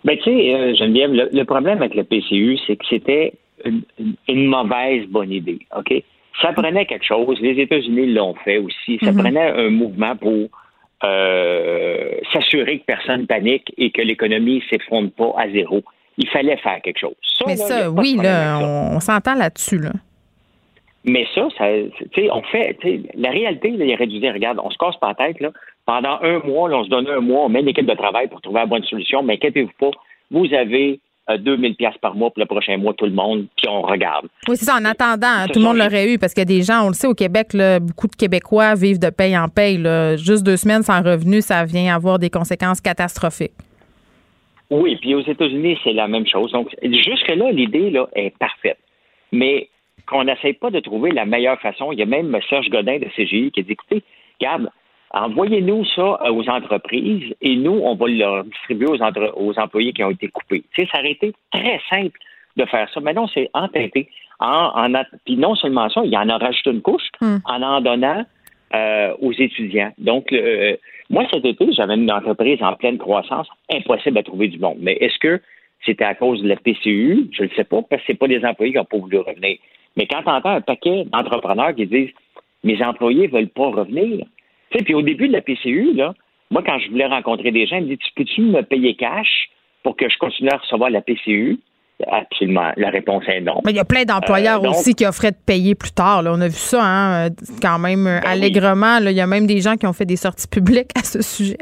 Ben, tu sais, Geneviève, le, le problème avec le PCU, c'est que c'était une, une- une mauvaise bonne idée, OK? Ça prenait quelque chose. Les États-Unis l'ont fait aussi. Ça Mhm. prenait un mouvement pour euh, s'assurer que personne panique et que l'économie ne s'effondre pas à zéro. Il fallait faire quelque chose. Ça, Mais là, ça, oui, là, on, on s'entend là-dessus, là. Mais ça, ça tu sais, on fait, la réalité, là, il aurait dû dire, regarde, on se casse pas la tête, là. Pendant un mois, là, on se donne un mois, on met une équipe de travail pour trouver la bonne solution, mais inquiétez-vous pas, vous avez 2000 pièces par mois pour le prochain mois, tout le monde, puis on regarde. Oui, c'est ça. En attendant, hein, tout le monde l'aurait eu parce qu'il y a des gens, on le sait, au Québec, là, beaucoup de Québécois vivent de paye en paye. là. Juste deux semaines sans revenu, ça vient avoir des conséquences catastrophiques. Oui, puis aux États-Unis, c'est la même chose. Donc, jusque-là, l'idée là, est parfaite. Mais qu'on n'essaie pas de trouver la meilleure façon. Il y a même Serge Godin de CGI qui a dit écoutez, regarde, envoyez-nous ça euh, aux entreprises et nous, on va le distribuer aux, entre- aux employés qui ont été coupés. Tu sais, ça aurait été très simple de faire ça. Mais non, c'est entêté. En, puis non seulement ça, il en a rajouté une couche en en donnant euh, aux étudiants. Donc, le- moi, cet été, j'avais une entreprise en pleine croissance, impossible à trouver du monde. Mais est-ce que c'était à cause de la PCU. Je ne le sais pas, parce que c'est pas des employés qui n'ont pas voulu revenir. Mais quand tu entends un paquet d'entrepreneurs qui disent mes employés ne veulent pas revenir. Tu sais, puis au début de la PCU, là, moi, quand je voulais rencontrer des gens, ils me disent Peux-tu me payer cash pour que je continue à recevoir la PCU? Absolument. La réponse est non. Mais il y a plein d'employeurs euh, aussi qui offraient de payer plus tard. Là. On a vu ça hein, euh, quand même euh, ben allègrement. Il y a même des gens qui ont fait des sorties publiques à ce sujet.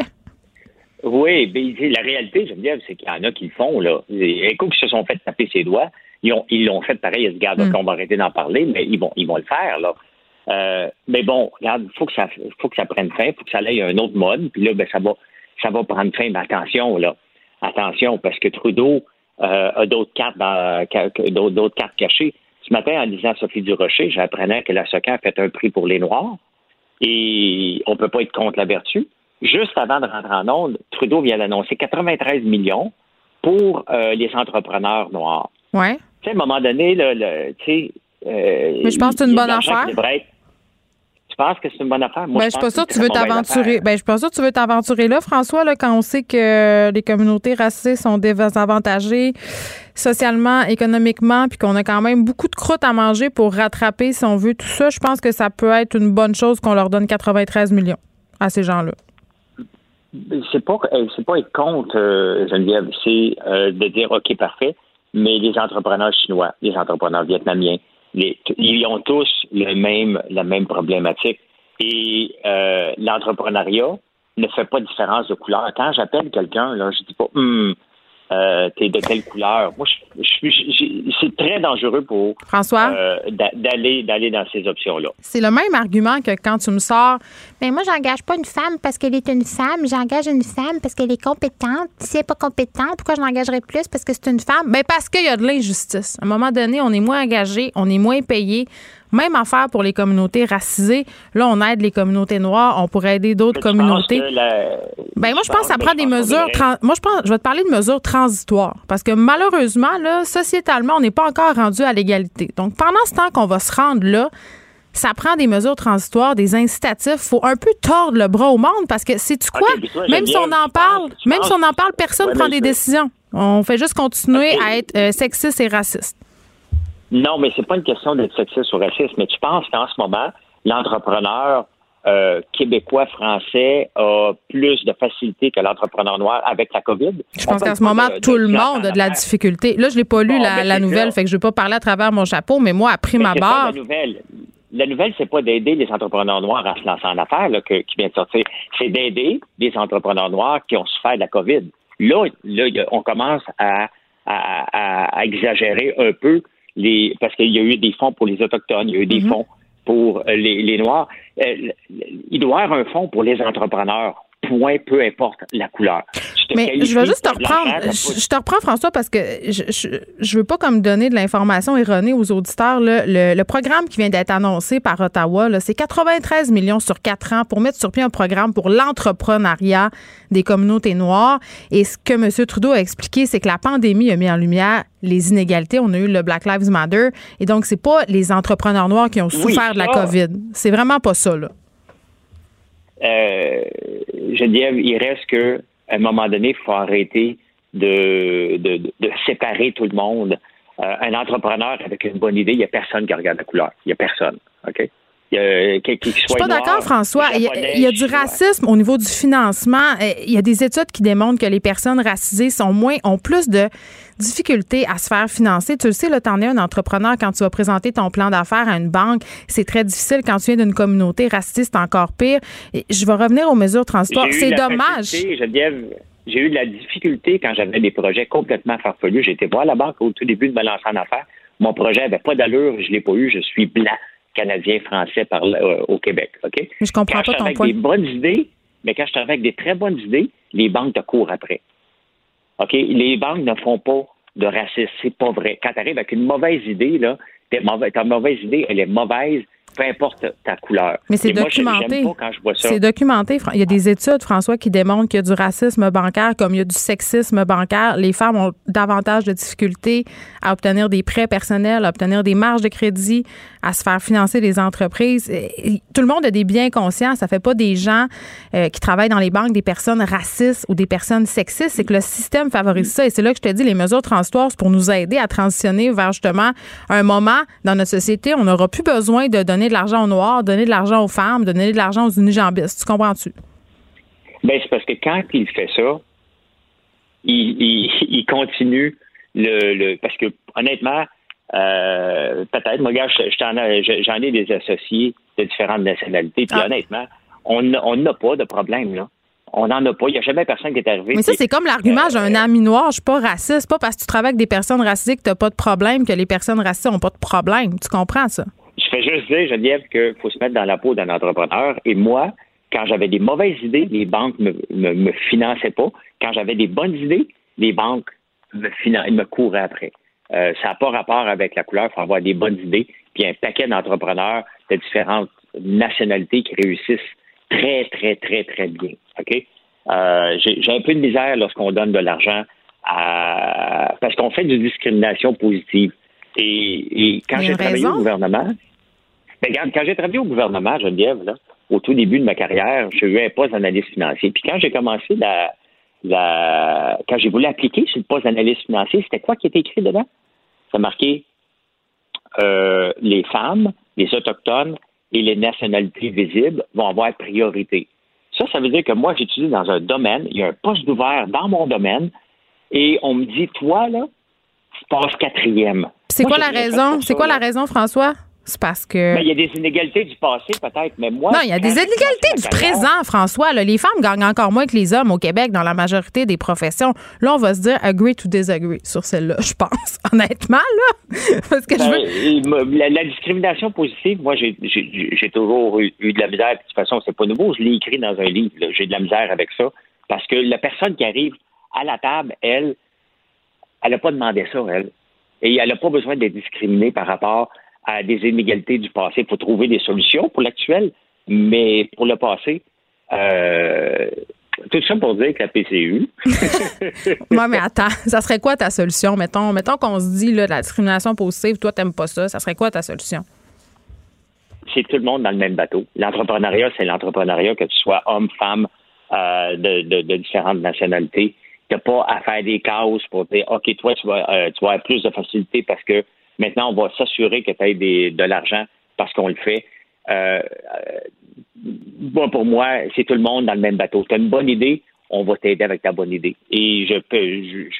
Oui, mais la réalité, Geneviève, c'est qu'il y en a qui le font. Là. Les échos qui se sont fait taper ses doigts, ils l'ont ils fait pareil. Ils se gardent mm. qu'on va arrêter d'en parler, mais ils vont, ils vont le faire. Là. Mais bon, regarde, il faut que ça faut que ça prenne fin, faut que ça aille à un autre mode. Puis là, ben, ça va ça va prendre fin. Mais attention, là. Attention, parce que Trudeau, euh, a d'autres cartes d'autres cartes cachées. Ce matin, en lisant Sophie Durocher, j'apprenais que la a fait un prix pour les Noirs et on ne peut pas être contre la vertu. Juste avant de rentrer en onde, Trudeau vient d'annoncer 93 millions pour euh, les entrepreneurs noirs. Ouais. Tu sais, à un moment donné, le, tu sais. Euh, Mais je pense que c'est une bonne affaire. Je pense que c'est une bonne affaire? Moi, ben, je, suis pas sûre que tu veux t'aventurer. Ben, je suis pas sûre que tu veux t'aventurer là, François, là, quand on sait que les communautés racistes sont désavantagées socialement, économiquement, puis qu'on a quand même beaucoup de croûte à manger pour rattraper, si on veut, tout ça. Je pense que ça peut être une bonne chose qu'on leur donne 93 millions à ces gens-là. C'est pas, euh, c'est pas être contre, euh, Geneviève, c'est euh, de dire, OK, parfait, mais les entrepreneurs chinois, les entrepreneurs vietnamiens, ils ont tous le même, la même problématique. Et euh, l'entrepreneuriat ne fait pas de différence de couleur. Quand j'appelle quelqu'un, là, je dis pas, hum, euh, t'es de quelle couleur? Moi, je, c'est très dangereux pour François? euh, d'aller d'aller dans ces options-là. C'est le même argument que quand tu me sors. Mais moi, j'engage pas une femme parce qu'elle est une femme. J'engage une femme parce qu'elle est compétente. Si elle n'est pas compétente, pourquoi je l'engagerais plus parce que c'est une femme Mais ben, parce qu'il y a de l'injustice. À un moment donné, on est moins engagé, on est moins payé. Même affaire pour les communautés racisées. Là, on aide les communautés noires. On pourrait aider d'autres communautés. Ben moi, je pense que ça prend des mesures. Moi, je pense, je vais te parler de mesures transitoires parce que malheureusement, là, sociétalement, on n'est pas encore rendu à l'égalité. Donc, pendant ce temps qu'on va se rendre là, ça prend des mesures transitoires, des incitatifs. faut un peu tordre le bras au monde parce que c'est tu quoi? même si on en parle, même si on en parle, personne ne prend des décisions. On fait juste continuer à être euh, sexiste et raciste. Non, mais c'est pas une question d'être sexiste ou raciste, mais tu penses qu'en ce moment, l'entrepreneur euh, québécois, français a plus de facilité que l'entrepreneur noir avec la COVID? Je pense qu'en ce moment, tout le monde a de la difficulté. Là, je l'ai pas lu, la, nouvelle, fait que je vais pas parler à travers mon chapeau, mais moi, après ma barre... La nouvelle, la nouvelle, c'est pas d'aider les entrepreneurs noirs à se lancer en affaires, là, qui vient de sortir. C'est d'aider les entrepreneurs noirs qui ont souffert de la COVID. Là, là on commence à, à exagérer un peu parce qu'il y a eu des fonds pour les Autochtones, il y a eu des mhm. fonds pour euh, les, Noirs. Euh, il doit y avoir un fonds pour les entrepreneurs point, peu importe la couleur. Mais je vais juste te reprendre. Je, te reprends, François, parce que je, je, veux pas comme donner de l'information erronée aux auditeurs. Le, programme qui vient d'être annoncé par Ottawa, c'est 93 millions sur quatre ans pour mettre sur pied un programme pour l'entrepreneuriat des communautés noires. Et ce que M. Trudeau a expliqué, c'est que la pandémie a mis en lumière les inégalités. On a eu le Black Lives Matter. Et donc, c'est pas les entrepreneurs noirs qui ont souffert de la COVID. C'est vraiment pas ça, là. Euh, Geneviève, il reste que à un moment donné, il faut arrêter de, de, séparer tout le monde. Euh, un entrepreneur avec une bonne idée, il n'y a personne qui regarde la couleur. Il n'y a personne. OK? A, Je suis pas d'accord, François. Il y, a, du racisme au niveau du financement. Euh, il y a des études qui démontrent que les personnes racisées sont moins, ont plus de difficultés à se faire financer. Tu le sais, tu en es un entrepreneur quand tu vas présenter ton plan d'affaires à une banque. C'est très difficile quand tu viens d'une communauté raciste, encore pire. je vais revenir aux mesures de transport. C'est dommage. J'ai eu de la difficulté quand j'avais des projets complètement farfelus. J'étais voir la banque au tout début de me lancer en affaires. Mon projet n'avait pas d'allure, je ne l'ai pas eu, je suis blanc canadien, français par, euh, au Québec. OK? Mais je comprends pas ton avec des bonnes idées, mais quand je travaille avec des très bonnes idées, les banques te courent après. OK? Les banques ne font pas de racisme. C'est pas vrai. Quand tu arrives avec une mauvaise idée, là, ta mauvaise idée, elle est mauvaise. Peu importe ta couleur. Mais c'est documenté. C'est documenté. Il y a des études, François, qui démontrent qu'il y a du racisme bancaire comme il y a du sexisme bancaire. Les femmes ont davantage de difficultés à obtenir des prêts personnels, à obtenir des marges de crédit, à se faire financer des entreprises. tout le monde a des biens conscients. Ça fait pas des gens euh, qui travaillent dans les banques des personnes racistes ou des personnes sexistes. C'est que le système favorise ça. Et c'est là que je te dis, les mesures transitoires, c'est pour nous aider à transitionner vers justement un moment dans notre société, on n'aura plus besoin de donner de l'argent aux Noirs, donner de l'argent aux femmes, donner de l'argent aux unijambistes. Tu comprends-tu? Bien, c'est parce que quand il fait ça, il, continue le, Parce que, honnêtement, euh, peut-être, moi, gars, j'en ai des associés de différentes nationalités, puis ah. honnêtement, on n'a pas de problème, là. On n'en a pas. Il n'y a jamais personne qui est arrivé. Mais ça, c'est comme l'argument j'ai un euh, ami noir, je suis pas raciste. Pas parce que tu travailles avec des personnes racistes que tu n'as pas de problème que les personnes racistes n'ont pas de problème. Tu comprends ça? Je fais juste dire, Geneviève, qu'il faut se mettre dans la peau d'un entrepreneur. Et moi, quand j'avais des mauvaises idées, les banques ne me, me, finançaient pas. Quand j'avais des bonnes idées, les banques me, me couraient après. Euh, ça n'a pas rapport avec la couleur. Il faut avoir des bonnes idées. Puis un paquet d'entrepreneurs de différentes nationalités qui réussissent très, très, très, très bien. OK? Euh, j'ai un peu de misère lorsqu'on donne de l'argent à... parce qu'on fait de discrimination positive. Et, quand j'ai travaillé au gouvernement, ben, regarde, quand j'ai travaillé au gouvernement, Geneviève, là, au tout début de ma carrière, je suis un poste d'analyste financier. Puis quand j'ai commencé la, la quand j'ai voulu appliquer sur le poste d'analyste financier, c'était quoi qui était écrit dedans? Ça marquait euh, les femmes, les autochtones et les nationalités visibles vont avoir priorité. Ça, ça veut dire que moi, j'étudie dans un domaine, il y a un poste ouvert dans mon domaine, et on me dit, toi, là, tu passes quatrième. C'est quoi la raison? C'est quoi la raison, François? C'est parce que. Ben, il y a des inégalités du passé, peut-être, mais moi. Non, il y a des inégalités du présent, François. Les femmes gagnent encore moins que les hommes au Québec dans la majorité des professions. Là, on va se dire agree to disagree sur celle-là, je pense. Honnêtement, là. parce que je ben, veux... la, discrimination positive, moi, j'ai toujours eu, de la misère. De toute façon, c'est pas nouveau. Je l'ai écrit dans un livre. J'ai de la misère avec ça. Parce que la personne qui arrive à la table, elle, elle n'a pas demandé ça, elle. Et elle n'a pas besoin d'être discriminée par rapport à des inégalités du passé. Il faut trouver des solutions pour l'actuel, mais pour le passé, euh, tout ça pour dire que la PCU. Moi, mais attends, ça serait quoi ta solution? Mettons, mettons qu'on se dit là, la discrimination positive, toi, t'aimes pas ça. Ça serait quoi ta solution? C'est tout le monde dans le même bateau. L'entrepreneuriat, c'est l'entrepreneuriat, que tu sois homme, femme, euh, de, différentes nationalités. Tu n'as pas à faire des causes pour dire OK, toi, tu vas, euh, tu vas avoir plus de facilité parce que Maintenant, on va s'assurer que tu aies de l'argent parce qu'on le fait. Euh, euh, bon, pour moi, c'est tout le monde dans le même bateau. Tu as une bonne idée, on va t'aider avec ta bonne idée. Et je peux,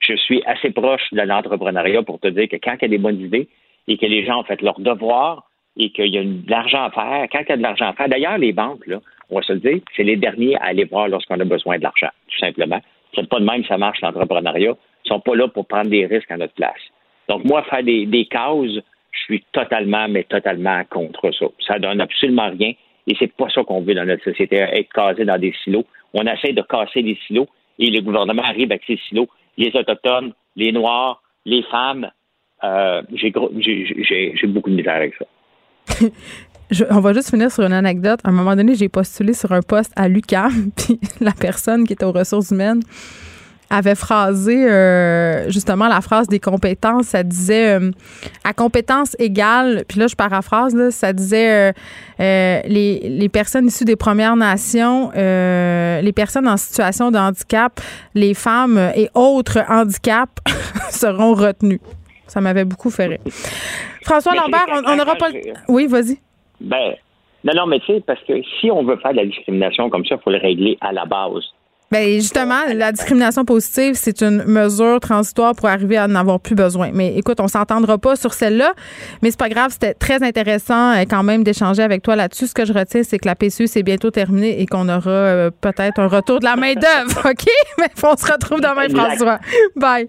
je, suis assez proche de l'entrepreneuriat pour te dire que quand il y a des bonnes idées et que les gens ont fait leur devoir et qu'il y a de l'argent à faire, quand il y a de l'argent à faire, d'ailleurs, les banques, là, on va se le dire, c'est les derniers à aller voir lorsqu'on a besoin de l'argent, tout simplement. C'est pas de même ça marche l'entrepreneuriat. Ils sont pas là pour prendre des risques à notre place. Donc, moi, faire des, des causes, je suis totalement, mais totalement contre ça. Ça donne absolument rien. Et c'est pas ça qu'on veut dans notre société, être casé dans des silos. On essaie de casser les silos et le gouvernement arrive avec ces silos. Les Autochtones, les Noirs, les femmes, euh, j'ai beaucoup de misère avec ça. on va juste finir sur une anecdote. À un moment donné, j'ai postulé sur un poste à l'UQAM, puis la personne qui était aux ressources humaines avait phrasé euh, justement la phrase des compétences. Ça disait euh, à compétences égales, puis là je paraphrase, là, ça disait euh, les, les, personnes issues des Premières Nations, les personnes en situation de handicap, les femmes et autres handicaps seront retenues. Ça m'avait beaucoup fait rire. François Lambert, on n'aura pas le... Oui, vas-y. Ben, non, non, mais tu sais, parce que si on veut faire de la discrimination comme ça, il faut le régler à la base. Bien, justement, la discrimination positive, c'est une mesure transitoire pour arriver à n'en avoir plus besoin. Mais écoute, on s'entendra pas sur celle-là, mais c'est pas grave, c'était très intéressant euh, quand même d'échanger avec toi là-dessus. Ce que je retiens, c'est que la PCU, c'est bientôt terminé et qu'on aura euh, peut-être un retour de la main-d'œuvre, OK? Mais on se retrouve demain, François. Bye.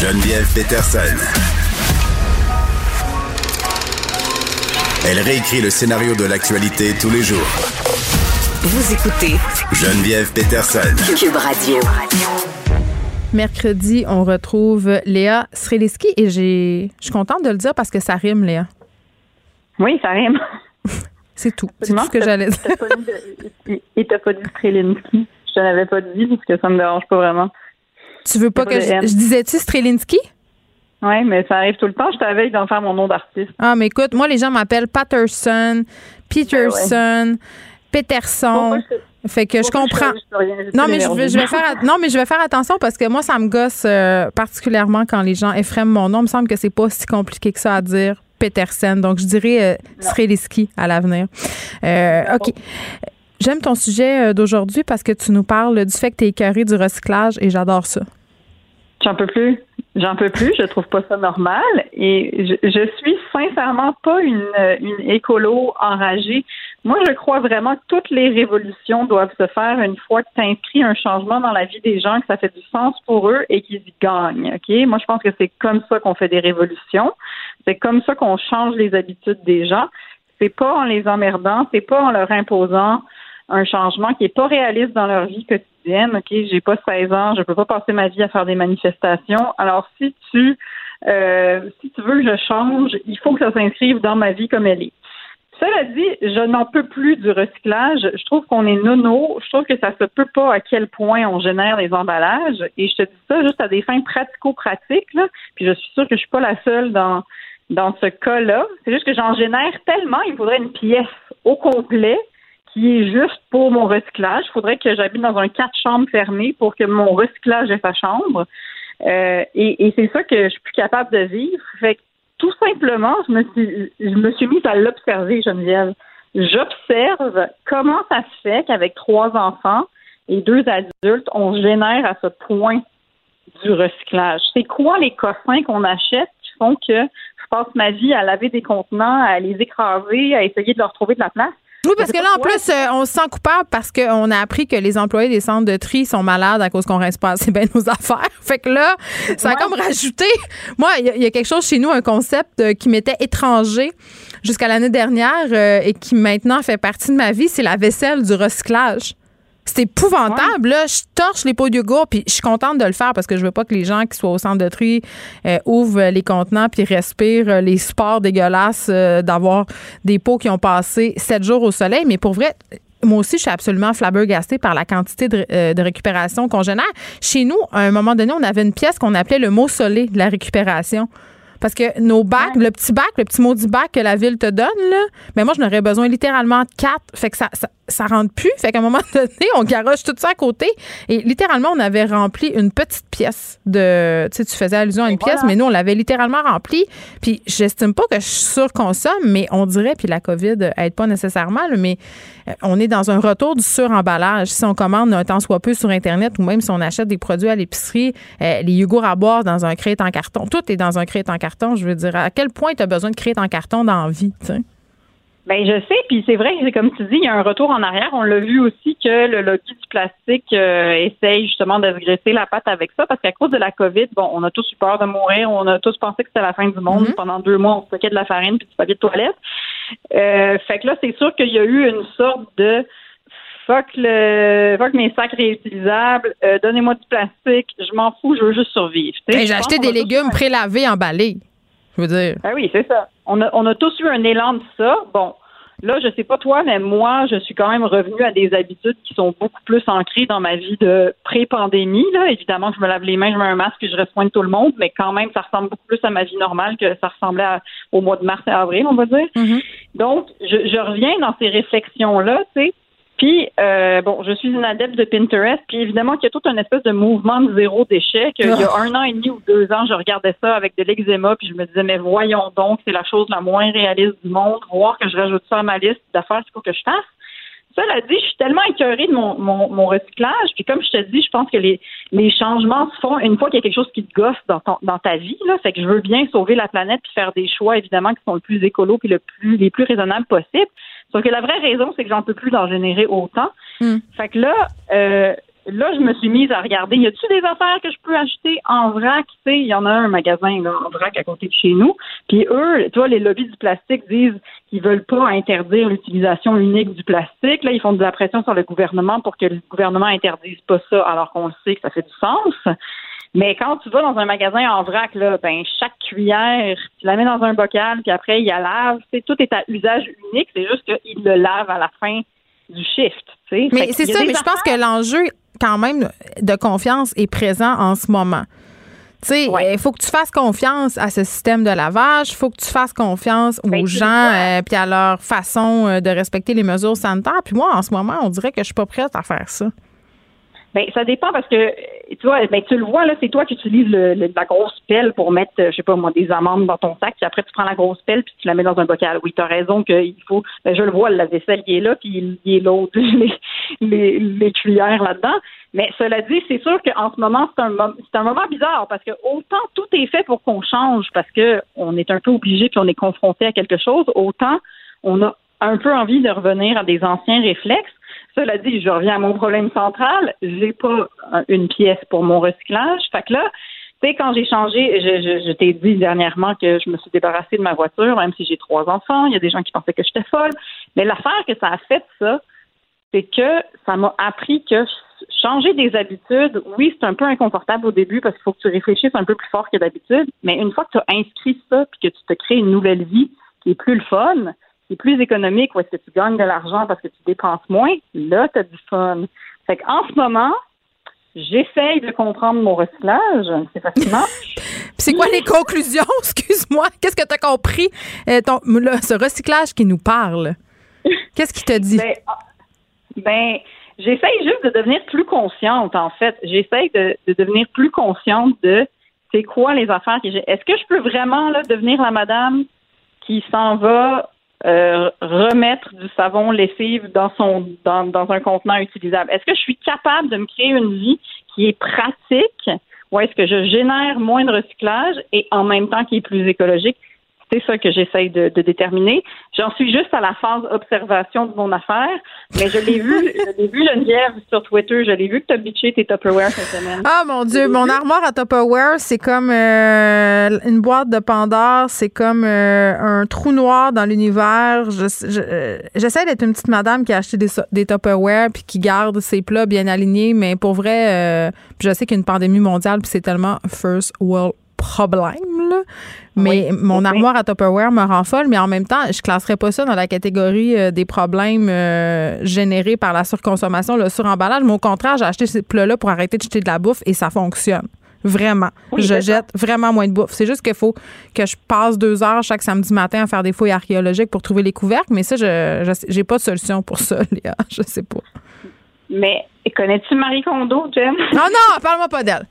Geneviève Peterson. Elle réécrit le scénario de l'actualité tous les jours. Vous écoutez Geneviève Peterson. Cube Radio. Mercredi, on retrouve Léa Sreliski et j'ai, je suis contente de le dire parce que ça rime, Léa. Oui, ça rime. C'est tout. C'est tout ce que j'allais dire. Et t'as pas dit Strelinski. Je te l'avais pas dit parce que ça me dérange pas vraiment. Tu veux pas que je, je disais-tu Strelinski? Oui, mais ça arrive tout le temps. Je t'avais d'en faire mon nom d'artiste. Ah, mais écoute, moi, les gens m'appellent Patterson, Peterson, Peterson. Fait que je comprends. non mais je vais, je vais faire non mais je vais faire attention parce que moi ça me gosse euh, particulièrement quand les gens effraient mon nom. Il me semble que c'est pas si compliqué que ça à dire. Peterson. Donc je dirais euh, à l'avenir. Euh, OK. J'aime ton sujet euh, d'aujourd'hui parce que tu nous parles du fait que tu es écœuré du recyclage et j'adore ça. J'en peux plus. J'en peux plus. Je trouve pas ça normal. Et je, suis sincèrement pas une, une écolo enragée. Moi, je crois vraiment que toutes les révolutions doivent se faire une fois que tu inscris un changement dans la vie des gens, que ça fait du sens pour eux et qu'ils y gagnent. OK? Moi, je pense que c'est comme ça qu'on fait des révolutions. C'est comme ça qu'on change les habitudes des gens. C'est pas en les emmerdant, c'est pas en leur imposant un changement qui est pas réaliste dans leur vie quotidienne. OK, j'ai pas 16 ans, je peux pas passer ma vie à faire des manifestations. Alors si tu euh, si tu veux que je change, il faut que ça s'inscrive dans ma vie comme elle est. Cela dit, je n'en peux plus du recyclage. Je trouve qu'on est nono. Je trouve que ça se peut pas à quel point on génère les emballages. Et je te dis ça juste à des fins pratico-pratiques. Puis je suis sûre que je suis pas la seule dans dans ce cas-là. C'est juste que j'en génère tellement. Il faudrait une pièce au complet qui est juste pour mon recyclage. Il faudrait que j'habite dans un quatre chambres fermé pour que mon recyclage ait sa chambre. Euh, et, c'est ça que je suis plus capable de vivre. Fait que, tout simplement, je me suis, je me suis mise à l'observer, Geneviève. J'observe comment ça se fait qu'avec trois enfants et deux adultes, on génère à ce point du recyclage. C'est quoi les cossins qu'on achète qui font que je passe ma vie à laver des contenants, à les écraser, à essayer de leur trouver de la place? Oui, parce que là, en plus, euh, on se sent coupable parce qu'on a appris que les employés des centres de tri sont malades à cause qu'on reste pas assez bien nos affaires. Fait que là, ça a comme rajouté. Moi, il y, a quelque chose chez nous, un concept euh, qui m'était étranger jusqu'à l'année dernière euh, et qui maintenant fait partie de ma vie, c'est la vaisselle du recyclage. C'est épouvantable. Là, je torche les pots de yogourt, puis je suis contente de le faire parce que je veux pas que les gens qui soient au centre de tri euh, ouvrent les contenants puis respirent euh, les sports dégueulasses euh, d'avoir des pots qui ont passé sept jours au soleil. Mais pour vrai, moi aussi, je suis absolument flabbergastée par la quantité de, de, récupération qu'on génère. Chez nous, à un moment donné, on avait une pièce qu'on appelait le mausolée de la récupération. Parce que nos bacs, le petit bac, le petit maudit bac que la ville te donne, là, mais moi, je n'aurais besoin littéralement de quatre. Fait que ça, ça, ça rentre plus. Fait qu'à un moment donné, on garoche tout ça à côté. Et littéralement, on avait rempli une petite pièce de. Tu sais, tu faisais allusion à une pièce, mais nous, on l'avait littéralement remplie. Puis, j'estime pas que je surconsomme, mais on dirait, puis la COVID aide pas nécessairement, mais euh, on est dans un retour du suremballage. Si on commande un temps soit peu sur Internet ou même si on achète des produits à l'épicerie, euh, les yogourts à boire dans un crête en carton, tout est dans un crête en carton. Je veux dire, à quel point tu as besoin de crête en carton dans la vie, tu sais? Ben je sais, puis c'est vrai, c'est comme tu dis, il y a un retour en arrière. On l'a vu aussi que le lobby du plastique euh, essaye justement de se graisser la patte avec ça, parce qu'à cause de la COVID, bon, on a tous eu peur de mourir, on a tous pensé que c'était la fin du monde. Mm-hmm. Pendant deux mois, on stockait de la farine puis du papier de toilette. Euh, fait que là, c'est sûr qu'il y a eu une sorte de fuck le fuck mes sacs réutilisables, euh, donnez-moi du plastique, je m'en fous, je veux juste survivre. Ben, j'ai acheté des légumes prélavés, emballés. Je veux dire. Ben oui, c'est ça. On a, on a tous eu un élan de ça. Bon, Là, je sais pas toi, mais moi, je suis quand même revenue à des habitudes qui sont beaucoup plus ancrées dans ma vie de pré-pandémie. Là, évidemment, je me lave les mains, je mets un masque, et je reste de tout le monde, mais quand même, ça ressemble beaucoup plus à ma vie normale que ça ressemblait au mois de mars et avril, on va dire. Mm-hmm. Donc, je, je reviens dans ces réflexions-là, tu sais. Puis, euh, bon, je suis une adepte de Pinterest, puis évidemment qu'il y a tout un espèce de mouvement de zéro déchet, qu'il y a ah. un an et demi ou deux ans, je regardais ça avec de l'eczéma, puis je me disais, mais voyons donc, c'est la chose la moins réaliste du monde, voir que je rajoute ça à ma liste d'affaires qu'il faut que je fasse. Cela dit, je suis tellement écœurée de mon, mon, recyclage. Puis comme je te dis, je pense que les, les changements se font une fois qu'il y a quelque chose qui te gosse dans, ton, dans ta vie. Là. Fait que je veux bien sauver la planète puis faire des choix, évidemment, qui sont le plus écolo puis le plus, les plus raisonnables possibles. Sauf que la vraie raison, c'est que j'en peux plus d'en générer autant. Hmm. Fait que là, euh, là, je me suis mise à regarder, y a-tu des affaires que je peux acheter en vrac? Tu sais, il y en a un magasin là, en vrac à côté de chez nous. Puis eux, tu vois, les lobbies du plastique disent qu'ils veulent pas interdire l'utilisation unique du plastique. Là, ils font de la pression sur le gouvernement pour que le gouvernement interdise pas ça, alors qu'on sait que ça fait du sens. Mais quand tu vas dans un magasin en vrac, là, ben chaque cuillère, tu la mets dans un bocal, puis après, il la lave. C'est tout est à usage unique. C'est juste qu'il le lave à la fin du shift. Mais c'est ça, mais je pense que l'enjeu quand même de confiance est présent en ce moment. Tu sais, il faut que tu fasses confiance à ce système de lavage, il faut que tu fasses confiance aux gens euh, puis à leur façon euh, de respecter les mesures sanitaires. Puis moi, en ce moment, on dirait que je suis pas prête à faire ça. Ben, ça dépend parce que tu vois, ben, tu le vois, là, c'est toi qui utilises le, la grosse pelle pour mettre, je sais pas moi, des amandes dans ton sac, puis après tu prends la grosse pelle puis tu la mets dans un bocal. Oui, tu as raison qu'il faut ben, je le vois, la vaisselle qui est là, puis il est l'autre, les, les, cuillères là-dedans. Mais cela dit, c'est sûr qu'en ce moment, c'est un, c'est un moment bizarre parce que autant tout est fait pour qu'on change parce que on est un peu obligé puis on est confronté à quelque chose, autant on a un peu envie de revenir à des anciens réflexes. Cela dit, je reviens à mon problème central. J'ai pas une pièce pour mon recyclage. Fait que là, tu sais, quand j'ai changé, je, je, je t'ai dit dernièrement que je me suis débarrassée de ma voiture, même si j'ai trois enfants. Il y a des gens qui pensaient que j'étais folle. Mais l'affaire que ça a fait, ça, c'est que ça m'a appris que changer des habitudes, oui, c'est un peu inconfortable au début parce qu'il faut que tu réfléchisses un peu plus fort que d'habitude, mais une fois que tu as inscrit ça puis que tu te crées une nouvelle vie qui est plus le fun, qui est plus économique, où est-ce que tu gagnes de l'argent parce que tu dépenses moins, là, tu as du fun. Fait qu'en ce moment, j'essaye de comprendre mon recyclage. C'est fascinant. c'est quoi les conclusions? Excuse-moi. Qu'est-ce que tu as compris? Euh, ton, ce recyclage qui nous parle? Qu'est-ce qui te dit? Ben, ben j'essaye juste de devenir plus consciente, en fait. J'essaye de, devenir plus consciente de c'est quoi les affaires que j'ai. Est-ce que je peux vraiment devenir la madame qui s'en va euh, remettre du savon lessive dans son dans, dans un contenant utilisable? Est-ce que je suis capable de me créer une vie qui est pratique ou est-ce que je génère moins de recyclage et en même temps qui est plus écologique? C'est ça que j'essaye de, déterminer. J'en suis juste à la phase observation de mon affaire, mais je l'ai vu, je l'ai vu Geneviève sur Twitter, je l'ai vu que tu as bitché tes Tupperware cette semaine. Ah mon Dieu, mon armoire à Tupperware, c'est comme euh, une boîte de Pandore, c'est comme euh, un trou noir dans l'univers. Euh, j'essaie d'être une petite madame qui a acheté des, des Tupperware puis qui garde ses plats bien alignés, mais pour vrai, je sais qu'il y a une pandémie mondiale puis c'est tellement first world problème, là. Mais mon armoire à Tupperware me rend folle, mais en même temps, je classerais pas ça dans la catégorie euh, des problèmes euh, générés par la surconsommation, le suremballage. Mais au contraire, j'ai acheté ces plats-là pour arrêter de jeter de la bouffe et ça fonctionne. Vraiment. je jette vraiment moins de bouffe. C'est juste qu'il faut que je passe deux heures chaque samedi matin à faire des fouilles archéologiques pour trouver les couvercles, mais ça, je j'ai pas de solution pour ça, Léa. Je sais pas. Mais connais-tu Marie Kondo, Jen? Non, non, parle-moi pas d'elle.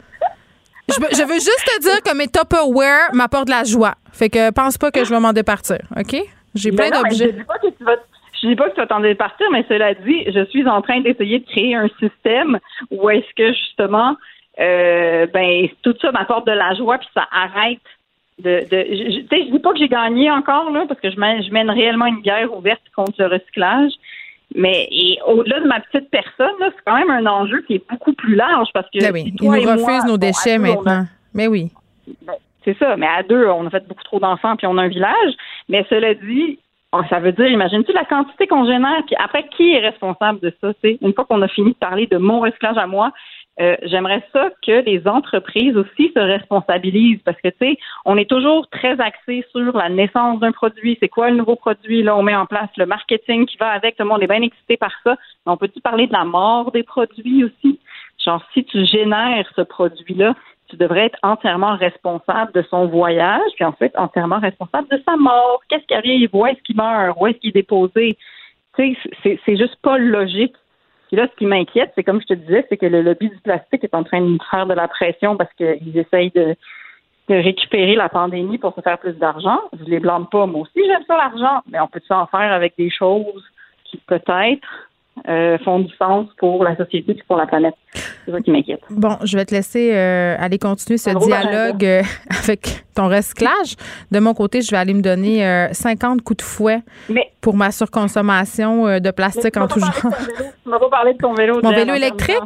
Je, veux juste te dire que mes Tupperware m'apportent de la joie. Fait que pense pas que je vais m'en départir, OK? J'ai plein d'objets. Je dis pas que tu vas je dis pas que tu vas t'en départir, mais cela dit, je suis en train d'essayer de créer un système où est-ce que justement, euh, ben tout ça m'apporte de la joie puis ça arrête de. de je, je dis pas que j'ai gagné encore là parce que je mène, je mène réellement une guerre ouverte contre le recyclage, mais au-delà de ma petite personne, c'est quand même un enjeu qui est beaucoup plus large parce que. Ben oui, ils nous refusent nos déchets maintenant. Mais oui. Ben, c'est ça. Mais à deux, on a fait beaucoup trop d'enfants puis on a un village. Mais cela dit, oh, ça veut dire, imagine-tu la quantité qu'on génère, puis après, qui est responsable de ça? Une fois qu'on a fini de parler de mon recyclage à moi, euh, j'aimerais ça que les entreprises aussi se responsabilisent parce que, tu sais, on est toujours très axé sur la naissance d'un produit. C'est quoi le nouveau produit? Là, on met en place le marketing qui va avec. Tout le monde est bien excité par ça. Mais on peut-tu parler de la mort des produits aussi? Genre, si tu génères ce produit-là, tu devrais être entièrement responsable de son voyage, puis en fait, entièrement responsable de sa mort. Qu'est-ce qui arrive? Où est-ce qu'il meurt? Où est-ce qu'il est déposé? Tu sais, c'est juste pas logique puis là, ce qui m'inquiète, c'est comme je te disais, c'est que le lobby du plastique est en train de faire de la pression parce qu'ils essayent de, récupérer la pandémie pour se faire plus d'argent. Je les blâme pas. Moi aussi, j'aime ça l'argent, mais on peut en faire avec des choses qui peut-être euh, font du sens pour la société et pour la planète. C'est ça qui m'inquiète. Bon, je vais te laisser euh, aller continuer ce dialogue euh, avec ton recyclage. De mon côté, je vais aller me donner 50 coups de fouet pour ma surconsommation de plastique en tout genre. Tu m'as pas parlé de ton vélo. Mon vélo électrique?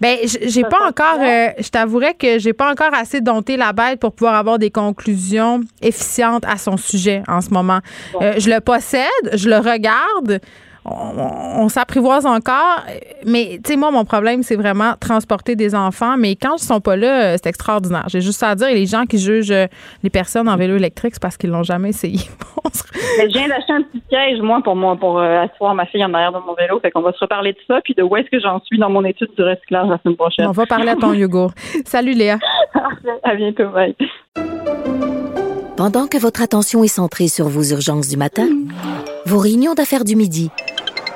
Ben, j'ai pas encore, je t'avouerais que j'ai pas encore assez dompté la bête pour pouvoir avoir des conclusions efficientes à son sujet en ce moment. je le possède, je le regarde on, s'apprivoise encore. Mais, tu sais, moi, mon problème, c'est vraiment transporter des enfants. Mais quand ils sont pas là, c'est extraordinaire. J'ai juste à dire, les gens qui jugent les personnes en vélo électrique, c'est parce qu'ils l'ont jamais essayé. je viens d'acheter un petit siège, moi, pour moi, pour euh, asseoir ma fille en arrière de mon vélo. Fait qu'on va se reparler de ça, puis de où est-ce que j'en suis dans mon étude du recyclage la semaine prochaine. On va parler à ton yogourt. Salut, Léa. à bientôt. Bye. Pendant que votre attention est centrée sur vos urgences du matin, vos réunions d'affaires du midi,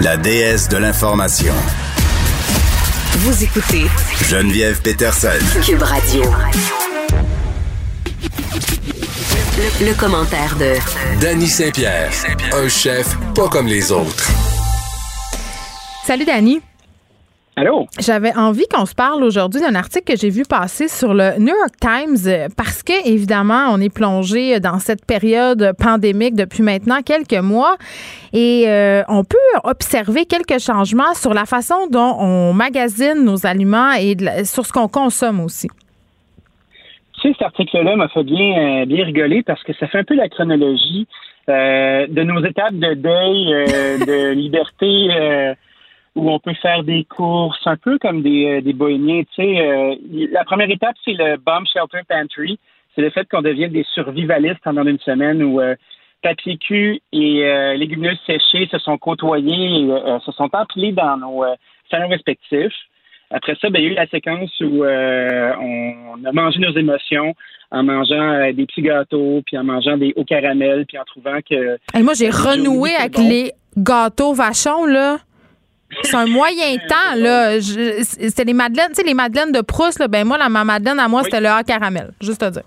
la déesse de l'information. Vous écoutez Geneviève Peterson. Cube Radio. Le, commentaire de Danny Saint-Pierre, un chef pas comme les autres. Salut Danny. Allô? J'avais envie qu'on se parle aujourd'hui d'un article que j'ai vu passer sur le New York Times parce que, évidemment, on est plongé dans cette période pandémique depuis maintenant quelques mois et euh, on peut observer quelques changements sur la façon dont on magasine nos aliments et sur ce qu'on consomme aussi. Tu sais, cet article-là m'a fait bien, euh, bien rigoler parce que ça fait un peu la chronologie euh, de nos étapes de deuil, de liberté où on peut faire des courses, un peu comme des, euh, des bohémiens. Tu sais, euh, la première étape, c'est le Bomb Shelter Pantry. C'est le fait qu'on devienne des survivalistes pendant une semaine où euh, papier cul et euh, légumineuses séchées se sont côtoyés et se sont empilés dans nos salons respectifs. Après ça, ben, il y a eu la séquence où on a mangé nos émotions en mangeant des petits gâteaux, puis en mangeant des hauts caramels, puis en trouvant que... Et moi, j'ai renoué avec les gâteaux vachons, là. C'est un moyen temps, là. C'était les madeleines, tu sais, les madeleines de Proust, là, ben moi, la, ma madeleine à moi, c'était le A caramel, juste à dire.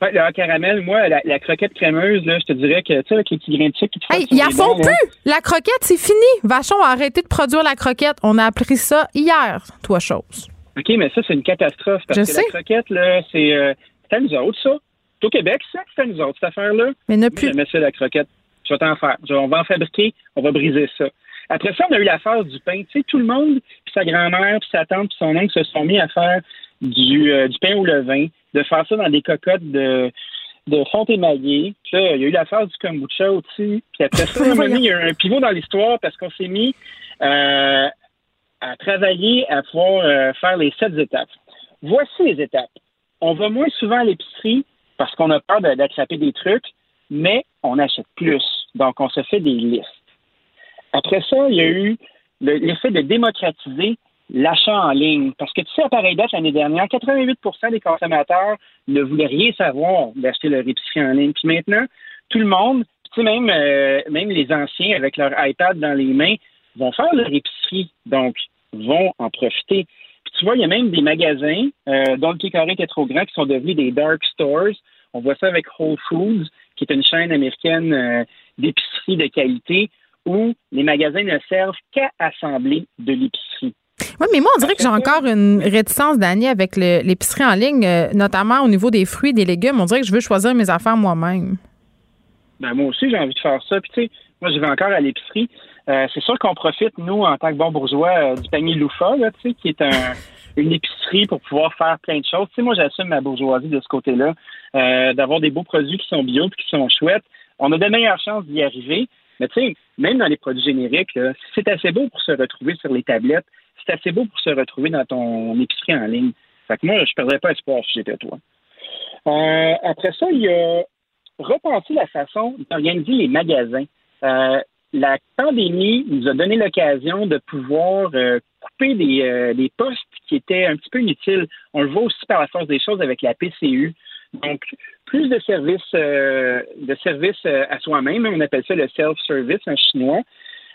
Ouais, le A caramel, moi, la, croquette crémeuse, là, je te dirais que, tu sais, avec les petits grains de sucre qui te hey, Ils en font plus! La croquette, c'est fini! Vachon a arrêté de produire la croquette. On a appris ça hier, toi, chose. OK, mais ça, c'est une catastrophe. Parce que la croquette, là, c'est euh, à nous autres, ça. C'est au Québec, ça, c'est à nous autres, cette affaire-là. Mais ne plus. Mais c'est la croquette. Je vais t'en faire. on va en fabriquer, on va briser ça. Après ça, on a eu la phase du pain. Tu sais, tout le monde, puis sa grand-mère, puis sa tante, puis son oncle se sont mis à faire du, euh, du pain au levain, de faire ça dans des cocottes de, de fonte émaillée. Puis là, il y a eu la phase du kombucha aussi. Puis après ça, il y a eu un pivot dans l'histoire parce qu'on s'est mis euh, à travailler à pouvoir euh, faire les sept étapes. Voici les étapes. On va moins souvent à l'épicerie parce qu'on a peur d'attraper des trucs, mais on achète plus. Donc, on se fait des listes. Après ça, il y a eu l'effet de démocratiser l'achat en ligne. Parce que tu sais, à pareille date, l'année dernière, 88% des consommateurs ne voulaient rien savoir d'acheter leur épicerie en ligne. Puis maintenant, tout le monde, tu sais, même, euh, même les anciens avec leur iPad dans les mains, vont faire leur épicerie. Donc, vont en profiter. Puis tu vois, il y a même des magasins euh, dont le pied carré était trop grand qui sont devenus des dark stores. On voit ça avec Whole Foods, qui est une chaîne américaine euh, d'épicerie de qualité où les magasins ne servent qu'à assembler de l'épicerie. Oui, mais moi, on dirait que j'ai encore une réticence d'année avec l'épicerie en ligne, euh, notamment au niveau des fruits et des légumes. On dirait que je veux choisir mes affaires moi-même. Ben, moi aussi, j'ai envie de faire ça. Puis, tu sais, moi, je vais encore à l'épicerie. Euh, c'est sûr qu'on profite, nous, en tant que bons bourgeois, euh, du panier Loufa, là, tu sais, qui est une épicerie pour pouvoir faire plein de choses. Tu sais, moi, j'assume ma bourgeoisie de ce côté-là, d'avoir des beaux produits qui sont bio et qui sont chouettes. On a de meilleures chances d'y arriver. Mais tu sais, même dans les produits génériques, c'est assez beau pour se retrouver sur les tablettes. C'est assez beau pour se retrouver dans ton épicerie en ligne. Fait que moi, je ne perdrais pas espoir si j'étais toi. Euh, après ça, il y a repensé la façon d'organiser les magasins. Euh, la pandémie nous a donné l'occasion de pouvoir euh, couper des, des postes qui étaient un petit peu inutiles. On le voit aussi par la force des choses avec la PCU. Donc, plus de services, de services à soi-même, on appelle ça le self-service en chinois.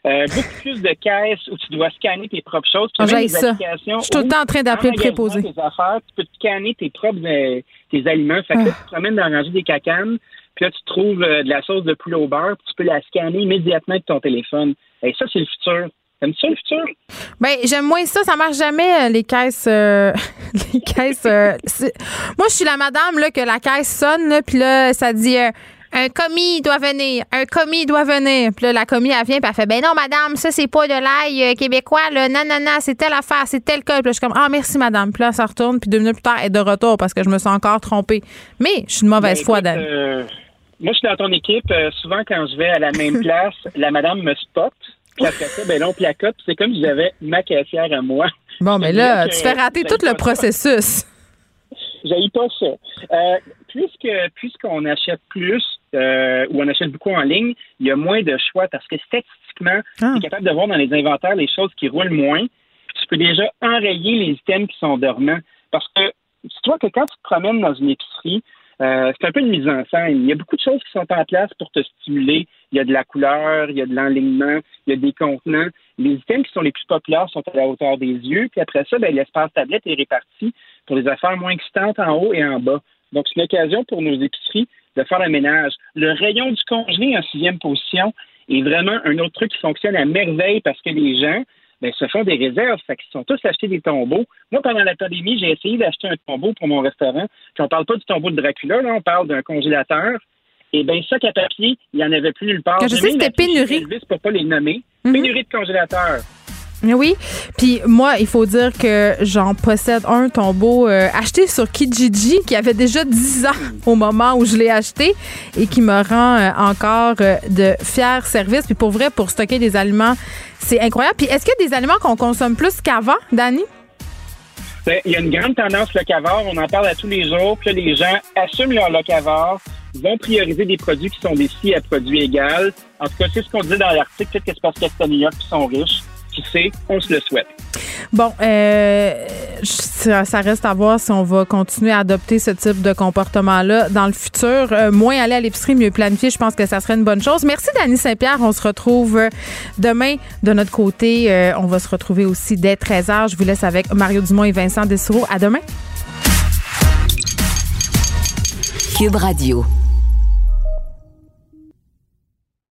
Euh, beaucoup plus de caisses où tu dois scanner tes propres choses. Ah, ça. Je suis tout le temps en train d'appeler le préposé. Tes affaires, tu peux scanner tes propres euh, tes aliments. Fait que ah. tu te promènes dans ranger des cacanes, puis là, tu trouves euh, de la sauce de poulet au beurre, puis tu peux la scanner immédiatement avec ton téléphone. Et ça, c'est le futur. T'aimes ça le futur? Ben, j'aime moins ça. Ça marche jamais, les caisses. les caisses. Moi, je suis la madame, là, que la caisse sonne, puis là, ça dit un commis doit venir, un commis doit venir. Puis là, la commis, elle vient, puis elle fait, ben non, madame, ça, c'est pas de l'ail euh, québécois, là. Non, non, non, c'est telle affaire, c'est tel cas. Puis là, je suis comme, ah, merci, madame. Puis là, ça retourne, puis deux minutes plus tard, elle est de retour parce que je me suis encore trompée. Mais je suis une mauvaise ben, foi, Dan. Euh, moi, je suis dans ton équipe. Euh, souvent, quand je vais à la même place, la madame me spot. Puis après ça, ben là, on placote. C'est comme si j'avais ma caissière à moi. Bon, mais là, tu fais rater tout le processus. J'ai pas ça. Euh, puisque puisqu'on achète plus euh, ou on achète beaucoup en ligne, il y a moins de choix parce que statistiquement, ah. tu es capable de voir dans les inventaires les choses qui roulent moins. Puis tu peux déjà enrayer les items qui sont dormants. Parce que tu vois que quand tu te promènes dans une épicerie, euh, c'est un peu une mise en scène. Il y a beaucoup de choses qui sont en place pour te stimuler. Il y a de la couleur, il y a de l'enlignement, il y a des contenants. Les items qui sont les plus populaires sont à la hauteur des yeux. Puis après ça, ben, l'espace tablette est réparti pour les affaires moins excitantes en haut et en bas. Donc, c'est une occasion pour nos épiceries de faire le ménage. Le rayon du congelé en sixième position est vraiment un autre truc qui fonctionne à merveille parce que les gens ben, se font des réserves. Fait qu'ils sont tous achetés des tombeaux. Moi, pendant la pandémie, j'ai essayé d'acheter un tombeau pour mon restaurant. Puis on parle pas du tombeau de Dracula, là, on parle d'un congélateur. Et bien, ça à papier, il n'y en avait plus nulle part. je sais que c'était pénurie. Pour pas les nommer. Mhm. Pénurie de congélateurs. Oui. Puis moi, il faut dire que j'en possède un tombeau euh, acheté sur Kijiji qui avait déjà 10 ans au moment où je l'ai acheté et qui me rend euh, encore euh, de fiers services. Puis pour vrai, pour stocker des aliments, c'est incroyable. Puis est-ce qu'il y a des aliments qu'on consomme plus qu'avant, Dani? Ben, il y a une grande tendance locavore, on en parle à tous les jours, que les gens assument leur locavore, vont prioriser des produits qui sont des si à produits égaux. En tout cas, c'est ce qu'on dit dans l'article, peut-être que c'est parce que qui sont riches qui sait, on se le souhaite. Bon, euh, ça, reste à voir si on va continuer à adopter ce type de comportement-là dans le futur. Euh, moins aller à l'épicerie, mieux planifier, je pense que ça serait une bonne chose. Merci, Dani Saint-Pierre. On se retrouve euh, demain de notre côté. on va se retrouver aussi dès 13h. Je vous laisse avec Mario Dumont et Vincent Dessureau. À demain. Cube Radio.